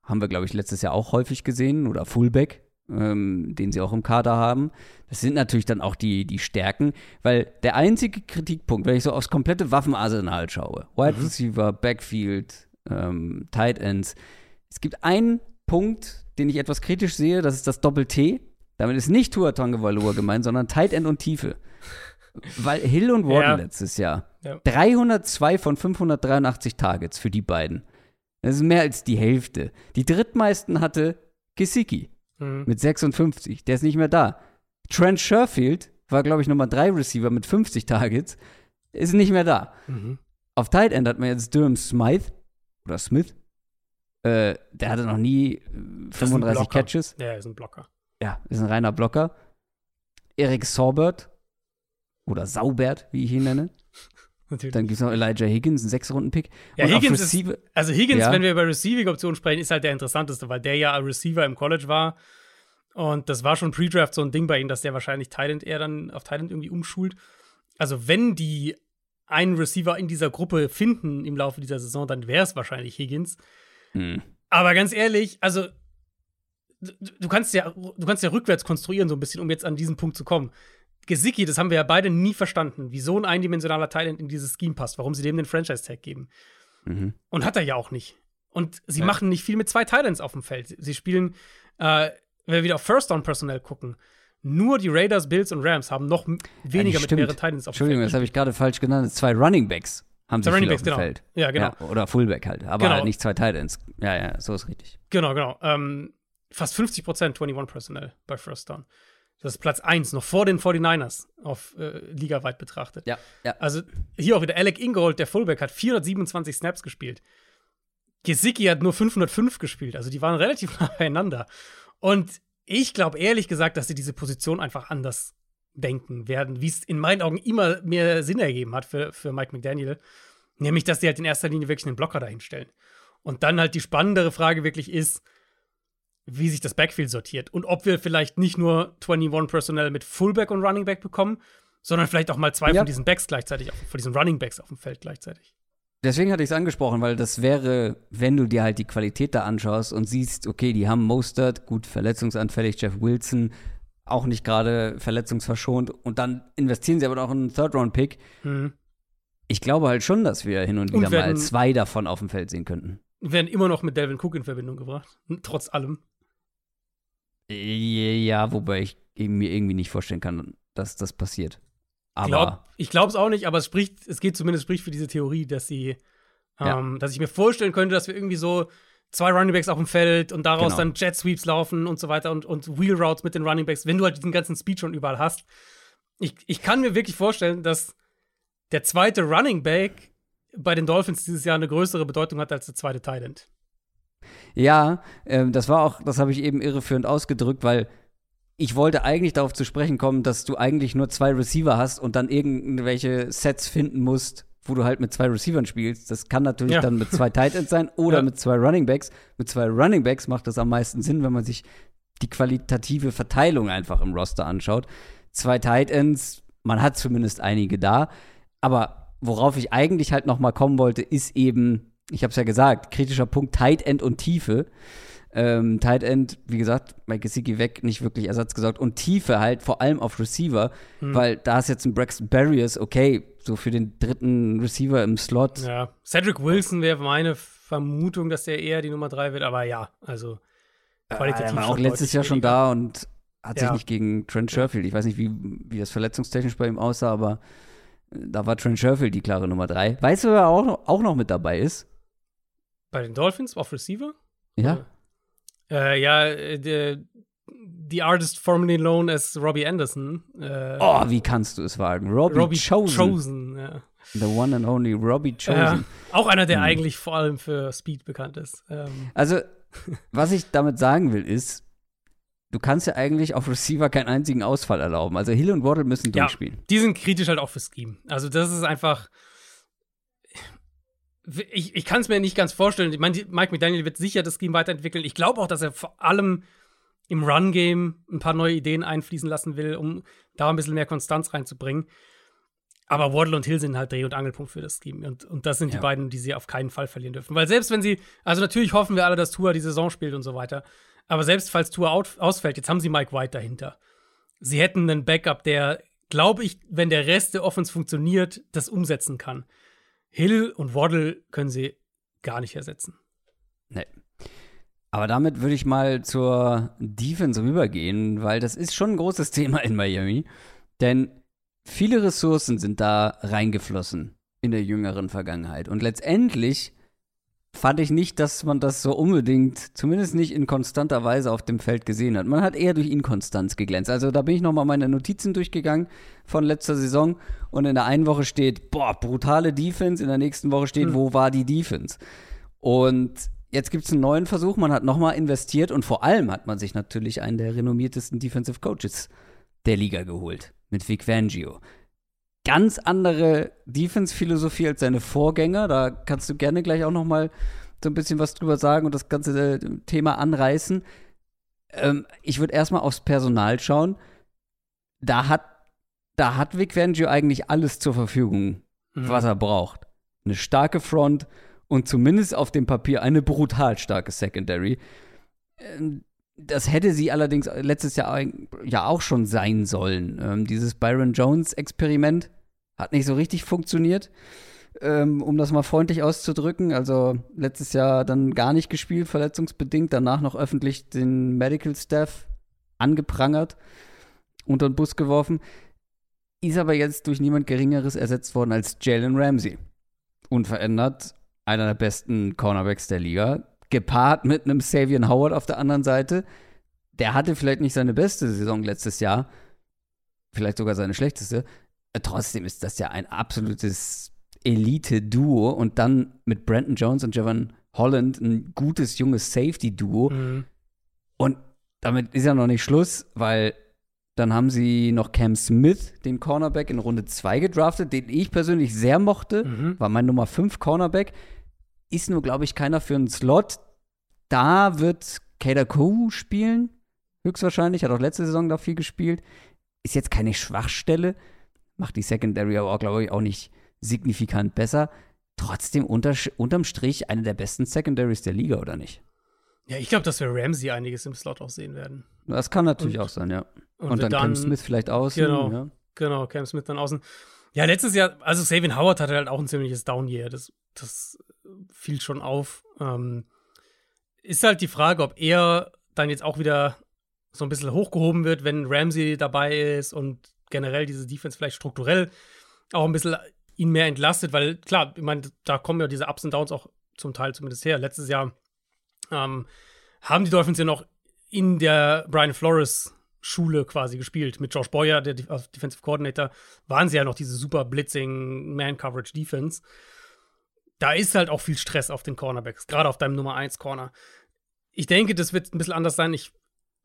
Haben wir, glaube ich, letztes Jahr auch häufig gesehen. Oder Fullback, ähm, den sie auch im Kader haben. Das sind natürlich dann auch die, die Stärken, weil der einzige Kritikpunkt, wenn ich so aufs komplette Waffenarsenal schaue, Wide mhm. Receiver, Backfield, ähm, Tight Ends, es gibt einen Punkt, den ich etwas kritisch sehe, das ist das Doppel-T. Damit ist nicht Tua Tagovailoa gemeint, sondern Tight End und Tiefe. Weil Hill und Warden ja. letztes Jahr ja. 302 von 583 Targets für die beiden. Das ist mehr als die Hälfte. Die drittmeisten hatte Gesicki mhm. mit 56. Der ist nicht mehr da. Trent Sherfield war, glaube ich, Nummer 3 Receiver mit 50 Targets. Ist nicht mehr da. Mhm. Auf Tight End hat man jetzt Durham Smythe oder Smith. Äh, der hatte noch nie 35 äh, Catches. Ja, ist ein Blocker. Ja, ist ein reiner Blocker. Eric Saubert oder Saubert, wie ich ihn nenne. Natürlich. Dann gibt es noch Elijah Higgins, ein Sechs-Runden-Pick. Ja, und Higgins ist, also Higgins, ja. wenn wir über Receiving-Optionen sprechen, ist halt der interessanteste, weil der ja ein Receiver im College war. Und das war schon Pre-Draft so ein Ding bei ihm, dass der wahrscheinlich Thailand eher dann auf Thailand irgendwie umschult. Also, wenn die einen Receiver in dieser Gruppe finden im Laufe dieser Saison, dann wäre es wahrscheinlich Higgins. Hm. Aber ganz ehrlich, also du, du, kannst ja, du kannst ja rückwärts konstruieren, so ein bisschen, um jetzt an diesen Punkt zu kommen. Gesicki, das haben wir ja beide nie verstanden, wie so ein eindimensionaler Talent in dieses Scheme passt, warum sie dem den Franchise-Tag geben. Mhm. Und hat er ja auch nicht. Und sie ja. machen nicht viel mit zwei Titans auf dem Feld. Sie spielen, äh, wenn wir wieder auf First-Down-Personell gucken, nur die Raiders, Bills und Rams haben noch weniger ja, mit mehreren Titans auf dem Feld. Entschuldigung, das habe ich gerade falsch genannt. Zwei Running Backs haben sie Running Backs, auf dem genau. Feld. Ja, genau. Ja, oder Fullback halt, aber genau. halt nicht zwei Titans. Ja, ja, so ist richtig. Genau, genau. Ähm, fast 50 Prozent 21 Personnel bei First Down. Das ist Platz 1, noch vor den 49ers auf äh, ligaweit betrachtet. Ja, ja. Also hier auch wieder Alec Ingold, der Fullback, hat 427 Snaps gespielt. Gesicki hat nur 505 gespielt. Also die waren *laughs* relativ nah beieinander. Und ich glaube ehrlich gesagt, dass sie diese Position einfach anders denken werden, wie es in meinen Augen immer mehr Sinn ergeben hat für, für Mike McDaniel. Nämlich, dass die halt in erster Linie wirklich einen Blocker dahinstellen. Und dann halt die spannendere Frage wirklich ist, wie sich das Backfield sortiert und ob wir vielleicht nicht nur 21 Personnel mit Fullback und Running Back bekommen, sondern vielleicht auch mal zwei ja. von diesen Backs gleichzeitig, von diesen Running Backs auf dem Feld gleichzeitig. Deswegen hatte ich es angesprochen, weil das wäre, wenn du dir halt die Qualität da anschaust und siehst, okay, die haben Mostert, gut verletzungsanfällig, Jeff Wilson, auch nicht gerade verletzungsverschont und dann investieren sie aber noch einen Third-Round-Pick. Mhm. Ich glaube halt schon, dass wir hin und wieder und mal zwei davon auf dem Feld sehen könnten. Werden immer noch mit Delvin Cook in Verbindung gebracht, trotz allem. Ja, wobei ich mir irgendwie nicht vorstellen kann, dass das passiert. Aber Glaub, ich glaube es auch nicht, aber es spricht, es geht zumindest spricht für diese Theorie, dass sie, ähm, dass ich mir vorstellen könnte, dass wir irgendwie so zwei Runningbacks auf dem Feld und daraus Genau. dann Jet Sweeps laufen und so weiter und, und Wheel Routes mit den Runningbacks, wenn du halt diesen ganzen Speed schon überall hast. Ich, ich kann mir wirklich vorstellen, dass der zweite Running Back bei den Dolphins dieses Jahr eine größere Bedeutung hat als der zweite Tight End. Ja, ähm, das war auch, das habe ich eben irreführend ausgedrückt, weil ich wollte eigentlich darauf zu sprechen kommen, dass du eigentlich nur zwei Receiver hast und dann irgendwelche Sets finden musst, wo du halt mit zwei Receivern spielst. Das kann natürlich Ja. dann mit zwei Tight Ends sein *laughs* oder Ja. mit zwei Running Backs. Mit zwei Running Backs macht das am meisten Sinn, wenn man sich die qualitative Verteilung einfach im Roster anschaut. Zwei Tight Ends, man hat zumindest einige da, aber worauf ich eigentlich halt noch mal kommen wollte, ist eben, ich habe es ja gesagt, kritischer Punkt Tight End und Tiefe. Ähm, Tight End, wie gesagt, Mike Gesicki weg, nicht wirklich Ersatz gesorgt. Und Tiefe halt vor allem auf Receiver, weil da ist jetzt ein Braxton Barriers, okay, so für den dritten Receiver im Slot. Ja. Cedric Wilson wäre meine Vermutung, dass der eher die Nummer drei wird, aber ja, also qualitativ er war auch letztes Jahr schon da und hat sich Ja. nicht gegen Trent Sherfield, ich weiß nicht, wie, wie das verletzungstechnisch bei ihm aussah, aber äh, da war Trent Sherfield die klare Nummer drei. Weißt du, wer auch noch, auch noch mit dabei ist? Bei den Dolphins auf Receiver? Ja? Äh, ja, äh, der, the artist formerly known as Robbie Anderson. Äh, Oh, wie kannst du es wagen? Robbie, Robbie Chosen. Chosen, ja. The one and only Robbie Chosen. ja. Auch einer, der Hm. eigentlich vor allem für Speed bekannt ist. Ähm, Also, *laughs* was ich damit sagen will, ist, du kannst ja eigentlich auf Receiver keinen einzigen Ausfall erlauben. Also Hill und Waddle müssen Ja. durchspielen. die sind kritisch halt auch für Scheme. Also, das ist einfach. Ich, ich kann es mir nicht ganz vorstellen. Ich meine, Mike McDaniel wird sicher das Scheme weiterentwickeln. Ich glaube auch, dass er vor allem im Run-Game ein paar neue Ideen einfließen lassen will, um da ein bisschen mehr Konstanz reinzubringen. Aber Waddle und Hill sind halt Dreh- und Angelpunkt für das Scheme. Und, und das sind Ja. die beiden, die sie auf keinen Fall verlieren dürfen. Weil selbst wenn sie, also natürlich hoffen wir alle, dass Tua die Saison spielt und so weiter. Aber selbst falls Tua out, ausfällt, jetzt haben sie Mike White dahinter. Sie hätten einen Backup, der, glaube ich, wenn der Rest der Offense funktioniert, das umsetzen kann. Hill und Waddle können sie gar nicht ersetzen. Nee. Aber damit würde ich mal zur Defense rübergehen, weil das ist schon ein großes *laughs* Thema in Miami. Denn viele Ressourcen sind da reingeflossen in der jüngeren Vergangenheit. Und letztendlich fand ich nicht, dass man das so unbedingt, zumindest nicht in konstanter Weise auf dem Feld gesehen hat. Man hat eher durch Inkonstanz geglänzt. Also da bin ich nochmal meine Notizen durchgegangen von letzter Saison und in der einen Woche steht, boah, brutale Defense, in der nächsten Woche steht, Hm. wo war die Defense? Und jetzt gibt es einen neuen Versuch, man hat nochmal investiert und vor allem hat man sich natürlich einen der renommiertesten Defensive Coaches der Liga geholt, mit Vic Fangio. Ganz andere Defense-Philosophie als seine Vorgänger, da kannst du gerne gleich auch nochmal so ein bisschen was drüber sagen und das ganze äh, Thema anreißen. Ähm, ich würde erstmal aufs Personal schauen. Da hat, da hat Vic Fangio eigentlich alles zur Verfügung, Mhm. was er braucht. Eine starke Front und zumindest auf dem Papier eine brutal starke Secondary. Ähm, Das hätte sie allerdings letztes Jahr ja auch schon sein sollen. Ähm, dieses Byron Jones-Experiment hat nicht so richtig funktioniert, ähm, um das mal freundlich auszudrücken. Also letztes Jahr dann gar nicht gespielt, verletzungsbedingt. Danach noch öffentlich den Medical Staff angeprangert, unter den Bus geworfen. Ist aber jetzt durch niemand Geringeres ersetzt worden als Jalen Ramsey. Unverändert, einer der besten Cornerbacks der Liga. Gepaart mit einem Savian Howard auf der anderen Seite. Der hatte vielleicht nicht seine beste Saison letztes Jahr, vielleicht sogar seine schlechteste. Äh, Trotzdem ist das ja ein absolutes Elite-Duo und dann mit Brandon Jones und Javon Holland ein gutes junges Safety-Duo. Mhm. Und damit ist ja noch nicht Schluss, weil dann haben sie noch Cam Smith, den Cornerback, in Runde 2 gedraftet, den ich persönlich sehr mochte. Mhm. War mein Nummer 5 Cornerback. Ist nur, glaube ich, keiner für einen Slot. Da wird Kader Koo spielen. Höchstwahrscheinlich. Hat auch letzte Saison da viel gespielt. Ist jetzt keine Schwachstelle. Macht die Secondary aber, auch, glaube ich, auch nicht signifikant besser. Trotzdem unter, unterm Strich eine der besten Secondaries der Liga, oder nicht? Ja, ich glaube, dass wir Ramsey einiges im Slot auch sehen werden. Das kann natürlich Und- auch sein, ja. Und, Und, wir dann, Cam Smith vielleicht außen. genau. Ja. Genau, Cam Smith dann außen. Ja, letztes Jahr, also Savin Howard hatte halt auch ein ziemliches Down-Year. Das, das fiel schon auf. Ähm, ist halt die Frage, ob er dann jetzt auch wieder so ein bisschen hochgehoben wird, wenn Ramsey dabei ist und generell diese Defense vielleicht strukturell auch ein bisschen ihn mehr entlastet, weil klar, ich meine, da kommen ja diese Ups und Downs auch zum Teil zumindest her. Letztes Jahr ähm, haben die Dolphins ja noch in der Brian Flores Schule quasi gespielt. Mit Josh Boyer, der Defensive Coordinator, waren sie ja noch diese super Blitzing Man-Coverage Defense. Da ist halt auch viel Stress auf den Cornerbacks, gerade auf deinem Nummer 1 Corner. Ich denke, das wird ein bisschen anders sein. Ich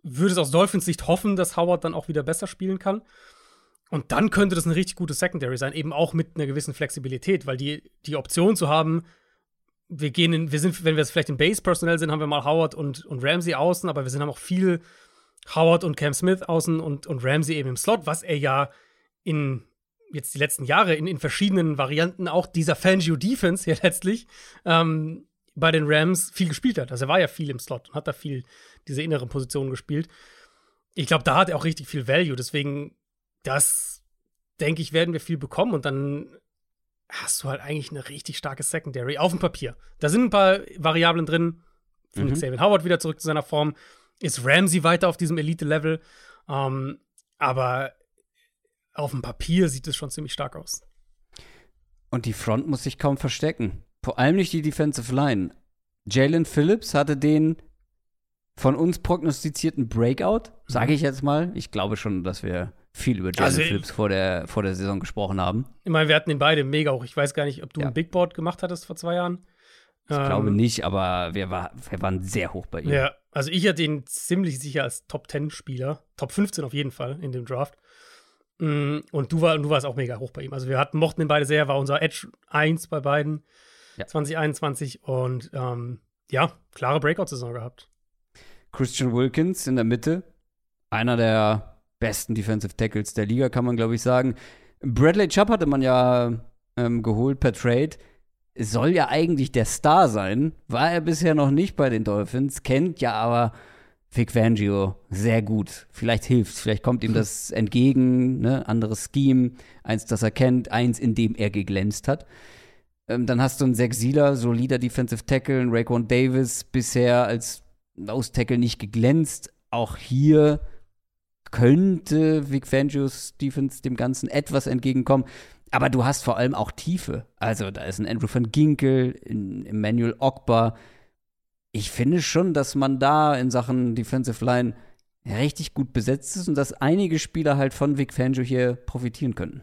würde es aus Dolphins Sicht hoffen, dass Howard dann auch wieder besser spielen kann. Und dann könnte das eine richtig gute Secondary sein, eben auch mit einer gewissen Flexibilität, weil die, die Option zu haben, wir gehen in, wir sind, wenn wir jetzt vielleicht im Base-Personell sind, haben wir mal Howard und, und Ramsey außen, aber wir sind haben auch viel Howard und Cam Smith außen und, und Ramsey eben im Slot, was er ja in jetzt die letzten Jahre in, in verschiedenen Varianten auch dieser Fangio-Defense hier *laughs* letztlich ähm, bei den Rams viel gespielt hat. Also er war ja viel im Slot und hat da viel diese inneren Positionen gespielt. Ich glaube, da hat er auch richtig viel Value. Deswegen, das denke ich, werden wir viel bekommen und dann hast du halt eigentlich eine richtig starke Secondary auf dem Papier. Da sind ein paar Variablen drin. Findet mhm. David Howard wieder zurück zu seiner Form. Ist Ramsey weiter auf diesem Elite-Level? Ähm, aber auf dem Papier sieht es schon ziemlich stark aus. Und die Front muss sich kaum verstecken. Vor allem nicht die Defensive Line. Jalen Phillips hatte den von uns prognostizierten Breakout, sage mhm. ich jetzt mal. Ich glaube schon, dass wir viel über Jalen also, Phillips vor der, vor der Saison gesprochen haben. Ich meine, wir hatten den beide mega hoch. Ich weiß gar nicht, ob du ja. ein Big Board gemacht hattest vor zwei Jahren. Ich ähm, glaube nicht, aber wir, war, wir waren sehr hoch bei ihm. Ja, also ich hatte ihn ziemlich sicher als Top 10 Spieler. Top 15 auf jeden Fall in dem Draft. Mm, und du, war, du warst auch mega hoch bei ihm. Also wir hatten, mochten ihn beide sehr, war unser Edge 1 bei beiden ja. 2021 und ähm, ja, klare Breakout-Saison gehabt. Christian Wilkins in der Mitte, einer der besten Defensive Tackles der Liga, kann man glaube ich sagen. Bradley Chubb hatte man ja ähm, geholt per Trade soll ja eigentlich der Star sein, war er bisher noch nicht bei den Dolphins, kennt ja aber Vic Fangio sehr gut. Vielleicht hilft vielleicht kommt ihm *laughs* das entgegen, ne? anderes Scheme, eins, das er kennt, eins, in dem er geglänzt hat. Ähm, dann hast du einen Zach Sieler, solider Defensive Tackle, einen Raekwon Davis, bisher als Nose Tackle nicht geglänzt. Auch hier könnte Vic Fangios Defense dem Ganzen etwas entgegenkommen. Aber du hast vor allem auch Tiefe. Also da ist ein Andrew van Ginkel, ein Emmanuel Ogbar. Ich finde schon, dass man da in Sachen Defensive Line richtig gut besetzt ist und dass einige Spieler halt von Vic Fangio hier profitieren könnten.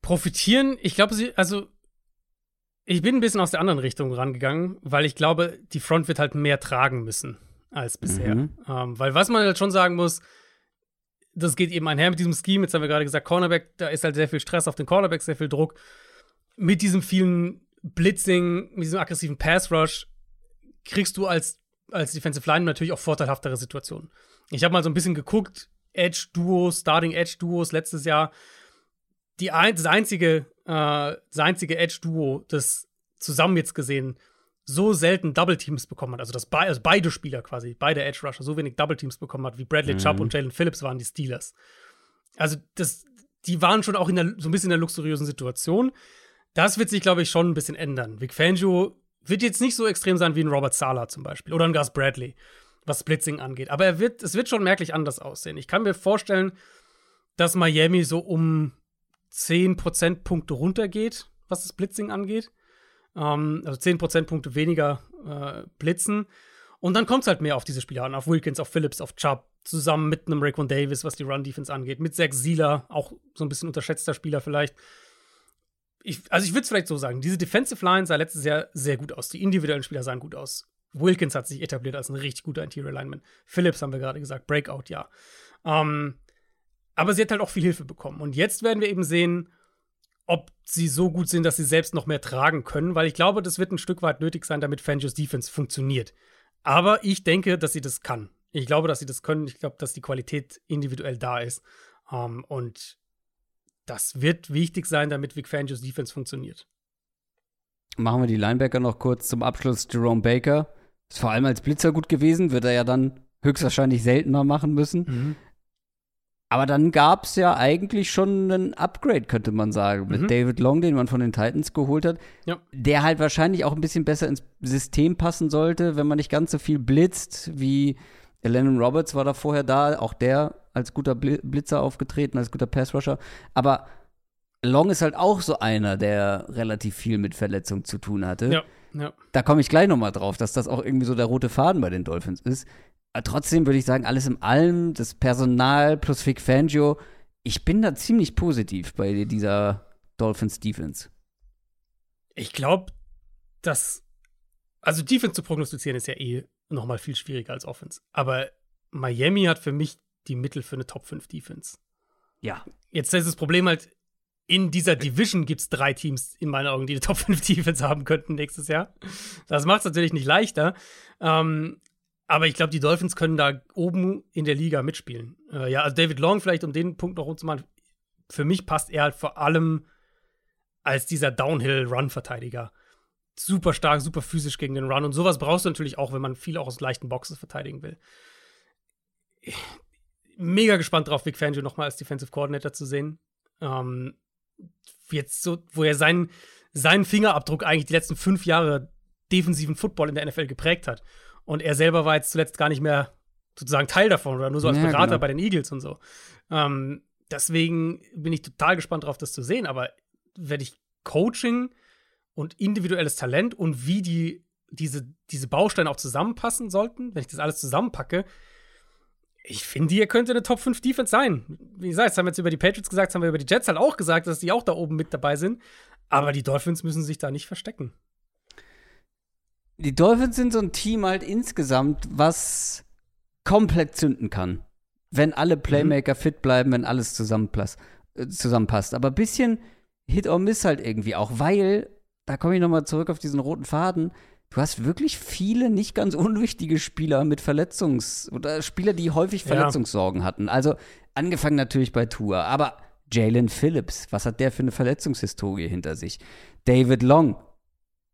Profitieren? Ich glaube, sie, also ich bin ein bisschen aus der anderen Richtung rangegangen, weil ich glaube, die Front wird halt mehr tragen müssen als bisher. Mhm. Ähm, weil was man halt schon sagen muss, das geht eben einher mit diesem Scheme. Jetzt haben wir gerade gesagt, Cornerback, da ist halt sehr viel Stress auf den Cornerback, sehr viel Druck. Mit diesem vielen Blitzing, mit diesem aggressiven Pass Rush kriegst du als, als Defensive Line natürlich auch vorteilhaftere Situationen. Ich habe mal so ein bisschen geguckt, Edge-Duos, Starting Edge-Duos letztes Jahr. Die ein, das einzige, äh, das einzige Edge-Duo, das zusammen jetzt gesehen so selten Double Teams bekommen hat, also dass be also beide Spieler quasi, beide Edge Rusher so wenig Double Teams bekommen hat, wie Bradley mhm. Chubb und Jalen Phillips waren die Steelers. Also das, die waren schon auch in der, so ein bisschen in der luxuriösen Situation. Das wird sich, glaube ich, schon ein bisschen ändern. Vic Fangio wird jetzt nicht so extrem sein wie ein Robert Sala zum Beispiel oder ein Gus Bradley, was Blitzing angeht. Aber er wird, es wird schon merklich anders aussehen. Ich kann mir vorstellen, dass Miami so um 10 Prozentpunkte runtergeht, was das Blitzing angeht. Ähm, also 10 Prozentpunkte weniger äh, blitzen. Und dann kommt es halt mehr auf diese Spieler an, auf Wilkins, auf Phillips, auf Chubb, zusammen mit einem Raekwon Davis, was die Run-Defense angeht, mit Zach Sieler, auch so ein bisschen unterschätzter Spieler vielleicht. Ich, also ich würde es vielleicht so sagen, diese Defensive Line sah letztes Jahr sehr gut aus. Die individuellen Spieler sahen gut aus. Wilkins hat sich etabliert als ein richtig guter Interior Lineman. Phillips haben wir gerade gesagt, Breakout, ja. Ähm, aber sie hat halt auch viel Hilfe bekommen. Und jetzt werden wir eben sehen, ob sie so gut sind, dass sie selbst noch mehr tragen können, weil ich glaube, das wird ein Stück weit nötig sein, damit Fangio's Defense funktioniert. Aber ich denke, dass sie das kann. Ich glaube, dass sie das können. Ich glaube, dass die Qualität individuell da ist. Um, ähm, und das wird wichtig sein, damit Vic Fangio's Defense funktioniert. Machen wir die Linebacker noch kurz zum Abschluss. Jerome Baker ist vor allem als Blitzer gut gewesen, wird er ja dann höchstwahrscheinlich seltener machen müssen. Mhm. Aber dann gab es ja eigentlich schon ein Upgrade, könnte man sagen, mhm. mit David Long, den man von den Titans geholt hat, ja. der halt wahrscheinlich auch ein bisschen besser ins System passen sollte, wenn man nicht ganz so viel blitzt wie Lennon Roberts war da vorher da, auch der als guter Blitzer aufgetreten, als guter Passrusher. Aber Long ist halt auch so einer, der relativ viel mit Verletzungen zu tun hatte. Ja, ja. Da komme ich gleich nochmal drauf, dass das auch irgendwie so der rote Faden bei den Dolphins ist. Aber trotzdem würde ich sagen, alles im Allem, das Personal plus Vic Fangio, ich bin da ziemlich positiv bei dieser Dolphins Defense. Ich glaube, dass also Defense zu prognostizieren ist ja eh noch mal viel schwieriger als Offense. Aber Miami hat für mich die Mittel für eine Top 5 Defense. Ja. Jetzt ist das Problem halt, in dieser Division gibt es drei Teams in meinen Augen, die eine Top 5 Defense haben könnten nächstes Jahr. Das macht es natürlich nicht leichter. Ähm, aber ich glaube, die Dolphins können da oben in der Liga mitspielen. Äh, ja, also David Long, vielleicht um den Punkt noch rund zu für mich passt er halt vor allem als dieser Downhill-Run-Verteidiger super stark, super physisch gegen den Run. Und sowas brauchst du natürlich auch, wenn man viel auch aus leichten Boxen verteidigen will. Mega gespannt drauf, Vic Fangio nochmal als Defensive Coordinator zu sehen. Ähm, jetzt so, wo er seinen, seinen Fingerabdruck eigentlich die letzten fünf Jahre defensiven Football in der NFL geprägt hat. Und er selber war jetzt zuletzt gar nicht mehr sozusagen Teil davon oder nur so als ja, Berater genau. bei den Eagles und so. Ähm, deswegen bin ich total gespannt drauf, das zu sehen. Aber wenn ich Coaching und individuelles Talent und wie die diese, diese Bausteine auch zusammenpassen sollten, wenn ich das alles zusammenpacke, ich finde, hier könnte eine Top 5 Defense sein. Wie gesagt, das haben wir jetzt über die Patriots gesagt, das haben wir über die Jets halt auch gesagt, dass die auch da oben mit dabei sind. Aber die Dolphins müssen sich da nicht verstecken. Die Dolphins sind so ein Team halt insgesamt, was komplett zünden kann. Wenn alle mhm. Playmaker mhm. fit bleiben, wenn alles zusammenpasst. Äh, zusammenpasst. Aber ein bisschen Hit or Miss halt irgendwie auch, weil da komme ich nochmal zurück auf diesen roten Faden. Du hast wirklich viele nicht ganz unwichtige Spieler mit Verletzungs- oder Spieler, die häufig Verletzungssorgen ja. hatten. Also angefangen natürlich bei Tour, aber Jalen Phillips, was hat der für eine Verletzungshistorie hinter sich? David Long,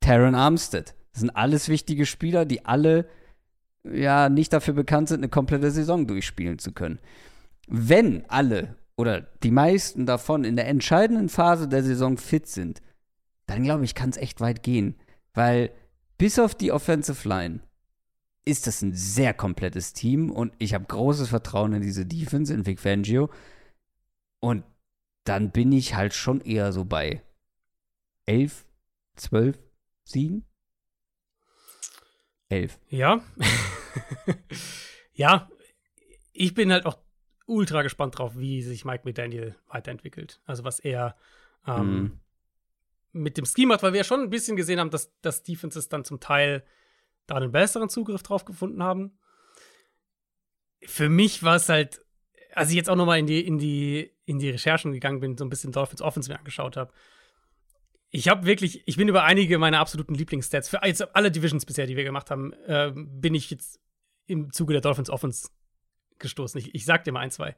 Taron Armstead, das sind alles wichtige Spieler, die alle ja nicht dafür bekannt sind, eine komplette Saison durchspielen zu können. Wenn alle oder die meisten davon in der entscheidenden Phase der Saison fit sind, dann glaube ich, kann es echt weit gehen. Weil bis auf die Offensive Line ist das ein sehr komplettes Team und ich habe großes Vertrauen in diese Defense, in Vic Fangio. Und dann bin ich halt schon eher so bei 11, 12 Siegen. 11. Ja. *laughs* ja, ich bin halt auch ultra gespannt drauf, wie sich Mike McDaniel weiterentwickelt. Also was er ähm, mm mit dem Scheme hat, weil wir ja schon ein bisschen gesehen haben, dass, dass Defenses dann zum Teil da einen besseren Zugriff drauf gefunden haben. Für mich war es halt, als ich jetzt auch nochmal in die, in, die, in die Recherchen gegangen bin, so ein bisschen Dolphins Offense mir angeschaut habe. Ich habe wirklich, ich bin über einige meiner absoluten Lieblingsstats, für alle Divisions bisher, die wir gemacht haben, äh, bin ich jetzt im Zuge der Dolphins Offense gestoßen. Ich, ich sag dir mal ein, zwei.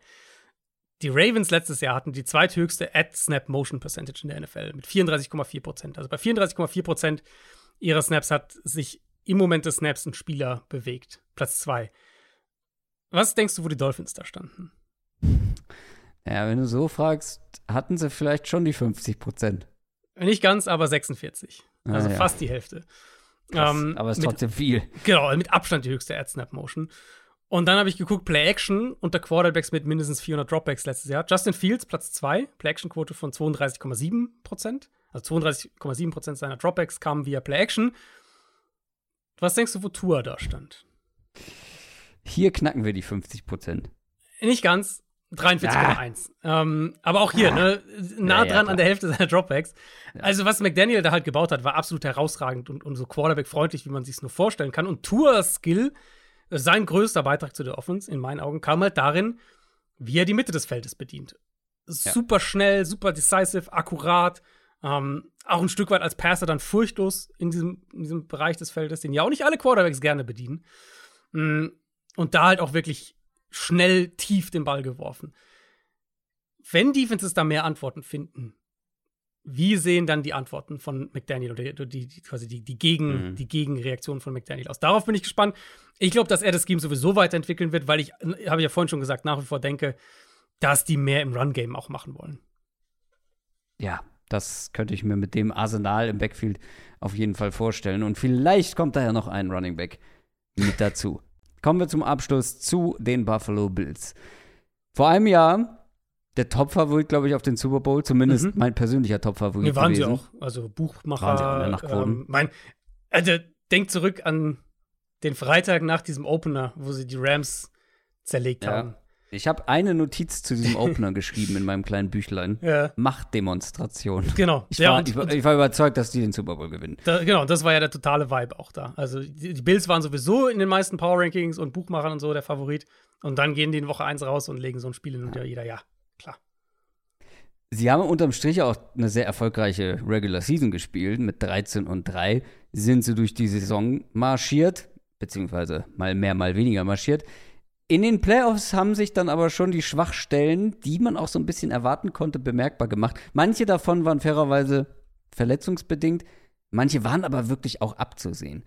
Die Ravens letztes Jahr hatten die zweithöchste Ad-Snap-Motion-Percentage in der NFL mit 34,4 Prozent. Also bei 34,4 Prozent ihrer Snaps hat sich im Moment des Snaps ein Spieler bewegt. Platz zwei. Was denkst du, wo die Dolphins da standen? Ja, wenn du so fragst, hatten sie vielleicht schon die 50 Prozent. Nicht ganz, aber 46. Also ah, ja. fast die Hälfte. Krass, ähm, aber es ist trotzdem viel. Genau, mit Abstand die höchste Ad-Snap-Motion. Und dann habe ich geguckt, Play Action unter Quarterbacks mit mindestens 400 Dropbacks letztes Jahr. Justin Fields, Platz 2, Play Action Quote von 32,7 Prozent. Also 32,7 Prozent seiner Dropbacks kamen via Play Action. Was denkst du, wo Tour da stand? Hier knacken wir die 50 Prozent. Nicht ganz. 43,1. Ah. Ähm, aber auch hier, ah. ne, nah dran ja, an der Hälfte seiner Dropbacks. Ja. Also, was McDaniel da halt gebaut hat, war absolut herausragend und, und so Quarterback-freundlich, wie man sich nur vorstellen kann. Und Tours Skill sein größter Beitrag zu der Offense, in meinen Augen, kam halt darin, wie er die Mitte des Feldes bedient. Super schnell, super decisive, akkurat. Ähm, auch ein Stück weit als Passer dann furchtlos in diesem, in diesem Bereich des Feldes, den ja auch nicht alle Quarterbacks gerne bedienen. Mm, und da halt auch wirklich schnell tief den Ball geworfen. Wenn Defenses da mehr Antworten finden, wie sehen dann die Antworten von McDaniel oder die, die, quasi die, die, Gegen, mhm. die Gegenreaktion von McDaniel aus? Darauf bin ich gespannt. Ich glaube, dass er das Game sowieso weiterentwickeln wird, weil ich, habe ich ja vorhin schon gesagt, nach wie vor denke, dass die mehr im Run-Game auch machen wollen. Ja, das könnte ich mir mit dem Arsenal im Backfield auf jeden Fall vorstellen. Und vielleicht kommt da ja noch ein Running Back mit dazu. Kommen wir zum Abschluss zu den Buffalo Bills. Vor einem Jahr der Top-Favorit, glaube ich, auf den Super Bowl, zumindest Mhm. mein persönlicher Top-Favorit. Nee, waren gewesen. sie auch. Also Buchmacher. Waren sie auch, ne, nach Quoten. ähm, mein, also, denk zurück an den Freitag nach diesem Opener, wo sie die Rams zerlegt Ja. haben. Ich habe eine Notiz zu diesem Opener geschrieben in meinem kleinen Büchlein. Ja, Machtdemonstration. genau. Ich, ja, war, und, ich, war, ich war überzeugt, dass die den Super Bowl gewinnen. da, genau, das war ja der totale Vibe auch da. Also die, die Bills waren sowieso in den meisten Power Rankings und Buchmachern und so der Favorit. Und dann gehen die in Woche 1 raus und legen so ein Spiel hin und ja. jeder, ja, klar. Sie haben unterm Strich auch eine sehr erfolgreiche Regular Season gespielt. Mit 13 und 3 sind sie durch die Saison marschiert, beziehungsweise mal mehr, mal weniger marschiert. In den Playoffs haben sich dann aber schon die Schwachstellen, die man auch so ein bisschen erwarten konnte, bemerkbar gemacht. Manche davon waren fairerweise verletzungsbedingt, manche waren aber wirklich auch abzusehen.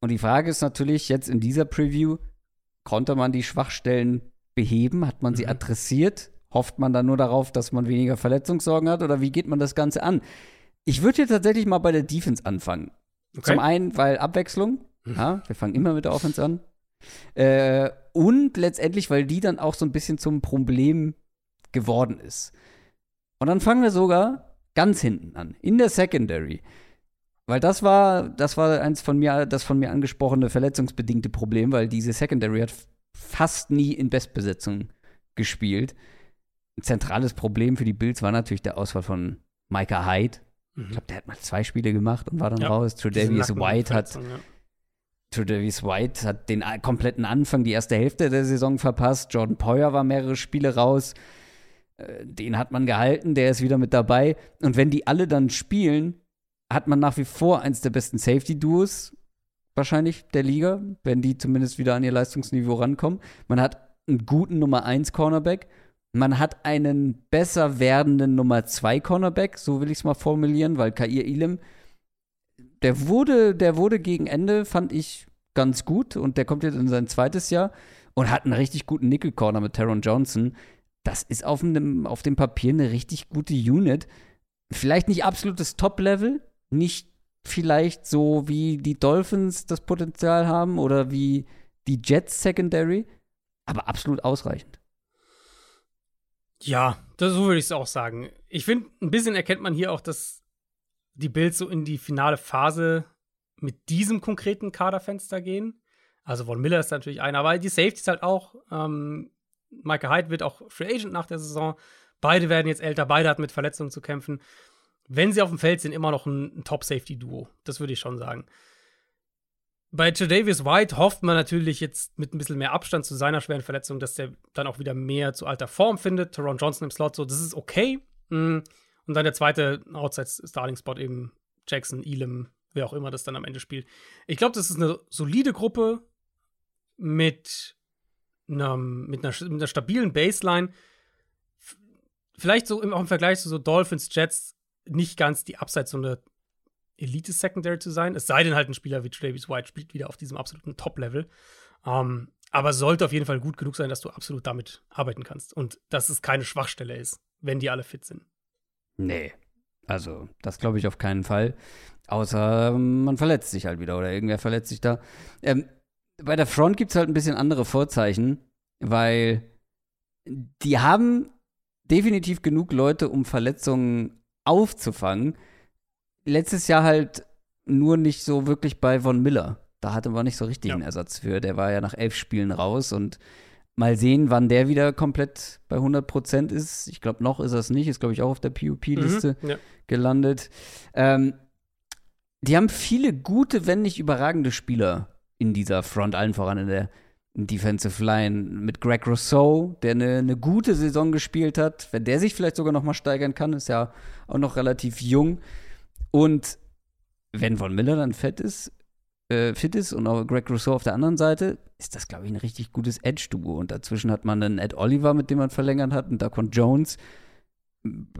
Und die Frage ist natürlich jetzt in dieser Preview, konnte man die Schwachstellen beheben? Hat man sie Mhm. adressiert? Hofft man dann nur darauf, dass man weniger Verletzungssorgen hat? Oder wie geht man das Ganze an? Ich würde hier tatsächlich mal bei der Defense anfangen. Okay. Zum einen, weil Abwechslung. Ja, wir fangen immer mit der Offense an. Äh, und letztendlich, weil die dann auch so ein bisschen zum Problem geworden ist. Und dann fangen wir sogar ganz hinten an, in der Secondary. Weil das war, das war eins von mir, das von mir angesprochene verletzungsbedingte Problem, weil diese Secondary hat fast nie in Bestbesetzung gespielt. Ein zentrales Problem für die Bills war natürlich der Ausfall von Micah Hyde. Ich Mhm. glaube, der hat mal zwei Spiele gemacht und war dann Ja, raus. Tredavious White hat ja. Tredavious White hat den kompletten Anfang, die erste Hälfte der Saison verpasst. Jordan Poyer war mehrere Spiele raus. Äh, Den hat man gehalten, der ist wieder mit dabei. Und wenn die alle dann spielen, hat man nach wie vor eins der besten Safety-Duos wahrscheinlich der Liga, wenn die zumindest wieder an ihr Leistungsniveau rankommen. Man hat einen guten Nummer 1 Cornerback. Man hat einen besser werdenden Nummer 2 Cornerback, so will ich es mal formulieren, weil Kair Elam der wurde, der wurde gegen Ende, fand ich ganz gut und der kommt jetzt in sein zweites Jahr und hat einen richtig guten Nickel-Corner mit Taron Johnson. Das ist auf dem, auf dem Papier eine richtig gute Unit. Vielleicht nicht absolutes Top-Level, nicht vielleicht so wie die Dolphins das Potenzial haben oder wie die Jets Secondary, aber absolut ausreichend. Ja, das, so würde ich es auch sagen. Ich finde, ein bisschen erkennt man hier auch, dass die Bills so in die finale Phase mit diesem konkreten Kaderfenster gehen. Also Von Miller ist natürlich einer, aber die Safeties halt auch. Ähm, Michael Hyde wird auch Free Agent nach der Saison. Beide werden jetzt älter, beide hatten mit Verletzungen zu kämpfen. Wenn sie auf dem Feld sind, immer noch ein, ein Top-Safety-Duo. Das würde ich schon sagen. Bei Tredavious White hofft man natürlich jetzt mit ein bisschen mehr Abstand zu seiner schweren Verletzung, dass der dann auch wieder mehr zu alter Form findet. Teron Johnson im Slot, so, das ist okay. Mm. Und dann der zweite Outside-Starting-Spot eben Jackson, Elam, wer auch immer das dann am Ende spielt. Ich glaube, das ist eine solide Gruppe mit, einem, mit, einer, mit einer stabilen Baseline. Vielleicht so im, auch im Vergleich zu so Dolphins, Jets nicht ganz die Upside, so eine Elite-Secondary zu sein. Es sei denn halt ein Spieler wie Travis White spielt wieder auf diesem absoluten Top-Level. Ähm, aber sollte auf jeden Fall gut genug sein, dass du absolut damit arbeiten kannst. Und dass es keine Schwachstelle ist, wenn die alle fit sind. Nee. Also, das glaube ich auf keinen Fall. Außer ähm, man verletzt sich halt wieder oder irgendwer verletzt sich da. Ähm, bei der Front gibt es halt ein bisschen andere Vorzeichen, weil die haben definitiv genug Leute, um Verletzungen aufzufangen. Letztes Jahr halt nur nicht so wirklich bei Von Miller. Da hatte man nicht so richtig Ja. einen Ersatz für. Der war ja nach elf Spielen raus und mal sehen, wann der wieder komplett bei 100 Prozent ist. Ich glaube, noch ist er es nicht. Ist, glaube ich, auch auf der PUP-Liste Mhm, ja. gelandet. Ähm, die haben viele gute, wenn nicht überragende Spieler in dieser Front, allen voran in der Defensive Line. Mit Greg Rousseau, der eine, eine gute Saison gespielt hat. Wenn der sich vielleicht sogar noch mal steigern kann, ist ja auch noch relativ jung. Und wenn Von Miller dann fett ist, äh, fit ist und auch Greg Rousseau auf der anderen Seite, ist das, glaube ich, ein richtig gutes Edge-Duo. Und dazwischen hat man einen Ed Oliver, mit dem man verlängert hat, und Daquan Jones,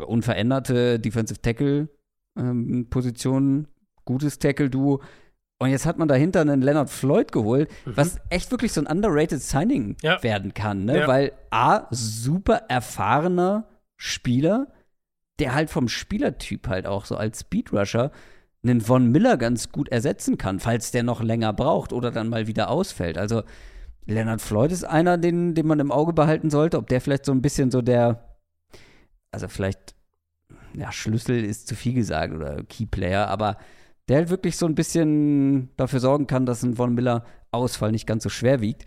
unveränderte Defensive Tackle ähm, gutes Tackle-Duo. Und jetzt hat man dahinter einen Leonard Floyd geholt, was echt wirklich so ein underrated Signing Mhm. Ja. werden kann, ne? Ja. Weil A, super erfahrener Spieler, der halt vom Spielertyp halt auch so als Speedrusher einen Von Miller ganz gut ersetzen kann, falls der noch länger braucht oder dann mal wieder ausfällt. Also Leonard Floyd ist einer, den, den man im Auge behalten sollte, ob der vielleicht so ein bisschen so der, also vielleicht, ja, Schlüssel ist zu viel gesagt oder Keyplayer, aber der halt wirklich so ein bisschen dafür sorgen kann, dass ein Von Miller Ausfall nicht ganz so schwer wiegt.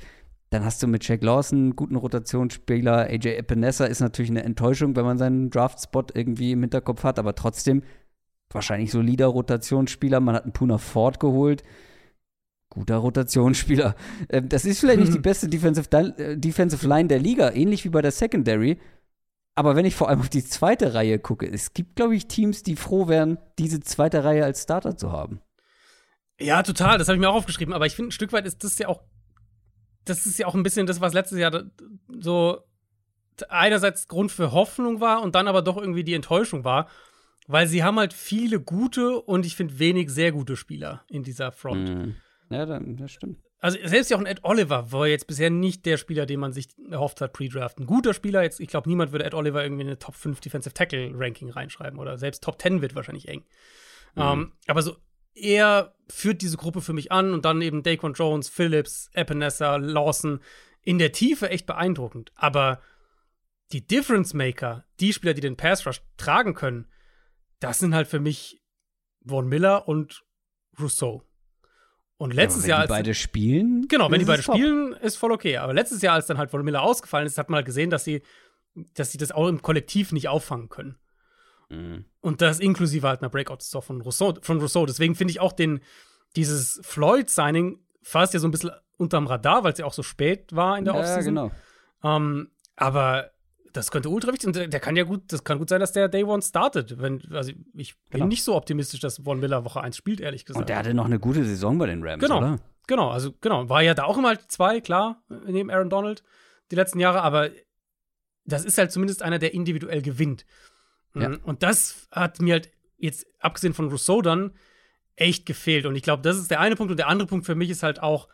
Dann hast du mit Jack Lawson einen guten Rotationsspieler. AJ Epinesa ist natürlich eine Enttäuschung, wenn man seinen Draftspot irgendwie im Hinterkopf hat, aber trotzdem wahrscheinlich solider Rotationsspieler. Man hat einen Puna Ford geholt. Guter Rotationsspieler. *laughs* Ähm, das ist vielleicht nicht die *laughs* beste Defensive, äh, Defensive Line der Liga, ähnlich wie bei der Secondary. Aber wenn ich vor allem auf die zweite Reihe gucke, es gibt, glaube ich, Teams, die froh wären, diese zweite Reihe als Starter zu haben. Ja, total. Das habe ich mir auch aufgeschrieben. Aber ich finde, ein Stück weit ist das ja auch, das ist ja auch ein bisschen das, was letztes Jahr so einerseits Grund für Hoffnung war und dann aber doch irgendwie die Enttäuschung war. Weil sie haben halt viele gute und ich finde wenig sehr gute Spieler in dieser Front. Mhm. Ja, dann, das stimmt. Also selbst ja auch ein Ed Oliver war jetzt bisher nicht der Spieler, den man sich erhofft hat, pre-draft. Ein guter Spieler, jetzt, ich glaube, niemand würde Ed Oliver irgendwie in eine Top 5 Defensive Tackle Ranking reinschreiben oder selbst Top 10 wird wahrscheinlich eng. Mhm. Um, ähm, aber so er führt diese Gruppe für mich an und dann eben Daquan Jones, Phillips, Epinesa, Lawson in der Tiefe echt beeindruckend. Aber die Difference Maker, die Spieler, die den Pass Rush tragen können, das sind halt für mich Von Miller und Rousseau. Und letztes ja, Jahr. Wenn die beide spielen. Genau, wenn die beide top. spielen, ist voll okay. Aber letztes Jahr, als dann halt Von Miller ausgefallen ist, hat man halt gesehen, dass sie, dass sie das auch im Kollektiv nicht auffangen können. Mhm. Und das inklusive halt einer Breakout-Saison von Rousseau, von Rousseau. Deswegen finde ich auch den, dieses Floyd-Signing fast ja so ein bisschen unterm Radar, weil es ja auch so spät war in der ja, Offseason. genau. Ähm, aber das könnte ultra wichtig sein. Der kann ja gut, das kann gut sein, dass der Day One startet. Wenn, also ich bin genau. nicht so optimistisch, dass Von Miller Woche 1 spielt, ehrlich gesagt. Und der hatte noch eine gute Saison bei den Rams, genau. oder? Genau, also genau. War ja da auch immer zwei, klar, neben Aaron Donald die letzten Jahre, aber das ist halt zumindest einer, der individuell gewinnt. Ja. Mhm. Und das hat mir halt jetzt, abgesehen von Rousseau dann, echt gefehlt. Und ich glaube, das ist der eine Punkt. Und der andere Punkt für mich ist halt auch,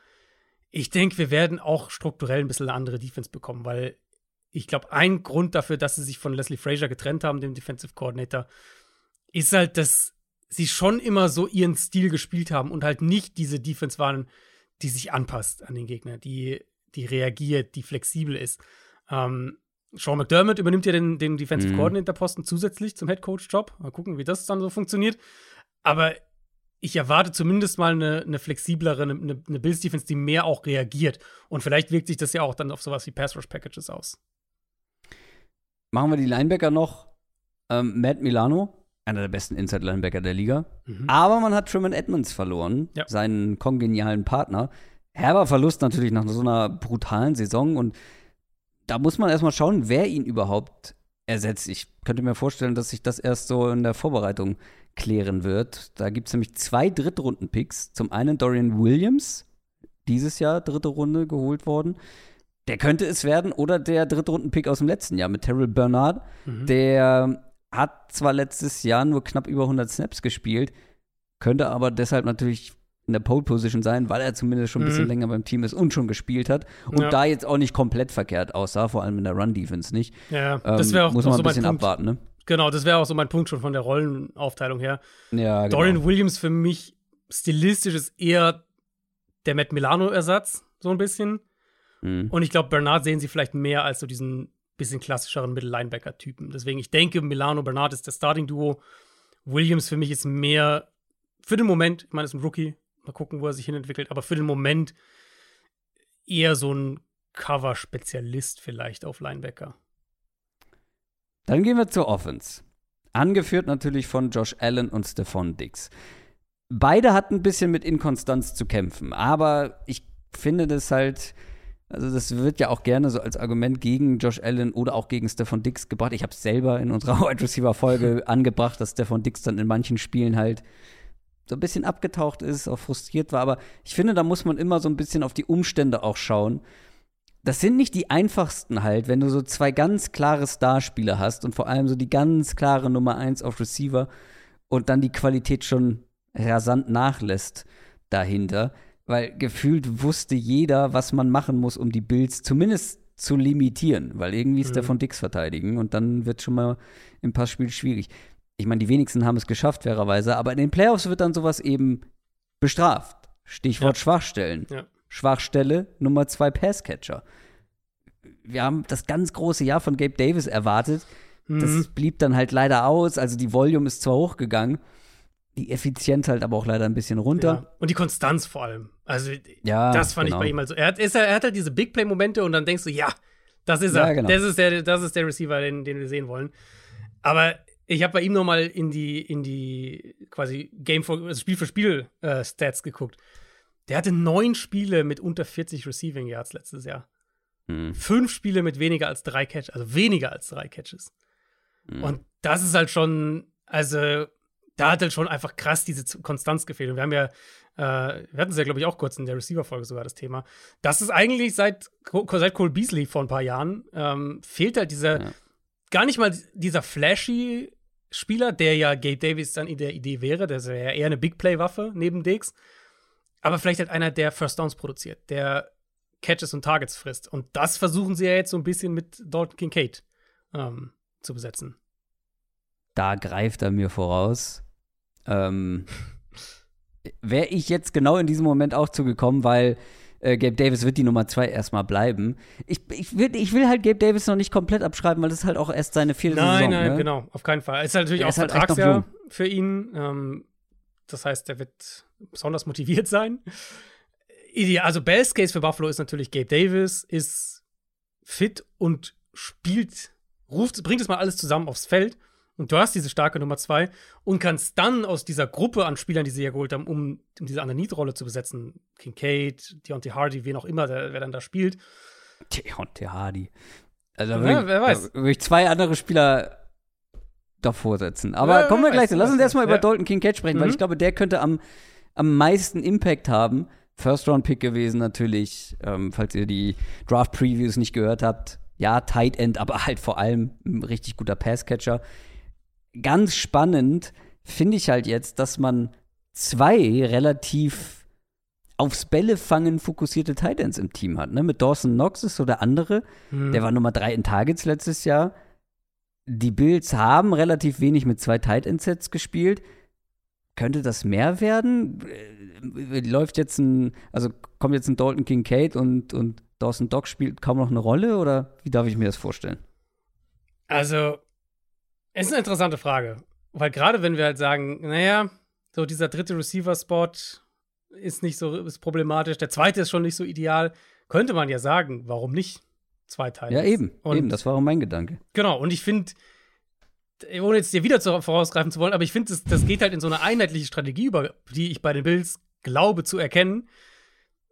ich denke, wir werden auch strukturell ein bisschen eine andere Defense bekommen, weil ich glaube, ein Grund dafür, dass sie sich von Leslie Frazier getrennt haben, dem Defensive Coordinator, ist halt, dass sie schon immer so ihren Stil gespielt haben und halt nicht diese Defense waren, die sich anpasst an den Gegner, die, die reagiert, die flexibel ist. Ähm, Sean McDermott übernimmt ja den, den Defensive mhm. Coordinator-Posten zusätzlich zum Head Coach-Job. Mal gucken, wie das dann so funktioniert. Aber ich erwarte zumindest mal eine, eine flexiblere, eine, eine Bills-Defense, die mehr auch reagiert. Und vielleicht wirkt sich das ja auch dann auf sowas wie Pass-Rush-Packages aus. Machen wir die Linebacker noch. Ähm, Matt Milano, einer der besten Inside-Linebacker der Liga. Mhm. Aber man hat Truman Edmonds verloren, ja. seinen kongenialen Partner. Herber Verlust natürlich nach so einer brutalen Saison und da muss man erstmal schauen, wer ihn überhaupt ersetzt. Ich könnte mir vorstellen, dass sich das erst so in der Vorbereitung klären wird. Da gibt es nämlich zwei Drittrunden-Picks. Zum einen Dorian Williams, dieses Jahr dritte Runde geholt worden. Der könnte es werden. Oder der Drittrunden-Pick aus dem letzten Jahr mit Terrell Bernard. Mhm. Der hat zwar letztes Jahr nur knapp über 100 Snaps gespielt, könnte aber deshalb natürlich in der Pole Position sein, weil er zumindest schon ein bisschen mhm. länger beim Team ist und schon gespielt hat und ja. da jetzt auch nicht komplett verkehrt aussah, vor allem in der Run Defense nicht. Ja, das wäre auch muss man so ein bisschen Punkt. abwarten, ne? Genau, das wäre auch so mein Punkt schon von der Rollenaufteilung her. Ja, genau. Dorian Williams für mich stilistisch ist eher der Matt Milano-Ersatz, so ein bisschen. Mhm. Und ich glaube, Bernard sehen sie vielleicht mehr als so diesen bisschen klassischeren Mittellinebacker-Typen. Deswegen, ich denke, Milano Bernard ist das Starting-Duo. Williams für mich ist mehr für den Moment, ich meine, ist ein Rookie, Mal gucken, wo er sich hinentwickelt. Aber für den Moment eher so ein Cover-Spezialist vielleicht auf Linebacker. Dann gehen wir zur Offense. Angeführt natürlich von Josh Allen und Stephon Diggs. Beide hatten ein bisschen mit Inkonstanz zu kämpfen, aber ich finde das halt, also das wird ja auch gerne so als Argument gegen Josh Allen oder auch gegen Stephon Diggs gebracht. Ich habe es selber in unserer *laughs* Wide Receiver Folge *laughs* angebracht, dass Stephon Diggs dann in manchen Spielen halt so ein bisschen abgetaucht ist, auch frustriert war. Aber ich finde, da muss man immer so ein bisschen auf die Umstände auch schauen. Das sind nicht die einfachsten halt, wenn du so zwei ganz klare Starspieler hast und vor allem so die ganz klare Nummer eins auf Receiver und dann die Qualität schon rasant nachlässt dahinter. Weil gefühlt wusste jeder, was man machen muss, um die Bills zumindest zu limitieren, weil irgendwie ist mhm. der von Dix verteidigen und dann wird schon mal im Passspiel schwierig ich meine, die wenigsten haben es geschafft, fairerweise, aber in den Playoffs wird dann sowas eben bestraft. Stichwort ja. Schwachstellen. Ja. Schwachstelle Nummer zwei Passcatcher. Wir haben das ganz große Jahr von Gabe Davis erwartet. Das Mhm. blieb dann halt leider aus. Also die Volume ist zwar hochgegangen, die Effizienz halt aber auch leider ein bisschen runter. Ja. Und die Konstanz vor allem. Also, Ja, das fand genau. ich bei ihm halt so. Er hat, ist, er hat halt diese Big Play-Momente und dann denkst du, ja, das ist Ja, er. genau. Das, ist der, das ist der Receiver, den, den wir sehen wollen. Aber ich habe bei ihm nochmal in die, in die quasi Game for, also Spiel für Spiel äh, Stats geguckt. Der hatte neun Spiele mit unter 40 Receiving Yards letztes Jahr. Hm. Fünf Spiele mit weniger als drei Catches, also weniger als drei Catches. Hm. Und das ist halt schon, also da hat halt schon einfach krass diese Konstanz gefehlt. Und wir haben ja, äh, wir hatten es ja, glaube ich, auch kurz in der Receiver-Folge sogar das Thema. Das ist eigentlich seit, seit Cole Beasley vor ein paar Jahren, ähm, fehlt halt dieser, Ja. gar nicht mal dieser flashy Spieler, der ja Gabe Davis dann in der Idee wäre. Der ist ja eher eine Big Play-Waffe neben Diggs. Aber vielleicht halt einer, der First Downs produziert, der Catches und Targets frisst. Und das versuchen sie ja jetzt so ein bisschen mit Dalton Kincaid ähm, zu besetzen. da greift er mir voraus. Ähm, Wäre ich jetzt genau in diesem Moment auch zugekommen, weil äh, Gabe Davis wird die Nummer zwei erstmal bleiben. Ich, ich, will, ich will halt Gabe Davis noch nicht komplett abschreiben, weil das ist halt auch erst seine vierte Nein, Saison. nein, ne? genau, auf keinen Fall. Es ist halt natürlich Er auch ist halt Vertragsjahr für ihn. Ähm, das heißt, er wird besonders motiviert sein. Ideal, also Best Case für Buffalo ist natürlich Gabe Davis, ist fit und spielt, ruft, bringt es mal alles zusammen aufs Feld. Und du hast diese starke Nummer zwei und kannst dann aus dieser Gruppe an Spielern, die sie ja geholt haben, um, um diese Underneath-Rolle zu besetzen, Kincaid, Deontay Hardy, wen auch immer, der, wer dann da spielt, Deontay Hardy. Also Ja, ich, wer weiß. da würde ich zwei andere Spieler davor setzen. Aber Ja, kommen wir gleich zu. Lass uns erstmal über Ja. Dalton Kincaid sprechen, weil Mhm. ich glaube, der könnte am, am meisten Impact haben. First-Round-Pick gewesen natürlich, ähm, falls ihr die Draft-Previews nicht gehört habt. Ja, Tight End, aber halt vor allem ein richtig guter Passcatcher. Ganz spannend finde ich halt jetzt, dass man zwei relativ aufs Bälle fangen fokussierte Tight Ends im Team hat. Ne? Mit Dawson Knox ist so der andere. Mhm. Der war Nummer drei in Targets letztes Jahr. Die Bills haben relativ wenig mit zwei Tight End Sets gespielt. Könnte das mehr werden? Äh, Läuft jetzt ein, also kommt jetzt ein Dalton Kincaid und, und Dawson Dock spielt kaum noch eine Rolle oder wie darf ich mir das vorstellen? Also, es ist eine interessante Frage. Weil gerade wenn wir halt sagen, naja, so dieser dritte Receiver-Spot ist nicht so ist problematisch, der zweite ist schon nicht so ideal, könnte man ja sagen, warum nicht zwei Teile? Ja, eben, Und eben, das war auch mein Gedanke. Genau, und ich finde, ohne jetzt dir wieder zu, vorausgreifen zu wollen, aber ich finde, das, das geht halt in so eine einheitliche Strategie über, die ich bei den Bills glaube zu erkennen.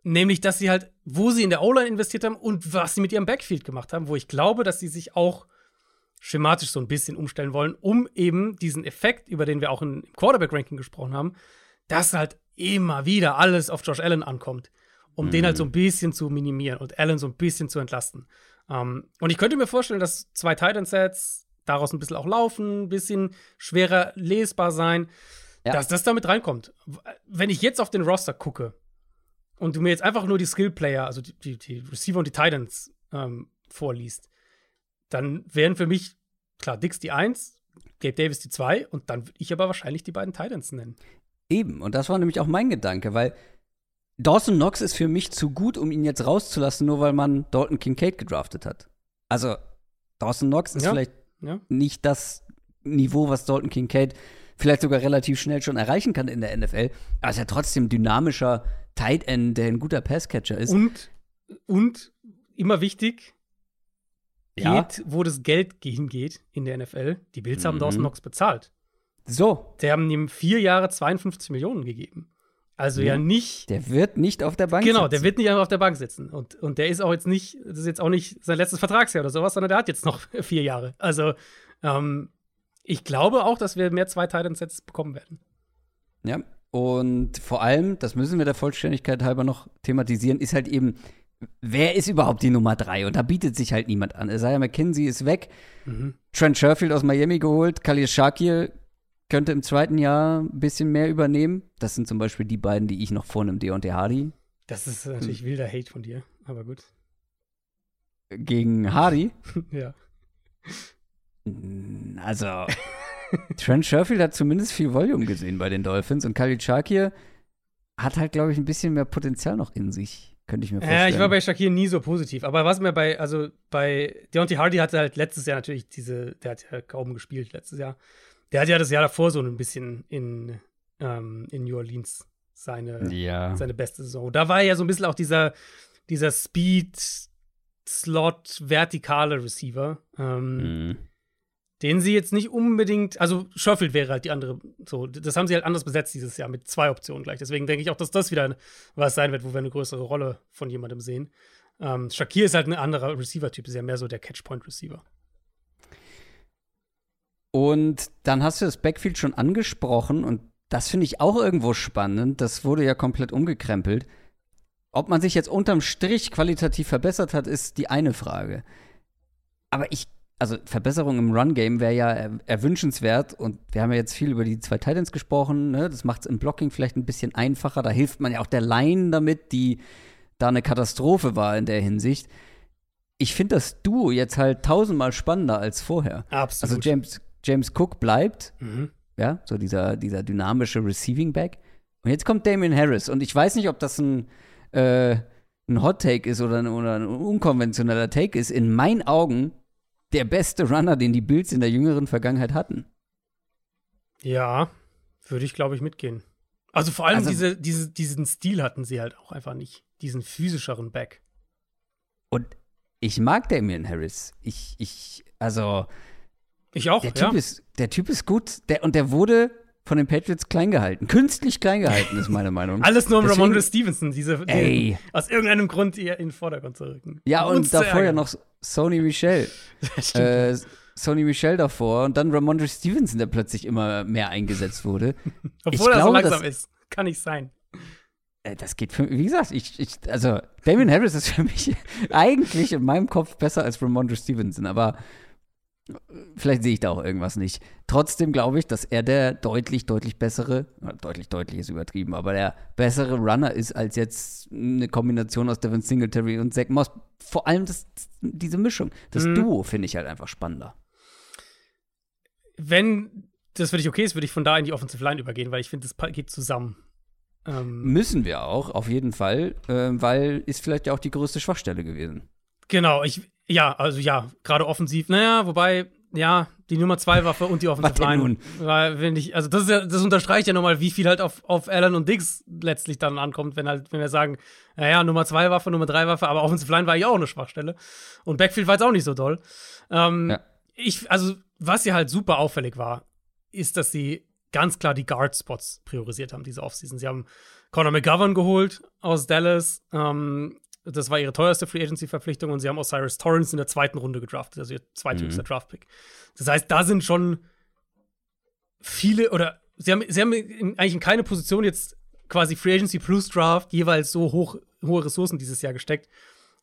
Nämlich, dass sie halt, wo sie in der O-Line investiert haben und was sie mit ihrem Backfield gemacht haben, wo ich glaube, dass sie sich auch schematisch so ein bisschen umstellen wollen, um eben diesen Effekt, über den wir auch im Quarterback-Ranking gesprochen haben, dass halt immer wieder alles auf Josh Allen ankommt, um den halt so ein bisschen zu minimieren und Allen so ein bisschen zu entlasten. Ähm, und ich könnte mir vorstellen, dass zwei Titan-Sets daraus ein bisschen auch laufen, ein bisschen schwerer lesbar sein, Ja. dass das damit reinkommt. Wenn ich jetzt auf den Roster gucke und du mir jetzt einfach nur die Skill-Player, also die, die, die Receiver und die Titans ähm, vorliest, dann wären für mich, klar, Dix die 1, Gabe Davis die 2 und dann würde ich aber wahrscheinlich die beiden Titans nennen. Eben, und das war nämlich auch mein Gedanke, weil Dawson Knox ist für mich zu gut, um ihn jetzt rauszulassen, nur weil man Dalton Kincaid gedraftet hat. Also, Dawson Knox ist Ja. vielleicht Ja? nicht das Niveau, was Dalton Kincaid vielleicht sogar relativ schnell schon erreichen kann in der NFL. Aber ist ja trotzdem dynamischer Tight End, der ein guter Passcatcher ist. Und, und immer wichtig, Ja. geht, wo das Geld hingeht in der NFL. Die Bills haben Mhm. Dawson Knox bezahlt. so, Die haben ihm vier Jahre 52 Millionen gegeben. Also ja, Ja. nicht. der wird nicht auf der Bank Genau, sitzen. der wird nicht einfach auf der Bank sitzen. Und, und der ist auch jetzt nicht, das ist jetzt auch nicht sein letztes Vertragsjahr oder sowas, sondern der hat jetzt noch *laughs* vier Jahre. Also, ähm, ich glaube auch, dass wir mehr zwei Titan-Sets bekommen werden. Ja, und vor allem, das müssen wir der Vollständigkeit halber noch thematisieren, ist halt eben, wer ist überhaupt die Nummer drei? Und da bietet sich halt niemand an. Isaiah McKenzie ist weg, Mhm. Trent Sherfield aus Miami geholt, Khalil Shakir könnte im zweiten Jahr ein bisschen mehr übernehmen. Das sind zum Beispiel die beiden, die ich noch vornehme, Deontay Hardy Das ist natürlich Hm. wilder Hate von dir, aber gut. gegen Hardy. *laughs* ja. Also, Trent Sherfield hat zumindest viel Volume gesehen bei den Dolphins und Khalil Shakir hat halt, glaube ich, ein bisschen mehr Potenzial noch in sich. Könnte ich mir vorstellen. Ja, ich war bei Shakir nie so positiv. Aber was mir bei, also bei Deontay Hardy hatte halt letztes Jahr natürlich diese, der hat ja kaum gespielt letztes Jahr. Der hat ja das Jahr davor so ein bisschen in, ähm, in New Orleans seine, ja. seine beste Saison. Da war ja so ein bisschen auch dieser, dieser Speed-Slot, vertikale Receiver. Ähm, Mhm. Den sie jetzt nicht unbedingt, also Sherfield wäre halt die andere, so, das haben sie halt anders besetzt dieses Jahr mit zwei Optionen gleich. Deswegen denke ich auch, dass das wieder was sein wird, wo wir eine größere Rolle von jemandem sehen. Ähm, Shakir ist halt ein anderer Receiver-Typ, ist ja mehr so der Catchpoint-Receiver. Und dann hast du das Backfield schon angesprochen und das finde ich auch irgendwo spannend. Das wurde ja komplett umgekrempelt. Ob man sich jetzt unterm Strich qualitativ verbessert hat, ist die eine Frage. Aber ich, also Verbesserung im Run-Game wäre ja er erwünschenswert und wir haben ja jetzt viel über die zwei Titans gesprochen. Ne? Das macht es im Blocking vielleicht ein bisschen einfacher. Da hilft man ja auch der Line damit, die da eine Katastrophe war in der Hinsicht. Ich finde das Duo jetzt halt tausendmal spannender als vorher. Absolut. Also James, James Cook bleibt, Mhm. ja, so dieser, dieser dynamische Receiving Back. Und jetzt kommt Damien Harris. Und ich weiß nicht, ob das ein, äh, ein Hot Take ist oder ein, oder ein unkonventioneller Take ist. In meinen Augen der beste Runner, den die Bills in der jüngeren Vergangenheit hatten. Ja, würde ich, glaube ich, mitgehen. Also vor allem Also- diese, diese, diesen Stil hatten sie halt auch einfach nicht. Diesen physischeren Back. Und ich mag Damien Harris. Ich, ich, also, Ich auch, der ja. Typ ist, der Typ ist gut. Der, und der wurde von den Patriots klein gehalten. Künstlich klein gehalten, ist meine Meinung. *laughs* Alles nur um Deswegen- Ramondre Stevenson, diese, den, Ey. aus irgendeinem Grund eher in den Vordergrund zu rücken. Ja, und zu davor ja noch Sony Michel. *laughs* Äh, Sony Michel davor und dann Ramondre Stevenson, der plötzlich immer mehr eingesetzt wurde. *laughs* Obwohl er so glaube, langsam das- ist. Kann nicht sein. Äh, Das geht für wie gesagt, ich, ich, also Damien Harris ist für mich eigentlich in meinem Kopf besser als Ramondre Stevenson, aber vielleicht sehe ich da auch irgendwas nicht. Trotzdem glaube ich, dass er der deutlich, deutlich bessere, deutlich, deutlich ist übertrieben, aber der bessere Runner ist als jetzt eine Kombination aus Devin Singletary und Zach Moss. Vor allem das, diese Mischung, das Mhm. Duo finde ich halt einfach spannender. Wenn das für dich okay ist, würde ich von da in die Offensive Line übergehen, weil ich finde, das geht zusammen. Ähm, Müssen wir auch, auf jeden Fall, äh, weil ist vielleicht ja auch die größte Schwachstelle gewesen. genau, ich, ja, also ja, gerade offensiv. Naja, wobei, ja, die Nummer zwei Waffe und die Offensive Line. nun? Weil, wenn ich, also das, ist ja, das unterstreicht ja nochmal, wie viel halt auf, auf Allen und Diggs letztlich dann ankommt, wenn halt, wenn wir sagen, naja, Nummer zwei Waffe, Nummer drei Waffe, aber Offensive Line war ja auch eine Schwachstelle. Und Backfield war jetzt auch nicht so doll. Ähm, Ja. Ich, also, was ja halt super auffällig war, ist, dass sie ganz klar die Guard-Spots priorisiert haben, diese Offseason. Sie haben Conor McGovern geholt aus Dallas. Ähm, das war ihre teuerste Free Agency-Verpflichtung und sie haben Osiris Torrance in der zweiten Runde gedraftet, also ihr zweithöchster Draftpick. Das heißt, da sind schon viele oder sie haben, sie haben eigentlich in keine Position jetzt quasi Free Agency plus Draft jeweils so hoch, hohe Ressourcen dieses Jahr gesteckt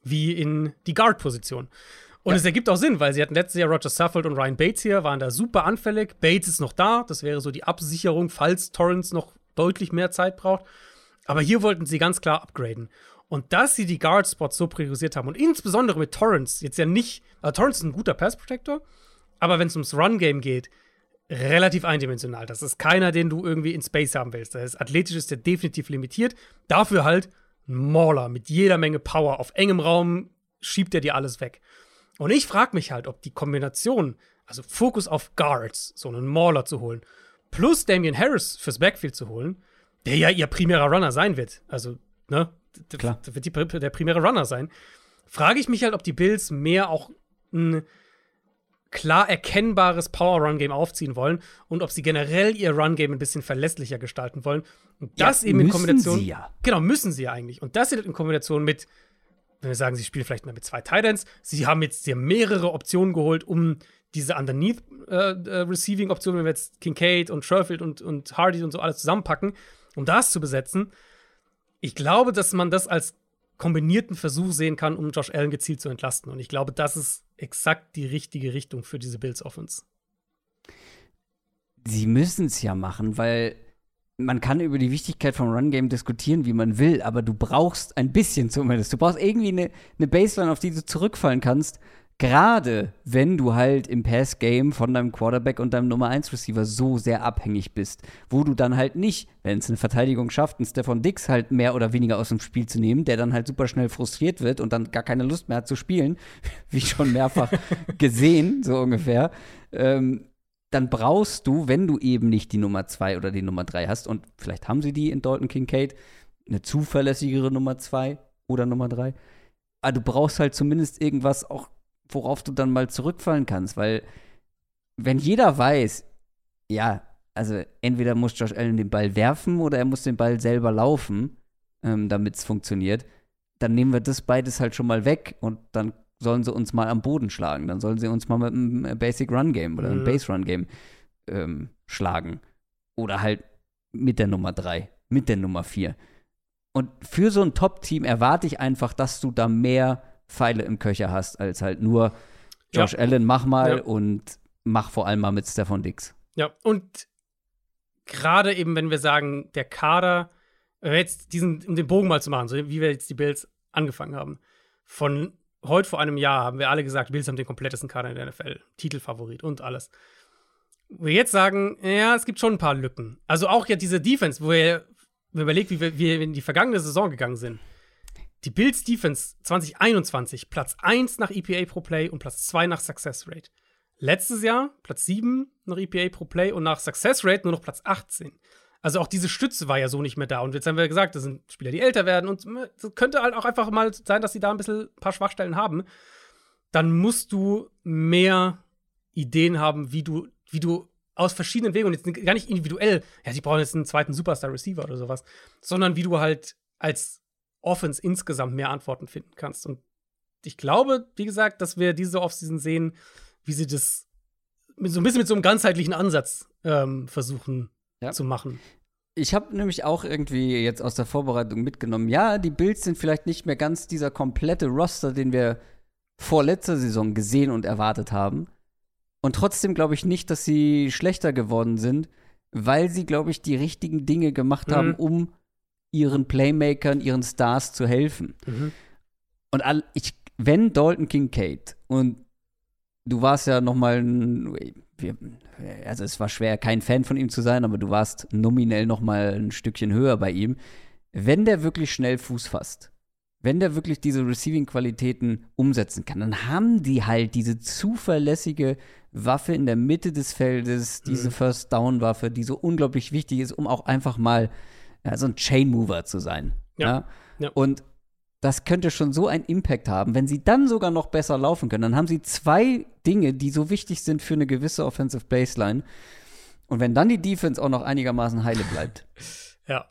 wie in die Guard-Position. Und es ergibt auch Sinn, weil sie hatten letztes Jahr Roger Suffolk und Ryan Bates hier, waren da super anfällig. Bates ist noch da, das wäre so die Absicherung, falls Torrance noch deutlich mehr Zeit braucht. Aber hier wollten sie ganz klar upgraden. Und dass sie die Guard-Spots so priorisiert haben und insbesondere mit Torrance, jetzt ja nicht, also Torrance ist ein guter Pass-Protector, aber wenn es ums Run-Game geht, relativ eindimensional. Das ist keiner, den du irgendwie in Space haben willst. Das ist, athletisch ist der definitiv limitiert. Dafür halt ein Mauler mit jeder Menge Power. Auf engem Raum schiebt er dir alles weg. Und ich frage mich halt, ob die Kombination, also Fokus auf Guards, so einen Mauler zu holen, plus Damian Harris fürs Backfield zu holen, der ja ihr primärer Runner sein wird. Also, ne? Klar. d- wird die, der primäre Runner sein. Frage ich mich halt, ob die Bills mehr auch ein klar erkennbares Power-Run-Game aufziehen wollen und ob sie generell ihr Run-Game ein bisschen verlässlicher gestalten wollen. Und das Ja, eben in müssen Kombination. sie ja. Genau, müssen sie ja eigentlich. Und das in Kombination mit, wenn wir sagen, sie spielen vielleicht mal mit zwei Titans, sie haben jetzt haben mehrere Optionen geholt, um diese Underneath-Receiving-Optionen, wenn wir jetzt Kincaid und Sherfield und, und Hardy und so alles zusammenpacken, um das zu besetzen. Ich glaube, dass man das als kombinierten Versuch sehen kann, um Josh Allen gezielt zu entlasten. Und ich glaube, das ist exakt die richtige Richtung für diese Bills Offense. Sie müssen es ja machen, weil man kann über die Wichtigkeit vom Run-Game diskutieren, wie man will, aber du brauchst ein bisschen zumindest. Du brauchst irgendwie eine, eine Baseline, auf die du zurückfallen kannst, Gerade wenn du halt im Pass-Game von deinem Quarterback und deinem Nummer 1 Receiver so sehr abhängig bist, wo du dann halt nicht, wenn es eine Verteidigung schafft, einen Stefan Dix halt mehr oder weniger aus dem Spiel zu nehmen, der dann halt super schnell frustriert wird und dann gar keine Lust mehr hat zu spielen, *laughs* wie schon mehrfach *laughs* gesehen, so ungefähr, ähm, dann brauchst du, wenn du eben nicht die Nummer 2 oder die Nummer 3 hast, und vielleicht haben sie die in Dalton Kincaid, eine zuverlässigere Nummer 2 oder Nummer 3, aber du brauchst halt zumindest irgendwas auch worauf du dann mal zurückfallen kannst, weil wenn jeder weiß, ja, also entweder muss Josh Allen den Ball werfen oder er muss den Ball selber laufen, ähm, damit es funktioniert, dann nehmen wir das beides halt schon mal weg und dann sollen sie uns mal am Boden schlagen. Dann sollen sie uns mal mit einem Basic Run Game oder einem mhm. Base Run Game ähm, schlagen. Oder halt mit der Nummer 3, mit der Nummer 4. Und für so ein Top-Team erwarte ich einfach, dass du da mehr Pfeile im Köcher hast, als halt nur Josh ja. Allen, mach mal ja. und mach vor allem mal mit Stefan Dix. Ja, und gerade eben, wenn wir sagen, der Kader, jetzt diesen, um den Bogen mal zu machen, so wie wir jetzt die Bills angefangen haben, von heute vor einem Jahr haben wir alle gesagt, Bills haben den komplettesten Kader in der NFL, Titelfavorit und alles. Wo wir jetzt sagen, ja, es gibt schon ein paar Lücken. Also auch ja diese Defense, wo ihr überlegt, wie wir, wie wir in die vergangene Saison gegangen sind. Die Bills Defense 2021 Platz 1 nach EPA pro Play und Platz 2 nach Success Rate. Letztes Jahr Platz 7 nach EPA pro Play und nach Success Rate nur noch Platz 18. Also auch diese Stütze war ja so nicht mehr da. Und jetzt haben wir gesagt, das sind Spieler, die älter werden. Und es könnte halt auch einfach mal sein, dass sie da ein bisschen ein paar Schwachstellen haben. Dann musst du mehr Ideen haben, wie du, wie du aus verschiedenen Wegen und jetzt gar nicht individuell, ja, sie brauchen jetzt einen zweiten Superstar-Receiver oder sowas, sondern wie du halt als Offense insgesamt mehr Antworten finden kannst. Und ich glaube, wie gesagt, dass wir diese Offseason sehen, wie sie das mit so ein bisschen mit so einem ganzheitlichen Ansatz ähm, versuchen ja. zu machen. Ich habe nämlich auch irgendwie jetzt aus der Vorbereitung mitgenommen, ja, die Bills sind vielleicht nicht mehr ganz dieser komplette Roster, den wir vor letzter Saison gesehen und erwartet haben. Und trotzdem glaube ich nicht, dass sie schlechter geworden sind, weil sie, glaube ich, die richtigen Dinge gemacht mhm. haben, um ihren Playmakern, ihren Stars zu helfen. Mhm. Und all, ich, wenn Dalton Kincaid und du warst ja noch mal ein, also es war schwer, kein Fan von ihm zu sein, aber du warst nominell noch mal ein Stückchen höher bei ihm. Wenn der wirklich schnell Fuß fasst, wenn der wirklich diese Receiving-Qualitäten umsetzen kann, dann haben die halt diese zuverlässige Waffe in der Mitte des Feldes, diese mhm. First-Down-Waffe, die so unglaublich wichtig ist, um auch einfach mal ja, so ein Chain-Mover zu sein. Ja. ja. ja. Und das könnte schon so einen Impact haben. Wenn sie dann sogar noch besser laufen können, dann haben sie zwei Dinge, die so wichtig sind für eine gewisse Offensive Baseline. Und wenn dann die Defense auch noch einigermaßen heile bleibt, *laughs* ja.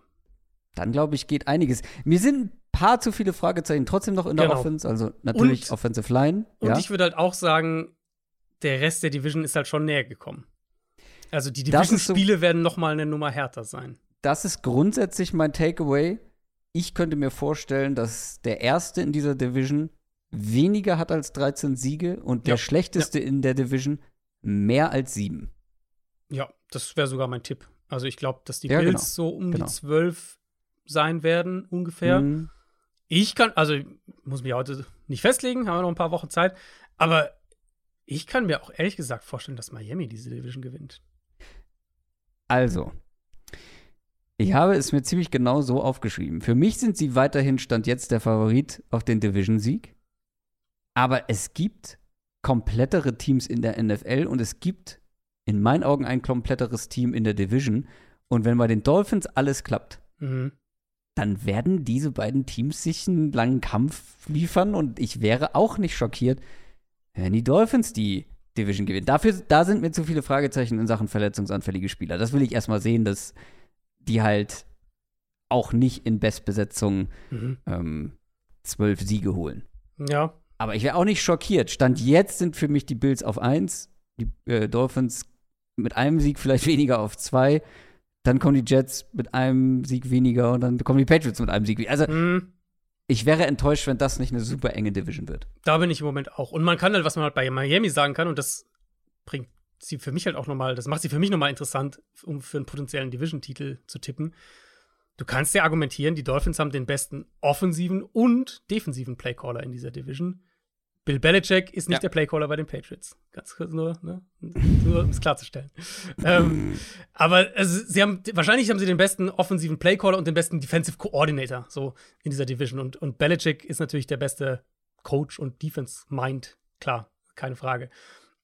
dann glaube ich, geht einiges. Mir sind ein paar zu viele Fragezeichen trotzdem noch in der genau. Offense, also natürlich und, Offensive Line. Und ja. ich würde halt auch sagen, der Rest der Division ist halt schon näher gekommen. Also die Division-Spiele so, werden noch mal eine Nummer härter sein das ist grundsätzlich mein Takeaway. Ich könnte mir vorstellen, dass der Erste in dieser Division weniger hat als 13 Siege und der ja, Schlechteste ja. in der Division mehr als sieben. Ja, das wäre sogar mein Tipp. Also ich glaube, dass die ja, Bills genau. so um genau. die 12 sein werden, ungefähr. Mhm. Ich kann, also ich muss mich heute nicht festlegen, haben wir noch ein paar Wochen Zeit, aber ich kann mir auch ehrlich gesagt vorstellen, dass Miami diese Division gewinnt. Also, ich habe es mir ziemlich genau so aufgeschrieben. Für mich sind sie weiterhin Stand jetzt der Favorit auf den Division-Sieg. Aber es gibt komplettere Teams in der NFL und es gibt in meinen Augen ein kompletteres Team in der Division. Und wenn bei den Dolphins alles klappt, mhm. dann werden diese beiden Teams sich einen langen Kampf liefern und ich wäre auch nicht schockiert, wenn die Dolphins die Division gewinnen. Dafür, da sind mir zu viele Fragezeichen in Sachen verletzungsanfällige Spieler. Das will ich erstmal sehen, dass die halt auch nicht in Bestbesetzung mhm. ähm, zwölf Siege holen. Ja. Aber ich wäre auch nicht schockiert. Stand jetzt sind für mich die Bills auf eins, die äh, Dolphins mit einem Sieg vielleicht *laughs* weniger auf zwei. Dann kommen die Jets mit einem Sieg weniger und dann kommen die Patriots mit einem Sieg weniger. Also, mhm. ich wäre enttäuscht, wenn das nicht eine super enge Division wird. Da bin ich im Moment auch. Und man kann halt, was man halt bei Miami sagen kann, und das bringt sie für mich halt auch nochmal, das macht sie für mich nochmal interessant, um für einen potenziellen Division-Titel zu tippen. Du kannst ja argumentieren, die Dolphins haben den besten offensiven und defensiven Playcaller in dieser Division. Bill Belichick ist nicht Ja. der Playcaller bei den Patriots. Ganz kurz nur, ne? nur um es klarzustellen. *laughs* ähm, aber also, sie haben, wahrscheinlich haben sie den besten offensiven Playcaller und den besten Defensive Coordinator so in dieser Division. Und, und Belichick ist natürlich der beste Coach und Defense Mind. Klar, keine Frage.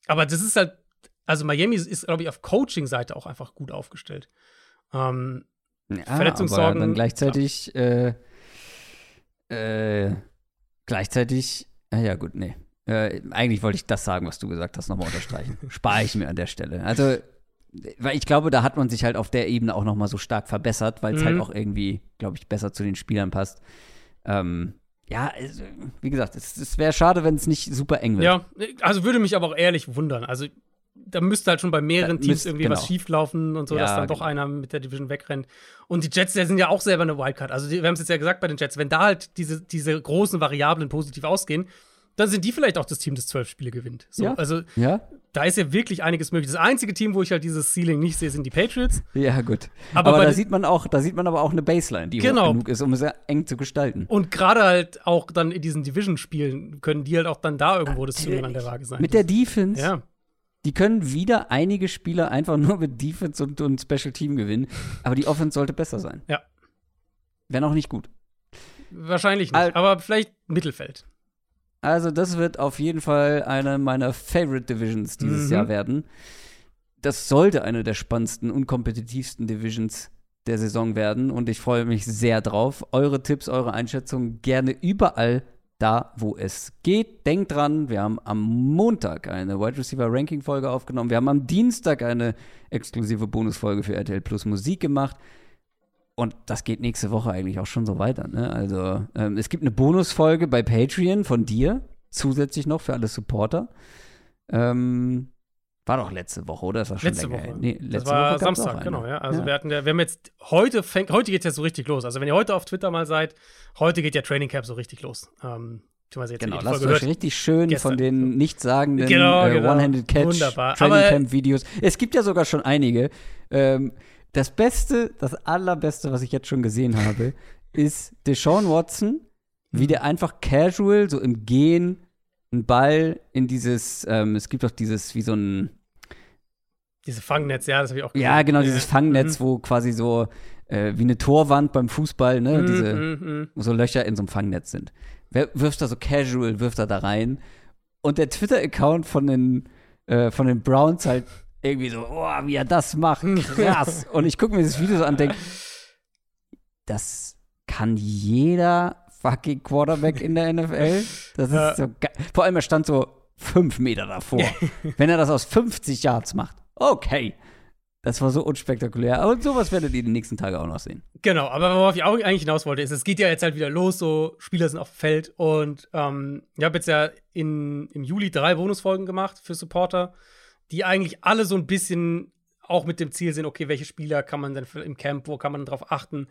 Aber das ist halt, also Miami ist, glaube ich, auf Coaching-Seite auch einfach gut aufgestellt. Ähm, Ja, Verletzungssorgen, aber dann gleichzeitig, äh, äh, gleichzeitig, ah ja gut, nee. Äh, eigentlich wollte ich das sagen, was du gesagt hast, nochmal unterstreichen. *laughs* Spare ich mir an der Stelle. Also, weil ich glaube, da hat man sich halt auf der Ebene auch nochmal so stark verbessert, weil es Mhm. halt auch irgendwie, glaube ich, besser zu den Spielern passt. Ähm, ja, es, wie gesagt, es, es wäre schade, wenn es nicht super eng wird. Ja, also würde mich aber auch ehrlich wundern. Also da müsste halt schon bei mehreren Teams müsst- irgendwie was genau. schieflaufen und so, dass Ja, dann doch genau. einer mit der Division wegrennt. Und die Jets, die sind ja auch selber eine Wildcard. Also die, wir haben es jetzt ja gesagt bei den Jets, wenn da halt diese, diese großen Variablen positiv ausgehen, dann sind die vielleicht auch das Team, das zwölf Spiele gewinnt. So, Ja. Also Ja? da ist ja wirklich einiges möglich. Das einzige Team, wo ich halt dieses Ceiling nicht sehe, sind die Patriots. Ja, gut. Aber Aber, da sieht man auch, da sieht man aber auch eine Baseline, die Genau. hoch genug ist, um es sehr eng zu gestalten. Und gerade halt auch dann in diesen Division-Spielen können die halt auch dann da irgendwo das Zünglein an der Waage sein. Mit der Defense, ja. Die können wieder einige Spieler einfach *laughs* nur mit Defense und, und Special Team gewinnen, aber die Offense sollte besser sein. Ja. Wäre noch nicht gut. Wahrscheinlich nicht, Al- aber vielleicht Mittelfeld. Also, das wird auf jeden Fall eine meiner Favorite Divisions dieses Mhm. Jahr werden. Das sollte eine der spannendsten und kompetitivsten Divisions der Saison werden und ich freue mich sehr drauf. Eure Tipps, eure Einschätzungen gerne überall da, wo es geht. Denkt dran, wir haben am Montag eine Wide Receiver Ranking Folge aufgenommen. Wir haben am Dienstag eine exklusive Bonusfolge für RTL Plus Musik gemacht. Und das geht nächste Woche eigentlich auch schon so weiter. Ne? Also ähm, es gibt eine Bonusfolge bei Patreon von dir, zusätzlich noch für alle Supporter. Ähm, war doch letzte Woche, oder? Das war schon Letzte länger Woche. Nee, letzte das war Woche Samstag, genau, ja. Also Ja. wir hatten ja, wir haben jetzt heute fängt, heute geht ja so richtig los. Also wenn ihr heute auf Twitter mal seid, heute geht ja Training Camp so richtig los. Ähm, jetzt, Genau, lasst euch richtig schön Gestern. von den nichtssagenden Genau, äh, genau. One-Handed Catch Wunderbar. Training Aber- Camp Videos. Es gibt ja sogar schon einige. Ähm, das Beste, das allerbeste, was ich jetzt schon gesehen habe, *laughs* ist Deshaun Watson, wie Mhm. der einfach casual, so im Gehen, einen Ball in dieses, ähm, es gibt doch dieses, wie so ein, Diese Fangnetz, ja, das habe ich auch gesehen. ja, genau, dieses. Fangnetz, Mhm. wo quasi so äh, wie eine Torwand beim Fußball, ne, Mhm, diese, mhm, wo so Löcher in so einem Fangnetz sind. Wer wirft da so casual, wirft er da rein. Und der Twitter-Account von den, äh, von den Browns halt irgendwie so, oh, wie er das macht, *laughs* krass. und ich gucke mir das Video so an und denke, das kann jeder fucking Quarterback in der NFL. Das Ja. ist so geil. Vor allem, er stand so fünf Meter davor. *laughs* Wenn er das aus 50 Yards macht, okay. Das war so unspektakulär. Und sowas werdet ihr die nächsten Tage auch noch sehen. Genau, aber worauf ich auch eigentlich hinaus wollte, ist, es geht ja jetzt halt wieder los, so Spieler sind auf dem Feld und ähm, ich habe jetzt ja in, im Juli drei Bonusfolgen gemacht für Supporter, die eigentlich alle so ein bisschen auch mit dem Ziel sind, okay, welche Spieler kann man denn im Camp, wo kann man drauf achten?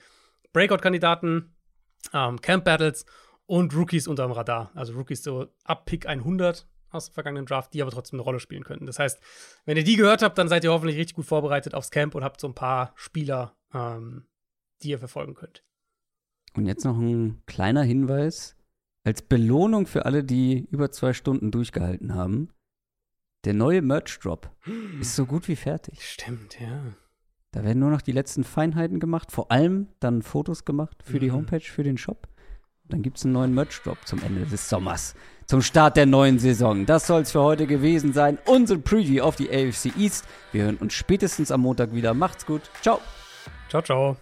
Breakout-Kandidaten, ähm, Camp-Battles und Rookies unterm Radar. Also Rookies so ab Pick 100 aus dem vergangenen Draft, die aber trotzdem eine Rolle spielen könnten. Das heißt, wenn ihr die gehört habt, dann seid ihr hoffentlich richtig gut vorbereitet aufs Camp und habt so ein paar Spieler, ähm, die ihr verfolgen könnt. Und jetzt noch ein kleiner Hinweis. Als Belohnung für alle, die über zwei Stunden durchgehalten haben. Der neue Merch-Drop *gasps* ist so gut wie fertig. Stimmt, ja. Da werden nur noch die letzten Feinheiten gemacht. Vor allem dann Fotos gemacht für die Mhm. Homepage, für den Shop. Dann gibt es einen neuen Merch-Drop zum Ende des Sommers. Zum Start der neuen Saison. Das soll es für heute gewesen sein. Unsere Preview auf die AFC East. Wir hören uns spätestens am Montag wieder. Macht's gut. Ciao. Ciao, ciao.